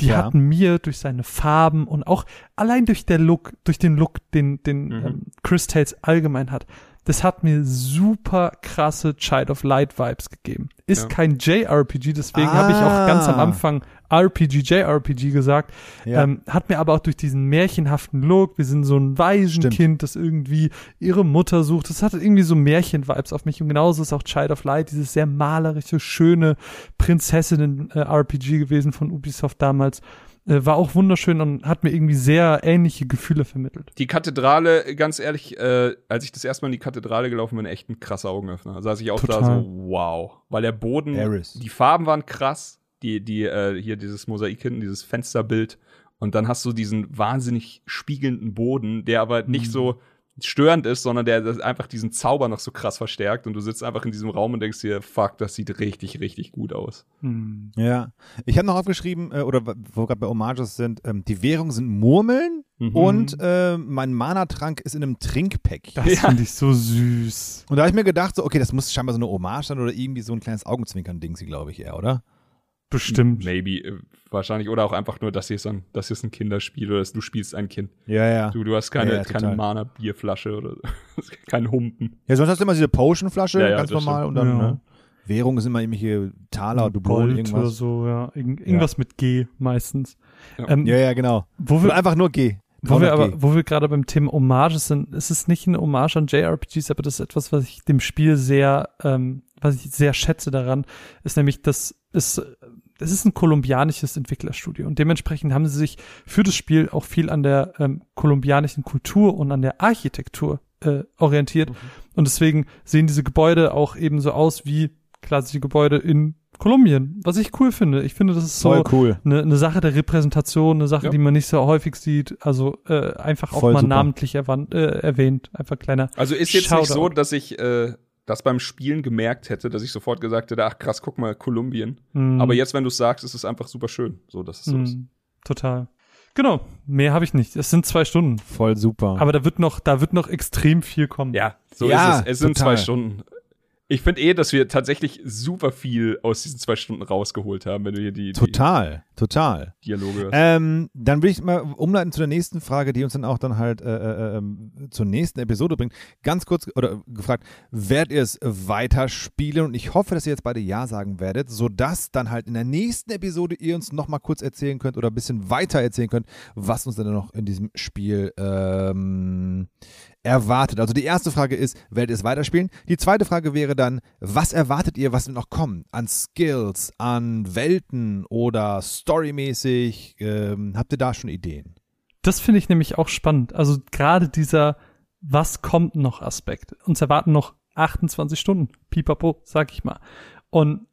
die Ja. hatten mir durch seine Farben und auch allein durch der Look, durch den Look, den, den Mhm. ähm, Chris Tales allgemein hat, das hat mir super krasse Child of Light Vibes gegeben. Ist Ja. kein JRPG, deswegen habe ich auch ganz am Ah. Anfang RPG, JRPG gesagt. Ja. Ähm, hat mir aber auch durch diesen märchenhaften Look, wir sind so ein Waisenkind, das irgendwie ihre Mutter sucht. Das hat irgendwie so Märchen-Vibes auf mich. Und genauso ist auch Child of Light, dieses sehr malerische, schöne Prinzessinnen-RPG gewesen von Ubisoft damals. Äh, war auch wunderschön und hat mir irgendwie sehr ähnliche Gefühle vermittelt. Die Kathedrale, ganz ehrlich, äh, als ich das erste Mal in die Kathedrale gelaufen bin, echt ein krasser Augenöffner. Da saß ich auch da Total. so, wow. Weil der Boden, Eris. die Farben waren krass, die, die, äh, hier dieses Mosaik hinten, dieses Fensterbild. Und dann hast du diesen wahnsinnig spiegelnden Boden, der aber nicht Mhm. so störend ist, sondern der das einfach diesen Zauber noch so krass verstärkt. Und du sitzt einfach in diesem Raum und denkst dir, fuck, das sieht richtig, richtig gut aus. Hm. Ja. Ich habe noch aufgeschrieben, äh, oder wo wir gerade bei Hommages sind, ähm, die Währung sind Murmeln Mhm. und äh, mein Mana-Trank ist in einem Trinkpack. Das Ja. finde ich so süß. Und da habe ich mir gedacht, so, okay, das muss scheinbar so eine Hommage sein oder irgendwie so ein kleines Augenzwinkern-Ding, glaube ich eher, oder? Bestimmt. Maybe, äh, wahrscheinlich. Oder auch einfach nur, das hier ist ein, das hier ist ein Kinderspiel oder dass du spielst ein Kind. Ja, ja. Du, du hast keine, Ja, ja, keine. Mana-Bierflasche oder [LAUGHS] kein Humpen. Ja, sonst hast du immer diese Potion-Flasche, Ja, ja, ganz normal. stimmt. Und dann, Ja. ne? Währung ist immer irgendwelche Taler, Dublonen, Gold oder irgendwas. so, ja. Irgend, irgendwas mit G meistens. Ja. Ähm, Ja, ja, genau. Wo Oder wir, einfach nur G. Wo wir aber, wo wir gerade beim Thema Hommages sind, es ist nicht eine Hommage an JRPGs, aber das ist etwas, was ich dem Spiel sehr, ähm, was ich sehr schätze daran, ist nämlich, dass es, es ist ein kolumbianisches Entwicklerstudio und dementsprechend haben sie sich für das Spiel auch viel an der ähm, kolumbianischen Kultur und an der Architektur äh, orientiert und deswegen sehen diese Gebäude auch eben so aus wie klassische Gebäude in Kolumbien, was ich cool finde. Ich finde, das ist so cool. eine, eine Sache der Repräsentation, eine Sache, Ja. die man nicht so häufig sieht. Also äh, einfach auch Voll mal super. namentlich erwähnt, äh, erwähnt. Einfach kleiner. Also ist jetzt Shoutout. nicht so, dass ich äh, das beim Spielen gemerkt hätte, dass ich sofort gesagt hätte, ach krass, guck mal, Kolumbien. Mm, Aber jetzt, wenn du es sagst, ist es einfach super schön, so dass es so ist. mm, total. Genau, mehr habe ich nicht. Es sind zwei Stunden. Voll super. Aber da wird noch, da wird noch extrem viel kommen. Ja, so Ja, ist es. Es sind total. zwei Stunden. Ich finde eh, dass wir tatsächlich super viel aus diesen zwei Stunden rausgeholt haben, wenn du hier die, die total, total. Dialoge. Ähm, dann will ich mal umleiten zu der nächsten Frage, die uns dann auch dann halt äh, äh, ähm, zur nächsten Episode bringt. Ganz kurz oder gefragt, werdet ihr es weiterspielen? Und ich hoffe, dass ihr jetzt beide Ja sagen werdet, sodass dann halt in der nächsten Episode ihr uns noch mal kurz erzählen könnt oder ein bisschen weiter erzählen könnt, was uns dann noch in diesem Spiel ähm, erwartet. Also die erste Frage ist, werdet ihr es weiterspielen? Die zweite Frage wäre dann, was erwartet ihr, was noch kommt? An Skills, an Welten oder storymäßig? Ähm, habt ihr da schon Ideen? Das finde ich nämlich auch spannend. Also gerade dieser Was kommt noch Aspekt. Uns erwarten noch 28 Stunden. Pipapo, sag ich mal. Und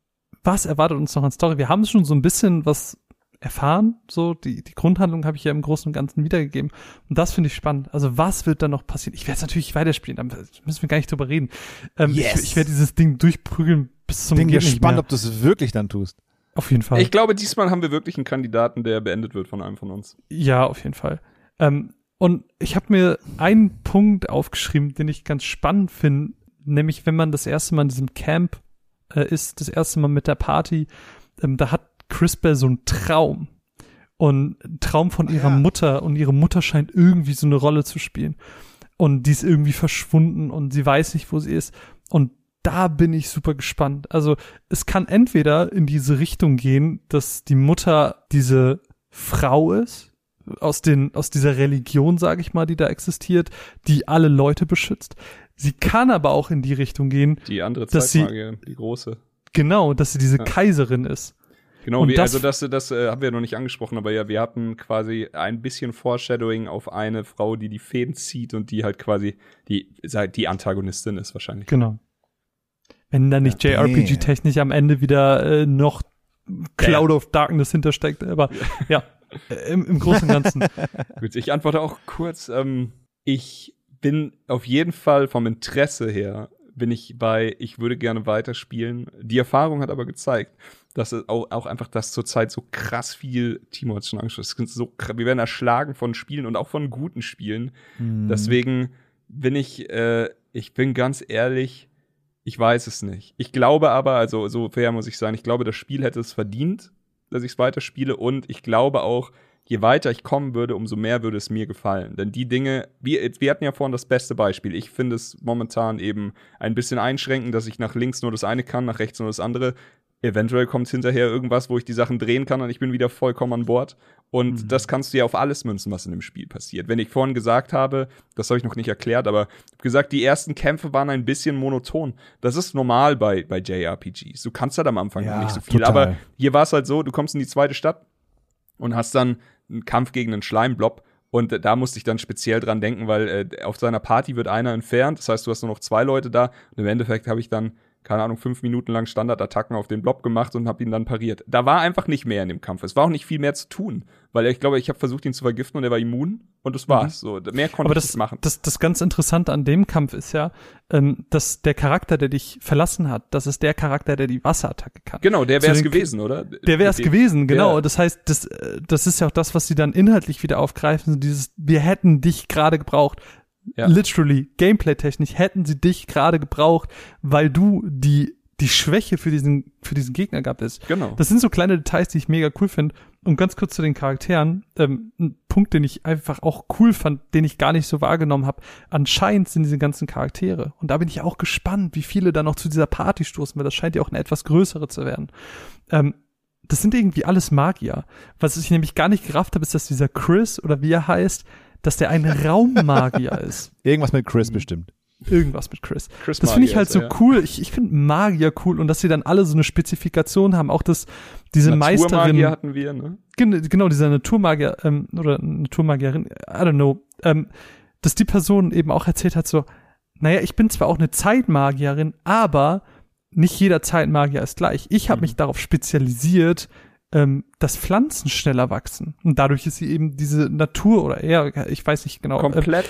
was erwartet uns noch an Story? Wir haben schon so ein bisschen was erfahren. So, die, die Grundhandlung habe ich ja im Großen und Ganzen wiedergegeben. Und das finde ich spannend. Also was wird da noch passieren? Ich werde es natürlich weiterspielen, da müssen wir gar nicht drüber reden. Ähm, Yes. Ich, ich werde dieses Ding durchprügeln bis zum Bin gespannt, ob du es wirklich dann tust. Auf jeden Fall. Ich glaube, diesmal haben wir wirklich einen Kandidaten, der beendet wird von einem von uns. Ja, auf jeden Fall. Ähm, und ich habe mir einen Punkt aufgeschrieben, den ich ganz spannend finde, nämlich wenn man das erste Mal in diesem Camp äh, ist, das erste Mal mit der Party, ähm, da hat Crispell so einen Traum. Und Traum von ihrer ja. Mutter und ihre Mutter scheint irgendwie so eine Rolle zu spielen. Und die ist irgendwie verschwunden und sie weiß nicht, wo sie ist. Und da bin ich super gespannt. Also es kann entweder in diese Richtung gehen, dass die Mutter diese Frau ist, aus den, aus dieser Religion, sage ich mal, die da existiert, die alle Leute beschützt. Sie kann aber auch in die Richtung gehen, Die andere Dass sie- Zeitmagie, die große. genau, dass sie diese Ja. Kaiserin ist. Genau, Und wie, das- also das, das äh, haben wir noch nicht angesprochen, aber ja, wir hatten quasi ein bisschen Foreshadowing auf eine Frau, die die Fäden zieht und die halt quasi die, die Antagonistin ist wahrscheinlich. Genau. Wenn da nicht Ja, JRPG-technisch am Ende wieder äh, noch Cloud of Darkness hintersteckt, aber ja, äh, im, im Großen und Ganzen. [LAUGHS] Gut, ich antworte auch kurz. Ähm, ich bin auf jeden Fall vom Interesse her, bin ich bei, ich würde gerne weiterspielen. Die Erfahrung hat aber gezeigt, dass es auch, auch einfach das zurzeit so krass viel, Timo hat schon angesprochen, sind so, wir werden erschlagen von Spielen und auch von guten Spielen. Hm. Deswegen bin ich, äh, ich bin ganz ehrlich, ich weiß es nicht. Ich glaube aber, also so fair muss ich sein, ich glaube, das Spiel hätte es verdient, dass ich es weiterspiele und ich glaube auch, je weiter ich kommen würde, umso mehr würde es mir gefallen. Denn die Dinge, wir, wir hatten ja vorhin das beste Beispiel. Ich finde es momentan eben ein bisschen einschränkend, dass ich nach links nur das eine kann, nach rechts nur das andere. Eventuell kommt hinterher irgendwas, wo ich die Sachen drehen kann und ich bin wieder vollkommen an Bord. Und Mhm. das kannst du ja auf alles münzen, was in dem Spiel passiert. Wenn ich vorhin gesagt habe, das habe ich noch nicht erklärt, aber ich gesagt, die ersten Kämpfe waren ein bisschen monoton. Das ist normal bei, bei JRPGs. Du kannst halt am Anfang Ja, noch nicht so viel. total. Aber hier war es halt so, du kommst in die zweite Stadt und hast dann einen Kampf gegen einen Schleimblob. Und da musste ich dann speziell dran denken, weil äh, auf seiner Party wird einer entfernt. Das heißt, du hast nur noch zwei Leute da. Und im Endeffekt habe ich dann, keine Ahnung, fünf Minuten lang Standardattacken auf den Blob gemacht und habe ihn dann pariert. Da war einfach nicht mehr in dem Kampf. Es war auch nicht viel mehr zu tun. Weil ich glaube, ich habe versucht, ihn zu vergiften und er war immun. Und das war's. So, mehr konnte Mhm. Aber ich das, nicht machen. das, das ganz Interessante an dem Kampf ist ja, ähm, dass der Charakter, der dich verlassen hat, das ist der Charakter, der die Wasserattacke kann. genau, der wäre es gewesen, oder? Der wäre es gewesen, genau. Ja. Das heißt, das, äh, das ist ja auch das, was sie dann inhaltlich wieder aufgreifen. Dieses, wir hätten dich gerade gebraucht. Ja. Literally, gameplay-technisch hätten sie dich gerade gebraucht, weil du die, die Schwäche für diesen, für diesen Gegner gab ist. Genau. Das sind so kleine Details, die ich mega cool finde. Und ganz kurz zu den Charakteren. Ähm, ein Punkt, den ich einfach auch cool fand, den ich gar nicht so wahrgenommen habe. Anscheinend sind diese ganzen Charaktere. Und da bin ich auch gespannt, wie viele da noch zu dieser Party stoßen, weil das scheint ja auch eine etwas größere zu werden. Ähm, das sind irgendwie alles Magier. Was ich nämlich gar nicht gerafft habe, ist, dass dieser Chris oder wie er heißt, dass der ein [LAUGHS] Raummagier ist. Irgendwas mit Chris bestimmt. Irgendwas mit Chris. Chris Das finde ich halt so ja. cool. Ich, ich finde Magier cool und dass sie dann alle so eine Spezifikation haben. Auch das, diese Naturmagier Meisterin. hatten wir, ne? Gen genau, dieser Naturmagier, ähm, oder Naturmagierin, I don't know, ähm, dass die Person eben auch erzählt hat, so, naja, ich bin zwar auch eine Zeitmagierin, aber nicht jeder Zeitmagier ist gleich. Ich habe Mhm. mich darauf spezialisiert, ähm, dass Pflanzen schneller wachsen. Und dadurch ist sie eben diese Natur oder eher, ich weiß nicht genau. äh, Komplett.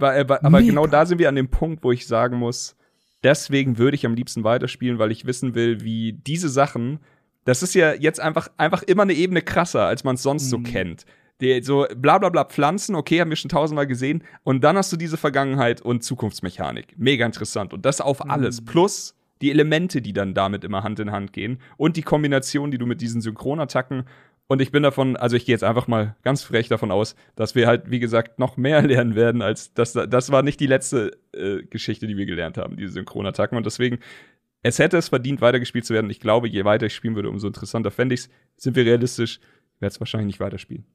Äh, aber mega. genau da sind wir an dem Punkt, wo ich sagen muss, deswegen würde ich am liebsten weiterspielen, weil ich wissen will, wie diese Sachen, das ist ja jetzt einfach, einfach immer eine Ebene krasser, als man es sonst so Mhm. kennt. Die, so bla bla bla Pflanzen, okay, haben wir schon tausendmal gesehen. Und dann hast du diese Vergangenheit und Zukunftsmechanik. Mega interessant. Und das auf alles. Plus die Elemente, die dann damit immer Hand in Hand gehen. Und die Kombination, die du mit diesen Synchronattacken und ich bin davon, also ich gehe jetzt einfach mal ganz frech davon aus, dass wir halt, wie gesagt, noch mehr [LAUGHS] lernen werden, als das, das war nicht die letzte äh, Geschichte, die wir gelernt haben, diese Synchronattacken. Und deswegen, es hätte es verdient, weitergespielt zu werden. Ich glaube, je weiter ich spielen würde, umso interessanter fände ich's. Sind wir realistisch, werde es wahrscheinlich nicht weiterspielen.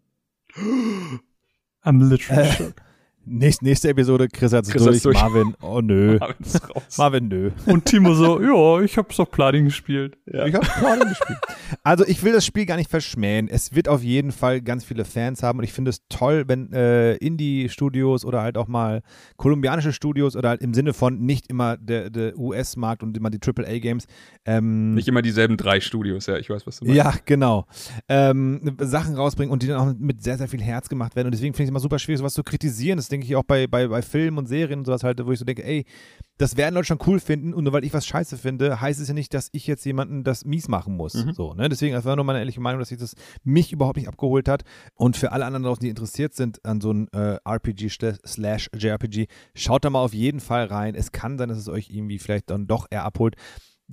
I'm literally [LAUGHS] shook. Nächste, nächste Episode, Chris hat's Chris durch, durch. Marvin, oh nö. [LAUGHS] Aber es ist raus. Marvin, nö. Und Timo so, ja, ich hab's doch Platin gespielt. Ja. Ich habe Platin gespielt. Also ich will das Spiel gar nicht verschmähen. Es wird auf jeden Fall ganz viele Fans haben und ich finde es toll, wenn äh, Indie-Studios oder halt auch mal kolumbianische Studios oder halt im Sinne von nicht immer der, der US-Markt und immer die AAA-Games ähm, Nicht immer dieselben drei Studios, ja, ich weiß, was du meinst. ja, genau. Ähm, Sachen rausbringen und die dann auch mit sehr, sehr viel Herz gemacht werden. Und deswegen finde ich es immer super schwierig, sowas zu kritisieren. Das denke ich auch bei, bei, bei Filmen und Serien und sowas halt, wo ich so denke, ey, das werden Leute schon cool finden und nur weil ich was scheiße finde, heißt es ja nicht, dass ich jetzt jemanden das mies machen muss. Mhm. So, ne? Deswegen, das war nur meine ehrliche Meinung, dass sich das mich überhaupt nicht abgeholt hat. Und für alle anderen draußen, die interessiert sind an so ein äh, RPG slash JRPG, schaut da mal auf jeden Fall rein. Es kann sein, dass es euch irgendwie vielleicht dann doch eher abholt.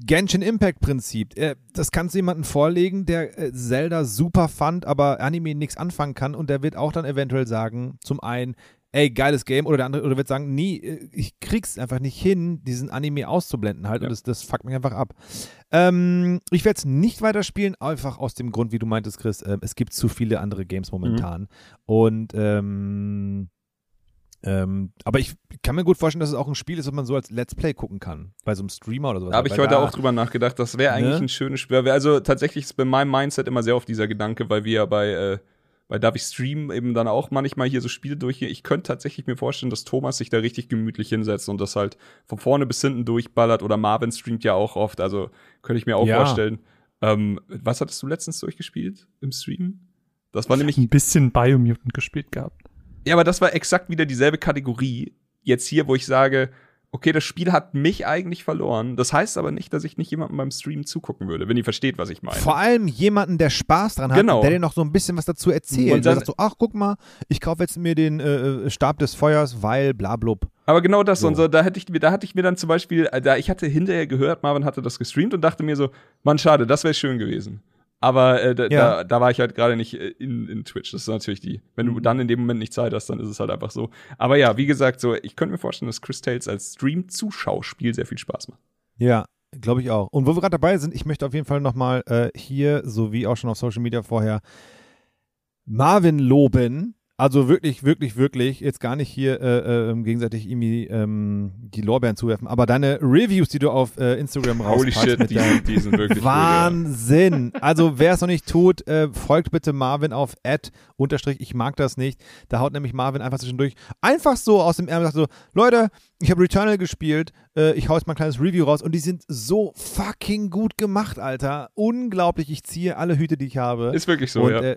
Genshin Impact Prinzip. Äh, das kannst du jemandem vorlegen, der äh, Zelda super fand, aber Anime nichts anfangen kann und der wird auch dann eventuell sagen, zum einen, ey, geiles Game, oder der andere oder wird sagen, nee, äh, ich krieg's einfach nicht hin, diesen Anime auszublenden halt Ja. und das, das fuckt mich einfach ab. Ähm, ich werde es nicht weiterspielen, einfach aus dem Grund, wie du meintest, Chris, ähm, es gibt zu viele andere Games momentan und ähm, ähm, aber ich kann mir gut vorstellen, dass es auch ein Spiel ist, das man so als Let's Play gucken kann. Bei so einem Streamer oder sowas. Da habe ich heute da- auch drüber nachgedacht. Das wäre eigentlich Ne? ein schönes Spiel. Also tatsächlich ist bei meinem Mindset immer sehr oft dieser Gedanke, weil wir ja bei, äh, bei Darf ich streamen eben dann auch manchmal hier so Spiele durchgehen. Ich könnte tatsächlich mir vorstellen, dass Thomas sich da richtig gemütlich hinsetzt und das halt von vorne bis hinten durchballert. Oder Marvin streamt ja auch oft. Also könnte ich mir auch Ja. vorstellen. Ähm, was hattest du letztens durchgespielt im Stream? Das war nämlich Ein bisschen Biomutant gespielt gehabt. ja, aber das war exakt wieder dieselbe Kategorie. Jetzt hier, wo ich sage, okay, das Spiel hat mich eigentlich verloren. Das heißt aber nicht, dass ich nicht jemandem beim Stream zugucken würde, wenn ihr versteht, was ich meine. Vor allem jemanden, der Spaß dran hat, Genau. der dir noch so ein bisschen was dazu erzählt. Und der dann- sagt so, ach, guck mal, ich kaufe jetzt mir den äh, Stab des Feuers, weil bla blub. Aber genau das So. und so, da hätte ich mir, da hatte ich mir dann zum Beispiel, äh, da ich hatte hinterher gehört, Marvin hatte das gestreamt und dachte mir so, Mann, schade, das wäre schön gewesen. Aber äh, da, Ja. da, da war ich halt gerade nicht äh, in, in Twitch. Das ist natürlich die, wenn du dann in dem Moment nicht Zeit hast, dann ist es halt einfach so. Aber ja, wie gesagt, so, ich könnte mir vorstellen, dass Chris Tales als Stream-Zuschauspiel sehr viel Spaß macht. Ja, glaube ich auch. Und wo wir gerade dabei sind, ich möchte auf jeden Fall nochmal äh, hier, sowie auch schon auf Social Media vorher, Marvin loben. Also wirklich, wirklich, wirklich, jetzt gar nicht hier äh, äh, gegenseitig irgendwie ähm, die Lorbeeren zuwerfen, aber deine Reviews, die du auf äh, Instagram Holy rauspackst shit, mit die, sind- die sind wirklich Wahnsinn. Also wer es noch nicht tut, äh, folgt bitte Marvin auf Ad unterstrich ich mag das nicht. Da haut nämlich Marvin einfach zwischendurch einfach so aus dem Ärmel und sagt so, Leute, ich habe Returnal gespielt, äh, ich hau jetzt mal ein kleines Review raus und die sind so fucking gut gemacht, Alter. Unglaublich, ich ziehe alle Hüte, die ich habe. Ist wirklich so, und, ja. äh,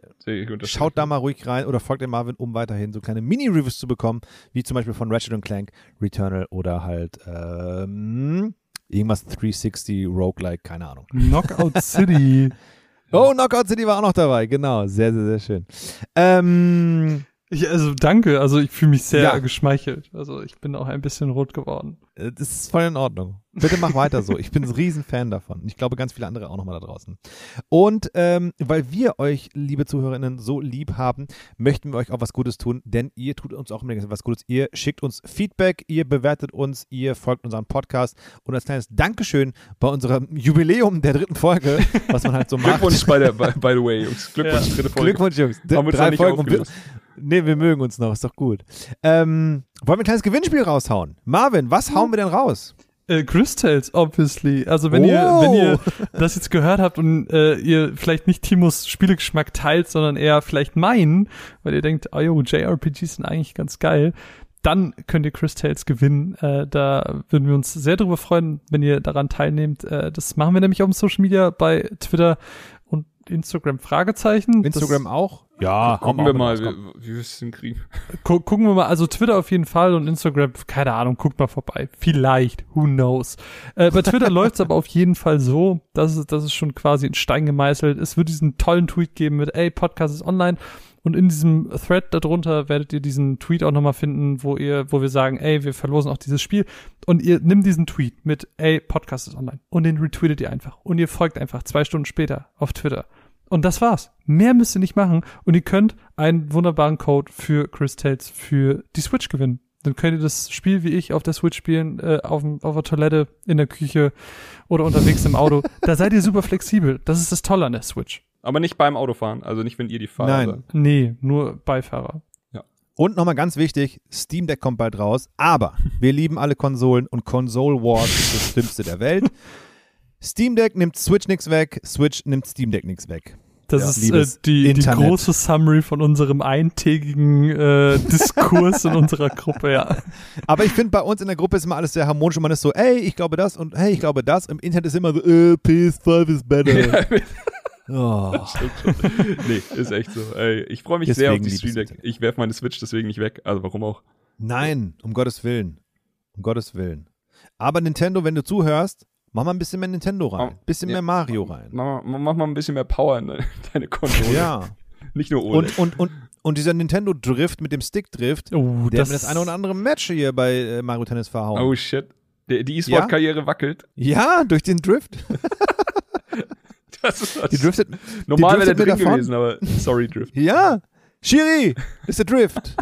Schaut da mal ruhig rein oder folgt dem Marvin, um weiterhin so kleine Mini-Reviews zu bekommen, wie zum Beispiel von Ratchet Clank, Returnal oder halt ähm, irgendwas 360 Roguelike, keine Ahnung. Knockout City. [LAUGHS] Oh, Knockout City war auch noch dabei, genau. Sehr, sehr, sehr schön. Ähm, Ich, also danke, also ich fühle mich sehr Ja. geschmeichelt. Also ich bin auch ein bisschen rot geworden. äh, das ist voll in Ordnung. Bitte mach weiter so. Ich bin ein riesen Fan davon. Und Ich glaube, ganz viele andere auch nochmal da draußen. Und ähm, weil wir euch, liebe Zuhörerinnen, so lieb haben, möchten wir euch auch was Gutes tun, denn ihr tut uns auch unbedingt was Gutes. Ihr schickt uns Feedback, ihr bewertet uns, ihr folgt unserem Podcast und als kleines Dankeschön bei unserem Jubiläum der dritten Folge, was man halt so [LAUGHS] macht. Glückwunsch bei der, by, by the way, Jungs. Glückwunsch, dritte Folge. Glückwunsch, Jungs. D Haben wir uns noch drei Folgen. Nee, wir mögen uns noch, ist doch gut. Ähm, wollen wir ein kleines Gewinnspiel raushauen? Marvin, was hauen wir denn raus? Äh, Crystals, obviously. Also wenn ihr, Oh. wenn ihr das jetzt gehört habt und äh, ihr vielleicht nicht Timos Spielegeschmack teilt, sondern eher vielleicht meinen, weil ihr denkt, oh jo, JRPGs sind eigentlich ganz geil, dann könnt ihr Crystals gewinnen. Äh, da würden wir uns sehr darüber freuen, wenn ihr daran teilnehmt. Äh, das machen wir nämlich auf dem Social Media bei Twitter Instagram Fragezeichen. Instagram das, auch? Ja, Gucken wir mal, wie, wir es hinkriegen. gu gucken wir mal, also Twitter auf jeden Fall und Instagram, keine Ahnung, guckt mal vorbei. Vielleicht, who knows. Äh, bei Twitter [LAUGHS] läuft's aber auf jeden Fall so, das ist, das ist schon quasi in Stein gemeißelt. Es wird diesen tollen Tweet geben mit, ey, Podcast ist online. Und in diesem Thread darunter werdet ihr diesen Tweet auch nochmal finden, wo ihr, wo wir sagen, ey, wir verlosen auch dieses Spiel. Und ihr nimmt diesen Tweet mit, ey, Podcast ist online. Und den retweetet ihr einfach. Und ihr folgt einfach zwei Stunden später auf Twitter. Und das war's. Mehr müsst ihr nicht machen. Und ihr könnt einen wunderbaren Code für Chris Tales für die Switch gewinnen. Dann könnt ihr das Spiel wie ich auf der Switch spielen, äh, auf, auf der Toilette, in der Küche oder unterwegs im Auto. [LAUGHS] Da seid ihr super flexibel. Das ist das Tolle an der Switch. Aber nicht beim Autofahren, also nicht, wenn ihr die Fahrer Nein. seid. Nee, nur Beifahrer. Und nochmal ganz wichtig, Steam Deck kommt bald raus, aber wir lieben alle Konsolen und Console Wars ist das Schlimmste der Welt. [LAUGHS] Steam Deck nimmt Switch nix weg, Switch nimmt Steam Deck nix weg. Das Ja, ist äh, die, die große Summary von unserem eintägigen äh, [LAUGHS] Diskurs in unserer Gruppe, ja. Aber ich finde, bei uns in der Gruppe ist immer alles sehr harmonisch und man ist so, ey, ich glaube das und hey, ich glaube das. Im Internet ist immer so, äh, PS5 is better. [LAUGHS] Oh. [LAUGHS] nee, ist echt so. Ey, ich freue mich sehr auf Deswegen die Stream Deck. Ich werfe meine Switch deswegen nicht weg. Also warum auch? Nein, um Gottes Willen. Um Gottes Willen. Aber Nintendo, wenn du zuhörst, mach mal ein bisschen mehr Nintendo rein. Oh, Bisschen ja. mehr Mario rein. Mach, mal- mach mal ein bisschen mehr Power in deine, [LAUGHS] deine Konsole. Ja. [LAUGHS] Nicht nur ohne. Und, und, und, und dieser Nintendo Drift mit dem Stick Drift, Oh, der hat mir das eine oder andere Match hier bei äh, Mario Tennis verhauen. oh shit. Die, E-Sport-Karriere wackelt. Ja, durch den Drift. [LAUGHS] Das ist Die driftet. Normal wäre der davon. gewesen, aber sorry, Drift. Ja. Shiri, ist der Drift.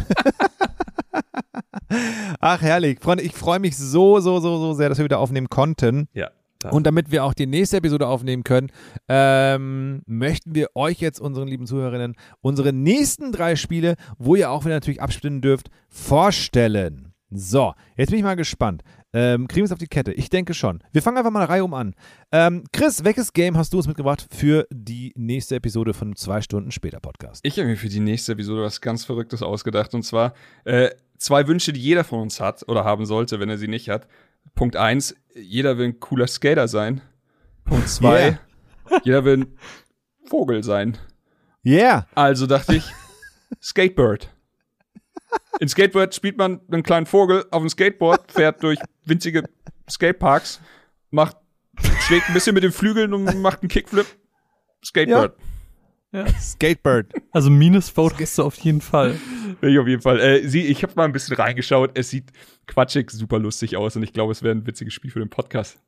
Ach, herrlich. Freunde, ich freue mich so, so, so, so sehr, dass wir wieder aufnehmen konnten. Ja. Und damit wir auch die nächste Episode aufnehmen können, ähm, möchten wir euch jetzt, unseren lieben Zuhörerinnen, unsere nächsten drei Spiele, wo ihr auch wieder natürlich abstimmen dürft, vorstellen. So, jetzt bin ich mal gespannt. Ähm, kriegen wir es auf die Kette? Ich denke schon. Wir fangen einfach mal eine Reihe um an. Ähm, Chris, welches Game hast du uns mitgebracht für die nächste Episode von zwei Stunden später Podcast? Ich habe mir für die nächste Episode was ganz Verrücktes ausgedacht. Und zwar äh, zwei Wünsche, die jeder von uns hat oder haben sollte, wenn er sie nicht hat. Punkt eins, jeder will ein cooler Skater sein. Punkt zwei, [LAUGHS] jeder will ein Vogel sein. Yeah! Also dachte ich, Skatebird. In Skatebird spielt man einen kleinen Vogel auf dem Skateboard, fährt durch winzige Skateparks, macht, schlägt ein bisschen mit den Flügeln und macht einen Kickflip. Skatebird. Skatebird. [LAUGHS] Also Minus-Vote hast du auf jeden Fall. Ich auf jeden Fall. Äh, sie, ich habe mal ein bisschen reingeschaut. Es sieht quatschig, super lustig aus und ich glaube, es wäre ein witziges Spiel für den Podcast.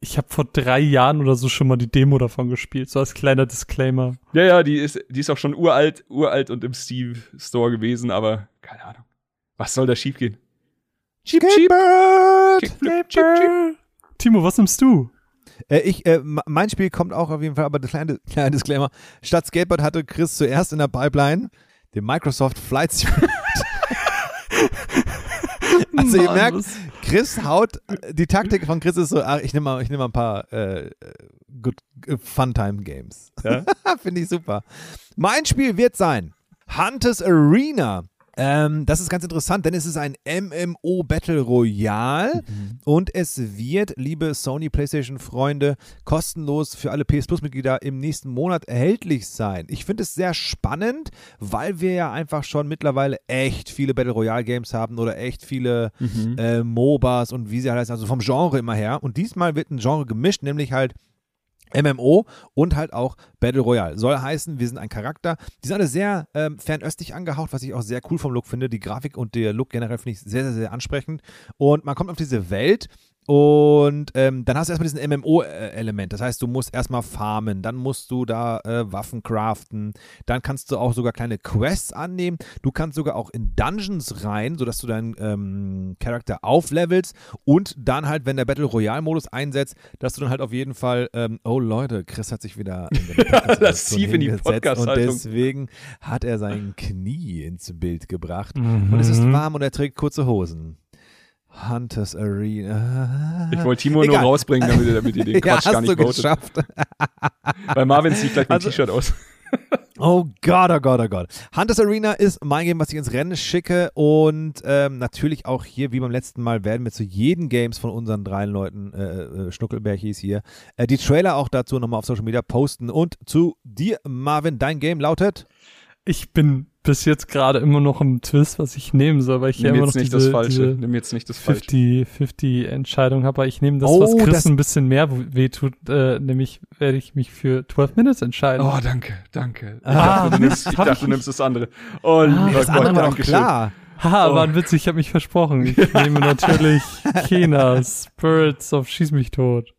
Ich habe vor drei Jahren oder so schon mal die Demo davon gespielt, so als kleiner Disclaimer. Ja, ja, die ist, die ist auch schon uralt, uralt und im Steam Store gewesen, aber keine Ahnung. Was soll da schiefgehen? Cheap, cheap. Timo, was nimmst du? Äh, ich, äh, mein Spiel kommt auch auf jeden Fall, aber das kleine, [LAUGHS] kleine Disclaimer. Statt Skateboard hatte Chris zuerst in der Pipeline den Microsoft Flight Simulator. [LAUGHS] also ihr Mann, merkt, was- Chris haut, die Taktik von Chris ist so, ach, ich nehme mal, ich nehm mal ein paar äh, äh, good, äh, Fun-Time-Games. Ja? [LAUGHS] Finde ich super. Mein Spiel wird sein Hunters Arena. Ähm, das ist ganz interessant, denn es ist ein MMO Battle Royale und es wird, liebe Sony PlayStation Freunde, kostenlos für alle PS Plus Mitglieder im nächsten Monat erhältlich sein. Ich finde es sehr spannend, weil wir ja einfach schon mittlerweile echt viele Battle Royale Games haben oder echt viele äh, MOBAs und wie sie halt heißen, also vom Genre immer her. Und diesmal wird ein Genre gemischt, nämlich halt MMO und halt auch Battle Royale. Soll heißen, wir sind ein Charakter. Die sind alle sehr ähm, fernöstlich angehaucht, was ich auch sehr cool vom Look finde. Die Grafik und der Look generell finde ich sehr, sehr, sehr ansprechend. Und man kommt auf diese Welt und ähm, dann hast du erstmal diesen MMO-Element. Das heißt, du musst erstmal farmen, dann musst du da äh, Waffen craften, dann kannst du auch sogar kleine Quests annehmen. Du kannst sogar auch in Dungeons rein, sodass du deinen ähm, Charakter auflevelst und dann halt, wenn der Battle Royale-Modus einsetzt, dass du dann halt auf jeden Fall, ähm, oh Leute, Chris hat sich wieder [LAUGHS] tief in die hingesetzt Und deswegen hat er sein Knie ins Bild gebracht. Mhm. Und es ist warm und er trägt kurze Hosen. Hunters Arena. Ich wollte Timo nur Egal. rausbringen, damit, ihr- damit ihr [LAUGHS] den ja, Quatsch hast gar du nicht votet. geschafft. [LAUGHS] Weil Marvin zieht gleich mein Also- T-Shirt aus. [LAUGHS] Oh Gott, oh Gott, oh Gott. Hunters Arena ist mein Game, was ich ins Rennen schicke. Und ähm, natürlich auch hier, wie beim letzten Mal, werden wir zu jedem Games von unseren drei Leuten, äh, äh, Schnuckelbärchis hier, äh, die Trailer auch dazu nochmal auf Social Media posten. Und zu dir, Marvin, dein Game lautet? Ich bin bis jetzt gerade immer noch im Twist, was ich nehmen soll, weil ich ja Nimm immer noch nicht diese, das Falsche. diese Nimm jetzt nicht das Falsche. 50-50 Entscheidung habe, aber ich nehme das, Oh, was Chris das- ein bisschen mehr wehtut, äh, nämlich werde ich mich für 12 Minutes entscheiden. Oh, danke, danke. Ich Ah, dachte, du nimmst, ich dachte, du nimmst das andere. Oh, lieber das Gott, andere war doch klar. Haha, Oh. war ein Witz, ich habe mich versprochen. Ich [LAUGHS] nehme natürlich Kena, Spirits of Schieß mich tot.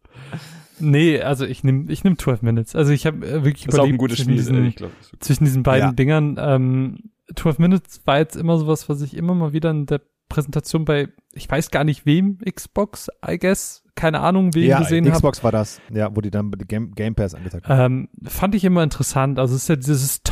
Nee, also ich nehme ich nehm 12 Minutes. Also ich habe äh, wirklich Das ist auch ein überlegt zwischen Spiel. diesen, Ich glaub, zwischen diesen beiden Ja. Dingern. Ähm, 12 Minutes war jetzt immer sowas, was ich immer mal wieder in der Präsentation bei, ich weiß gar nicht wem, Xbox, I guess, keine Ahnung, wem Ja, gesehen habe. Xbox war das. Ja, wo die dann die Game, Game Pass angezeigt haben. Ähm, fand ich immer interessant. Also es ist ja dieses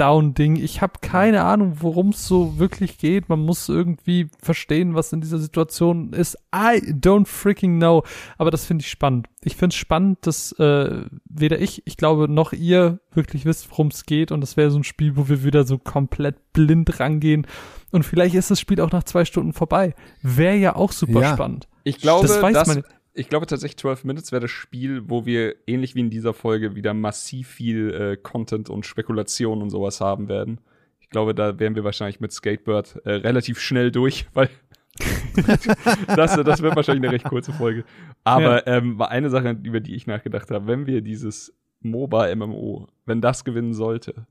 Top-Down-Ding. Ich habe keine Ahnung, worum es so wirklich geht. Man muss irgendwie verstehen, was in dieser Situation ist. I don't freaking know. Aber das finde ich spannend. Ich finde es spannend, dass äh, weder ich, ich glaube, noch ihr wirklich wisst, worum es geht. Und das wäre so ein Spiel, wo wir wieder so komplett blind rangehen. Und vielleicht ist das Spiel auch nach zwei Stunden vorbei. Wäre ja auch super Ja. spannend. Ich glaube, Das weiß dass, man- ich glaube tatsächlich 12 Minutes wäre das Spiel, wo wir ähnlich wie in dieser Folge wieder massiv viel äh, Content und Spekulation und sowas haben werden. Ich glaube, da wären wir wahrscheinlich mit Skatebird äh, relativ schnell durch, [LAUGHS] weil [LAUGHS] das, das wird wahrscheinlich eine recht kurze Folge. Aber ähm, war eine Sache, über die ich nachgedacht habe, wenn wir dieses MOBA-MMO, wenn das gewinnen sollte,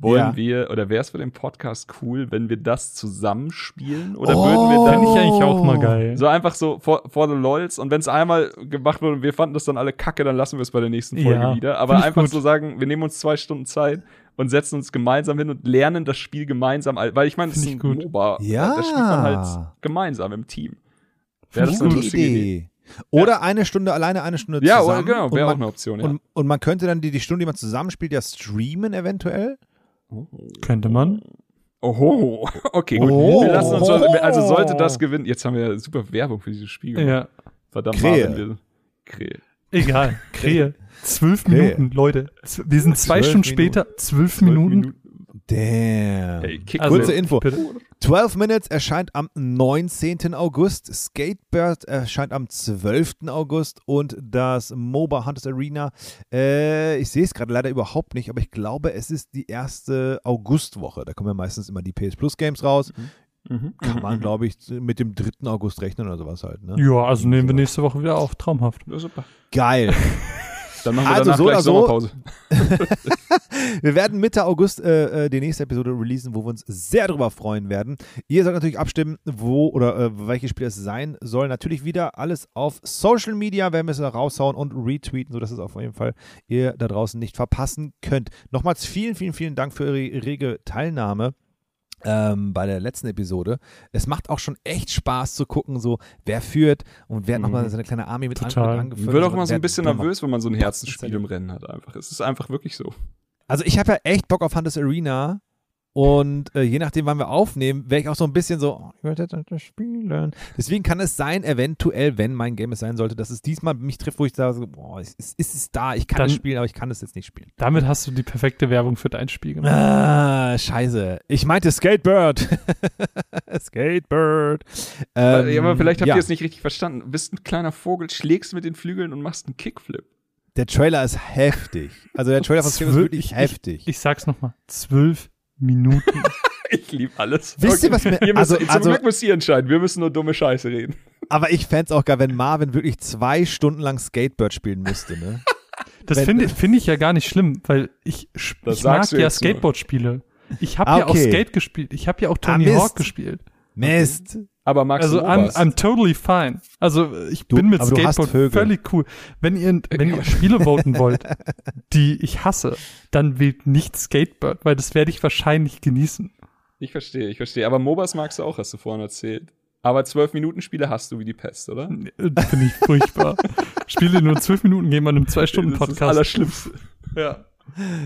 wollen Ja. wir, oder wäre es für den Podcast cool, wenn wir das zusammenspielen? Oder Oh. würden wir dann Finde ich eigentlich auch mal geil. so einfach so for, for the LOLs und wenn es einmal gemacht wurde und wir fanden das dann alle kacke, dann lassen wir es bei der nächsten Folge Ja, wieder. Aber find einfach gut. so sagen, wir nehmen uns zwei Stunden Zeit und setzen uns gemeinsam hin und lernen das Spiel gemeinsam. Weil ich meine, es ist ein gut. MOBA. Ja. Das spielt man halt gemeinsam im Team. Wäre das eine lustige Idee. Oder eine Stunde alleine, eine Stunde Ja, zusammen. oder, genau, wäre auch eine Option, ja. Und, und man könnte dann die, die Stunde, die man zusammenspielt, ja streamen eventuell. Könnte man. Oho, [LAUGHS] okay, gut. Oh. Wir lassen uns, also sollte das gewinnen, jetzt haben wir ja super Werbung für dieses Spiel. Ja. Verdammt, Krähe. Krähe. Egal. [LAUGHS] Krähe. Zwölf. Minuten, Leute. Wir sind zwei Stunden Minuten. später. Zwölf Zwölf Minuten. Damn. Ey, kick Also- Kurze Info. Bitte. 12 Minutes erscheint am 19. August, Skatebird erscheint am 12. August und das MOBA Hunters Arena, äh, ich sehe es gerade leider überhaupt nicht, aber ich glaube, es ist die erste Augustwoche. Da kommen ja meistens immer die PS Plus Games raus. Mhm. Kann man, glaube ich, mit dem 3. August rechnen oder sowas halt. Ne? Ja, also nehmen wir nächste Woche wieder auf. Traumhaft. Ja, super. Geil. Dann machen wir Also danach so gleich oder so. [LAUGHS] [LAUGHS] Wir werden Mitte August äh, äh, die nächste Episode releasen, wo wir uns sehr darüber freuen werden. Ihr sollt natürlich abstimmen, wo oder äh, welches Spiel es sein soll. Natürlich wieder alles auf Social Media, werden wir es da raushauen und retweeten, sodass es auf jeden Fall ihr da draußen nicht verpassen könnt. Nochmals vielen, vielen, vielen Dank für eure rege Teilnahme. Ähm, bei der letzten Episode. Es macht auch schon echt Spaß zu gucken, so wer führt und wer hat Mhm. nochmal seine kleine Armee mit, an, mit Total. angeführt. Ich wird auch mal so ein bisschen nervös, wenn man so ein Herzensspiel im Rennen hat einfach. Es ist einfach wirklich so. Also ich habe ja echt Bock auf Hunters Arena und äh, je nachdem, wann wir aufnehmen, wäre ich auch so ein bisschen so, oh, ich würde jetzt das spielen. Deswegen kann es sein, eventuell, wenn mein Game es sein sollte, dass es diesmal mich trifft, wo ich sage, so, boah, es ist, ist es da, ich kann Dann- es spielen, aber ich kann es jetzt nicht spielen. Damit hast du die perfekte Werbung für dein Spiel gemacht. Ah, scheiße. Ich meinte Skatebird. [LAUGHS] Skatebird. Ähm, ja, aber vielleicht habt ja, ihr es nicht richtig verstanden. Du bist ein kleiner Vogel, schlägst mit den Flügeln und machst einen Kickflip. Der Trailer ist heftig. Also der Trailer von Skatebird ist wirklich ich- heftig. Ich sag's nochmal. Zwölf Minuten. [LAUGHS] Ich liebe alles. Wisst ihr, was mir- ihr müsst, also- zum also- Glück müsst ihr entscheiden. Wir müssen nur dumme Scheiße reden. aber ich fände es auch geil, wenn Marvin wirklich zwei Stunden lang Skatebird spielen müsste, ne? Das finde find ich ja gar nicht schlimm, weil ich, Das ich mag ja. Skateboard-Spiele. Ich habe Ah, ja auch okay. Skate gespielt. Ich habe ja auch Tony Mist. Hawk gespielt. Mist. Aber magst Also du I'm? I'm totally fine. Also ich Du- bin mit Skateboard völlig cool. Wenn ihr, wenn ihr [LAUGHS] Spiele voten wollt, die ich hasse, dann wählt nicht Skateboard, weil das werde ich wahrscheinlich genießen. Ich verstehe, ich verstehe. Aber MOBAs magst du auch, hast du vorhin erzählt. Aber 12-Minuten-Spiele hast du wie die Pest, oder? Äh, Finde ich furchtbar. Spiele nur zwölf Minuten gehen man einem zwei Stunden Das ist das Podcast. Allerschlimmste. Ja.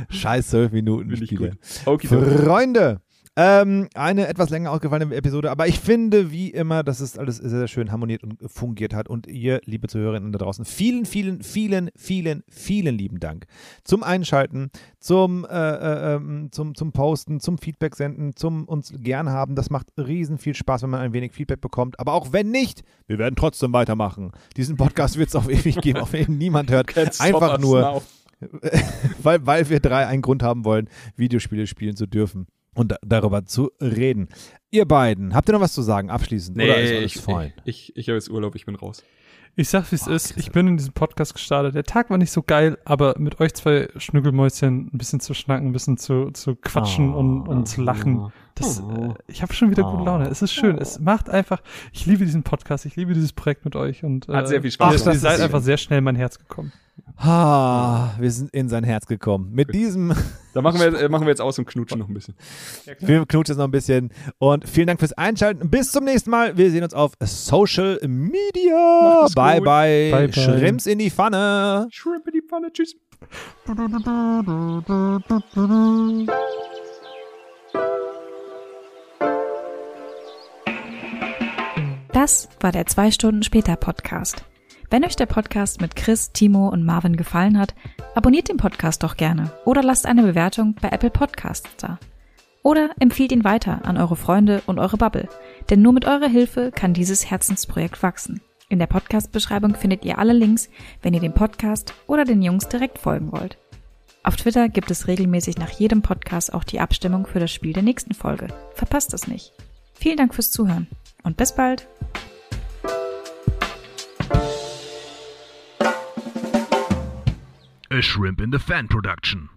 Scheiß zwölf Minuten Spiele. okay. Freunde, ähm, eine etwas länger ausgefallene Episode, aber ich finde wie immer, dass es alles sehr, sehr schön harmoniert und fungiert hat. Und ihr, liebe Zuhörerinnen da draußen, vielen, vielen, vielen, vielen, vielen lieben Dank zum Einschalten, zum, äh, äh, ähm, zum, zum Posten, zum Feedback senden, zum uns gern haben. Das macht riesen viel Spaß, wenn man ein wenig Feedback bekommt. Aber auch wenn nicht, wir werden trotzdem weitermachen. Diesen Podcast wird es auf [LAUGHS] ewig geben, auf den niemand hört. Einfach nur, [LAUGHS] weil, weil wir drei einen Grund haben wollen, Videospiele spielen zu dürfen und da, darüber zu reden. Ihr beiden, habt ihr noch was zu sagen abschließend? oder ist alles ich, fein? ich, ich, ich habe jetzt Urlaub, ich bin raus. Ich sag, wie es ist. Ich bin in diesem Podcast gestartet. Der Tag war nicht so geil, aber mit euch zwei Schnüggelmäuschen ein bisschen zu schnacken, ein bisschen zu, zu quatschen Oh. und, und zu lachen. Das, Oh. äh, ich habe schon wieder gute Oh. Laune. Es ist schön. Es macht einfach, ich liebe diesen Podcast, ich liebe dieses Projekt mit euch und Hat äh, sehr viel Spaß ihr, gemacht. ihr seid einfach sehr schnell in mein Herz gekommen. Ah, wir sind in sein Herz gekommen. Mit diesem, Da machen wir, äh, machen wir jetzt aus und knutschen noch ein bisschen. wir knutschen jetzt noch ein bisschen. Und vielen Dank fürs Einschalten. Bis zum nächsten Mal. Wir sehen uns auf Social Media. Gut. bye, Bye, bye. Schrimps in die Pfanne. Shrimp in die Pfanne, tschüss. Das war der 2 Stunden später Podcast. Wenn euch der Podcast mit Chris, Timo und Marvin gefallen hat, abonniert den Podcast doch gerne oder lasst eine Bewertung bei Apple Podcasts da. Oder empfiehlt ihn weiter an eure Freunde und eure Bubble, denn nur mit eurer Hilfe kann dieses Herzensprojekt wachsen. In der Podcast-Beschreibung findet ihr alle Links, wenn ihr dem Podcast oder den Jungs direkt folgen wollt. Auf Twitter gibt es regelmäßig nach jedem Podcast auch die Abstimmung für das Spiel der nächsten Folge. Verpasst das nicht. Vielen Dank fürs Zuhören und bis bald. A Shrimp in the Fan production.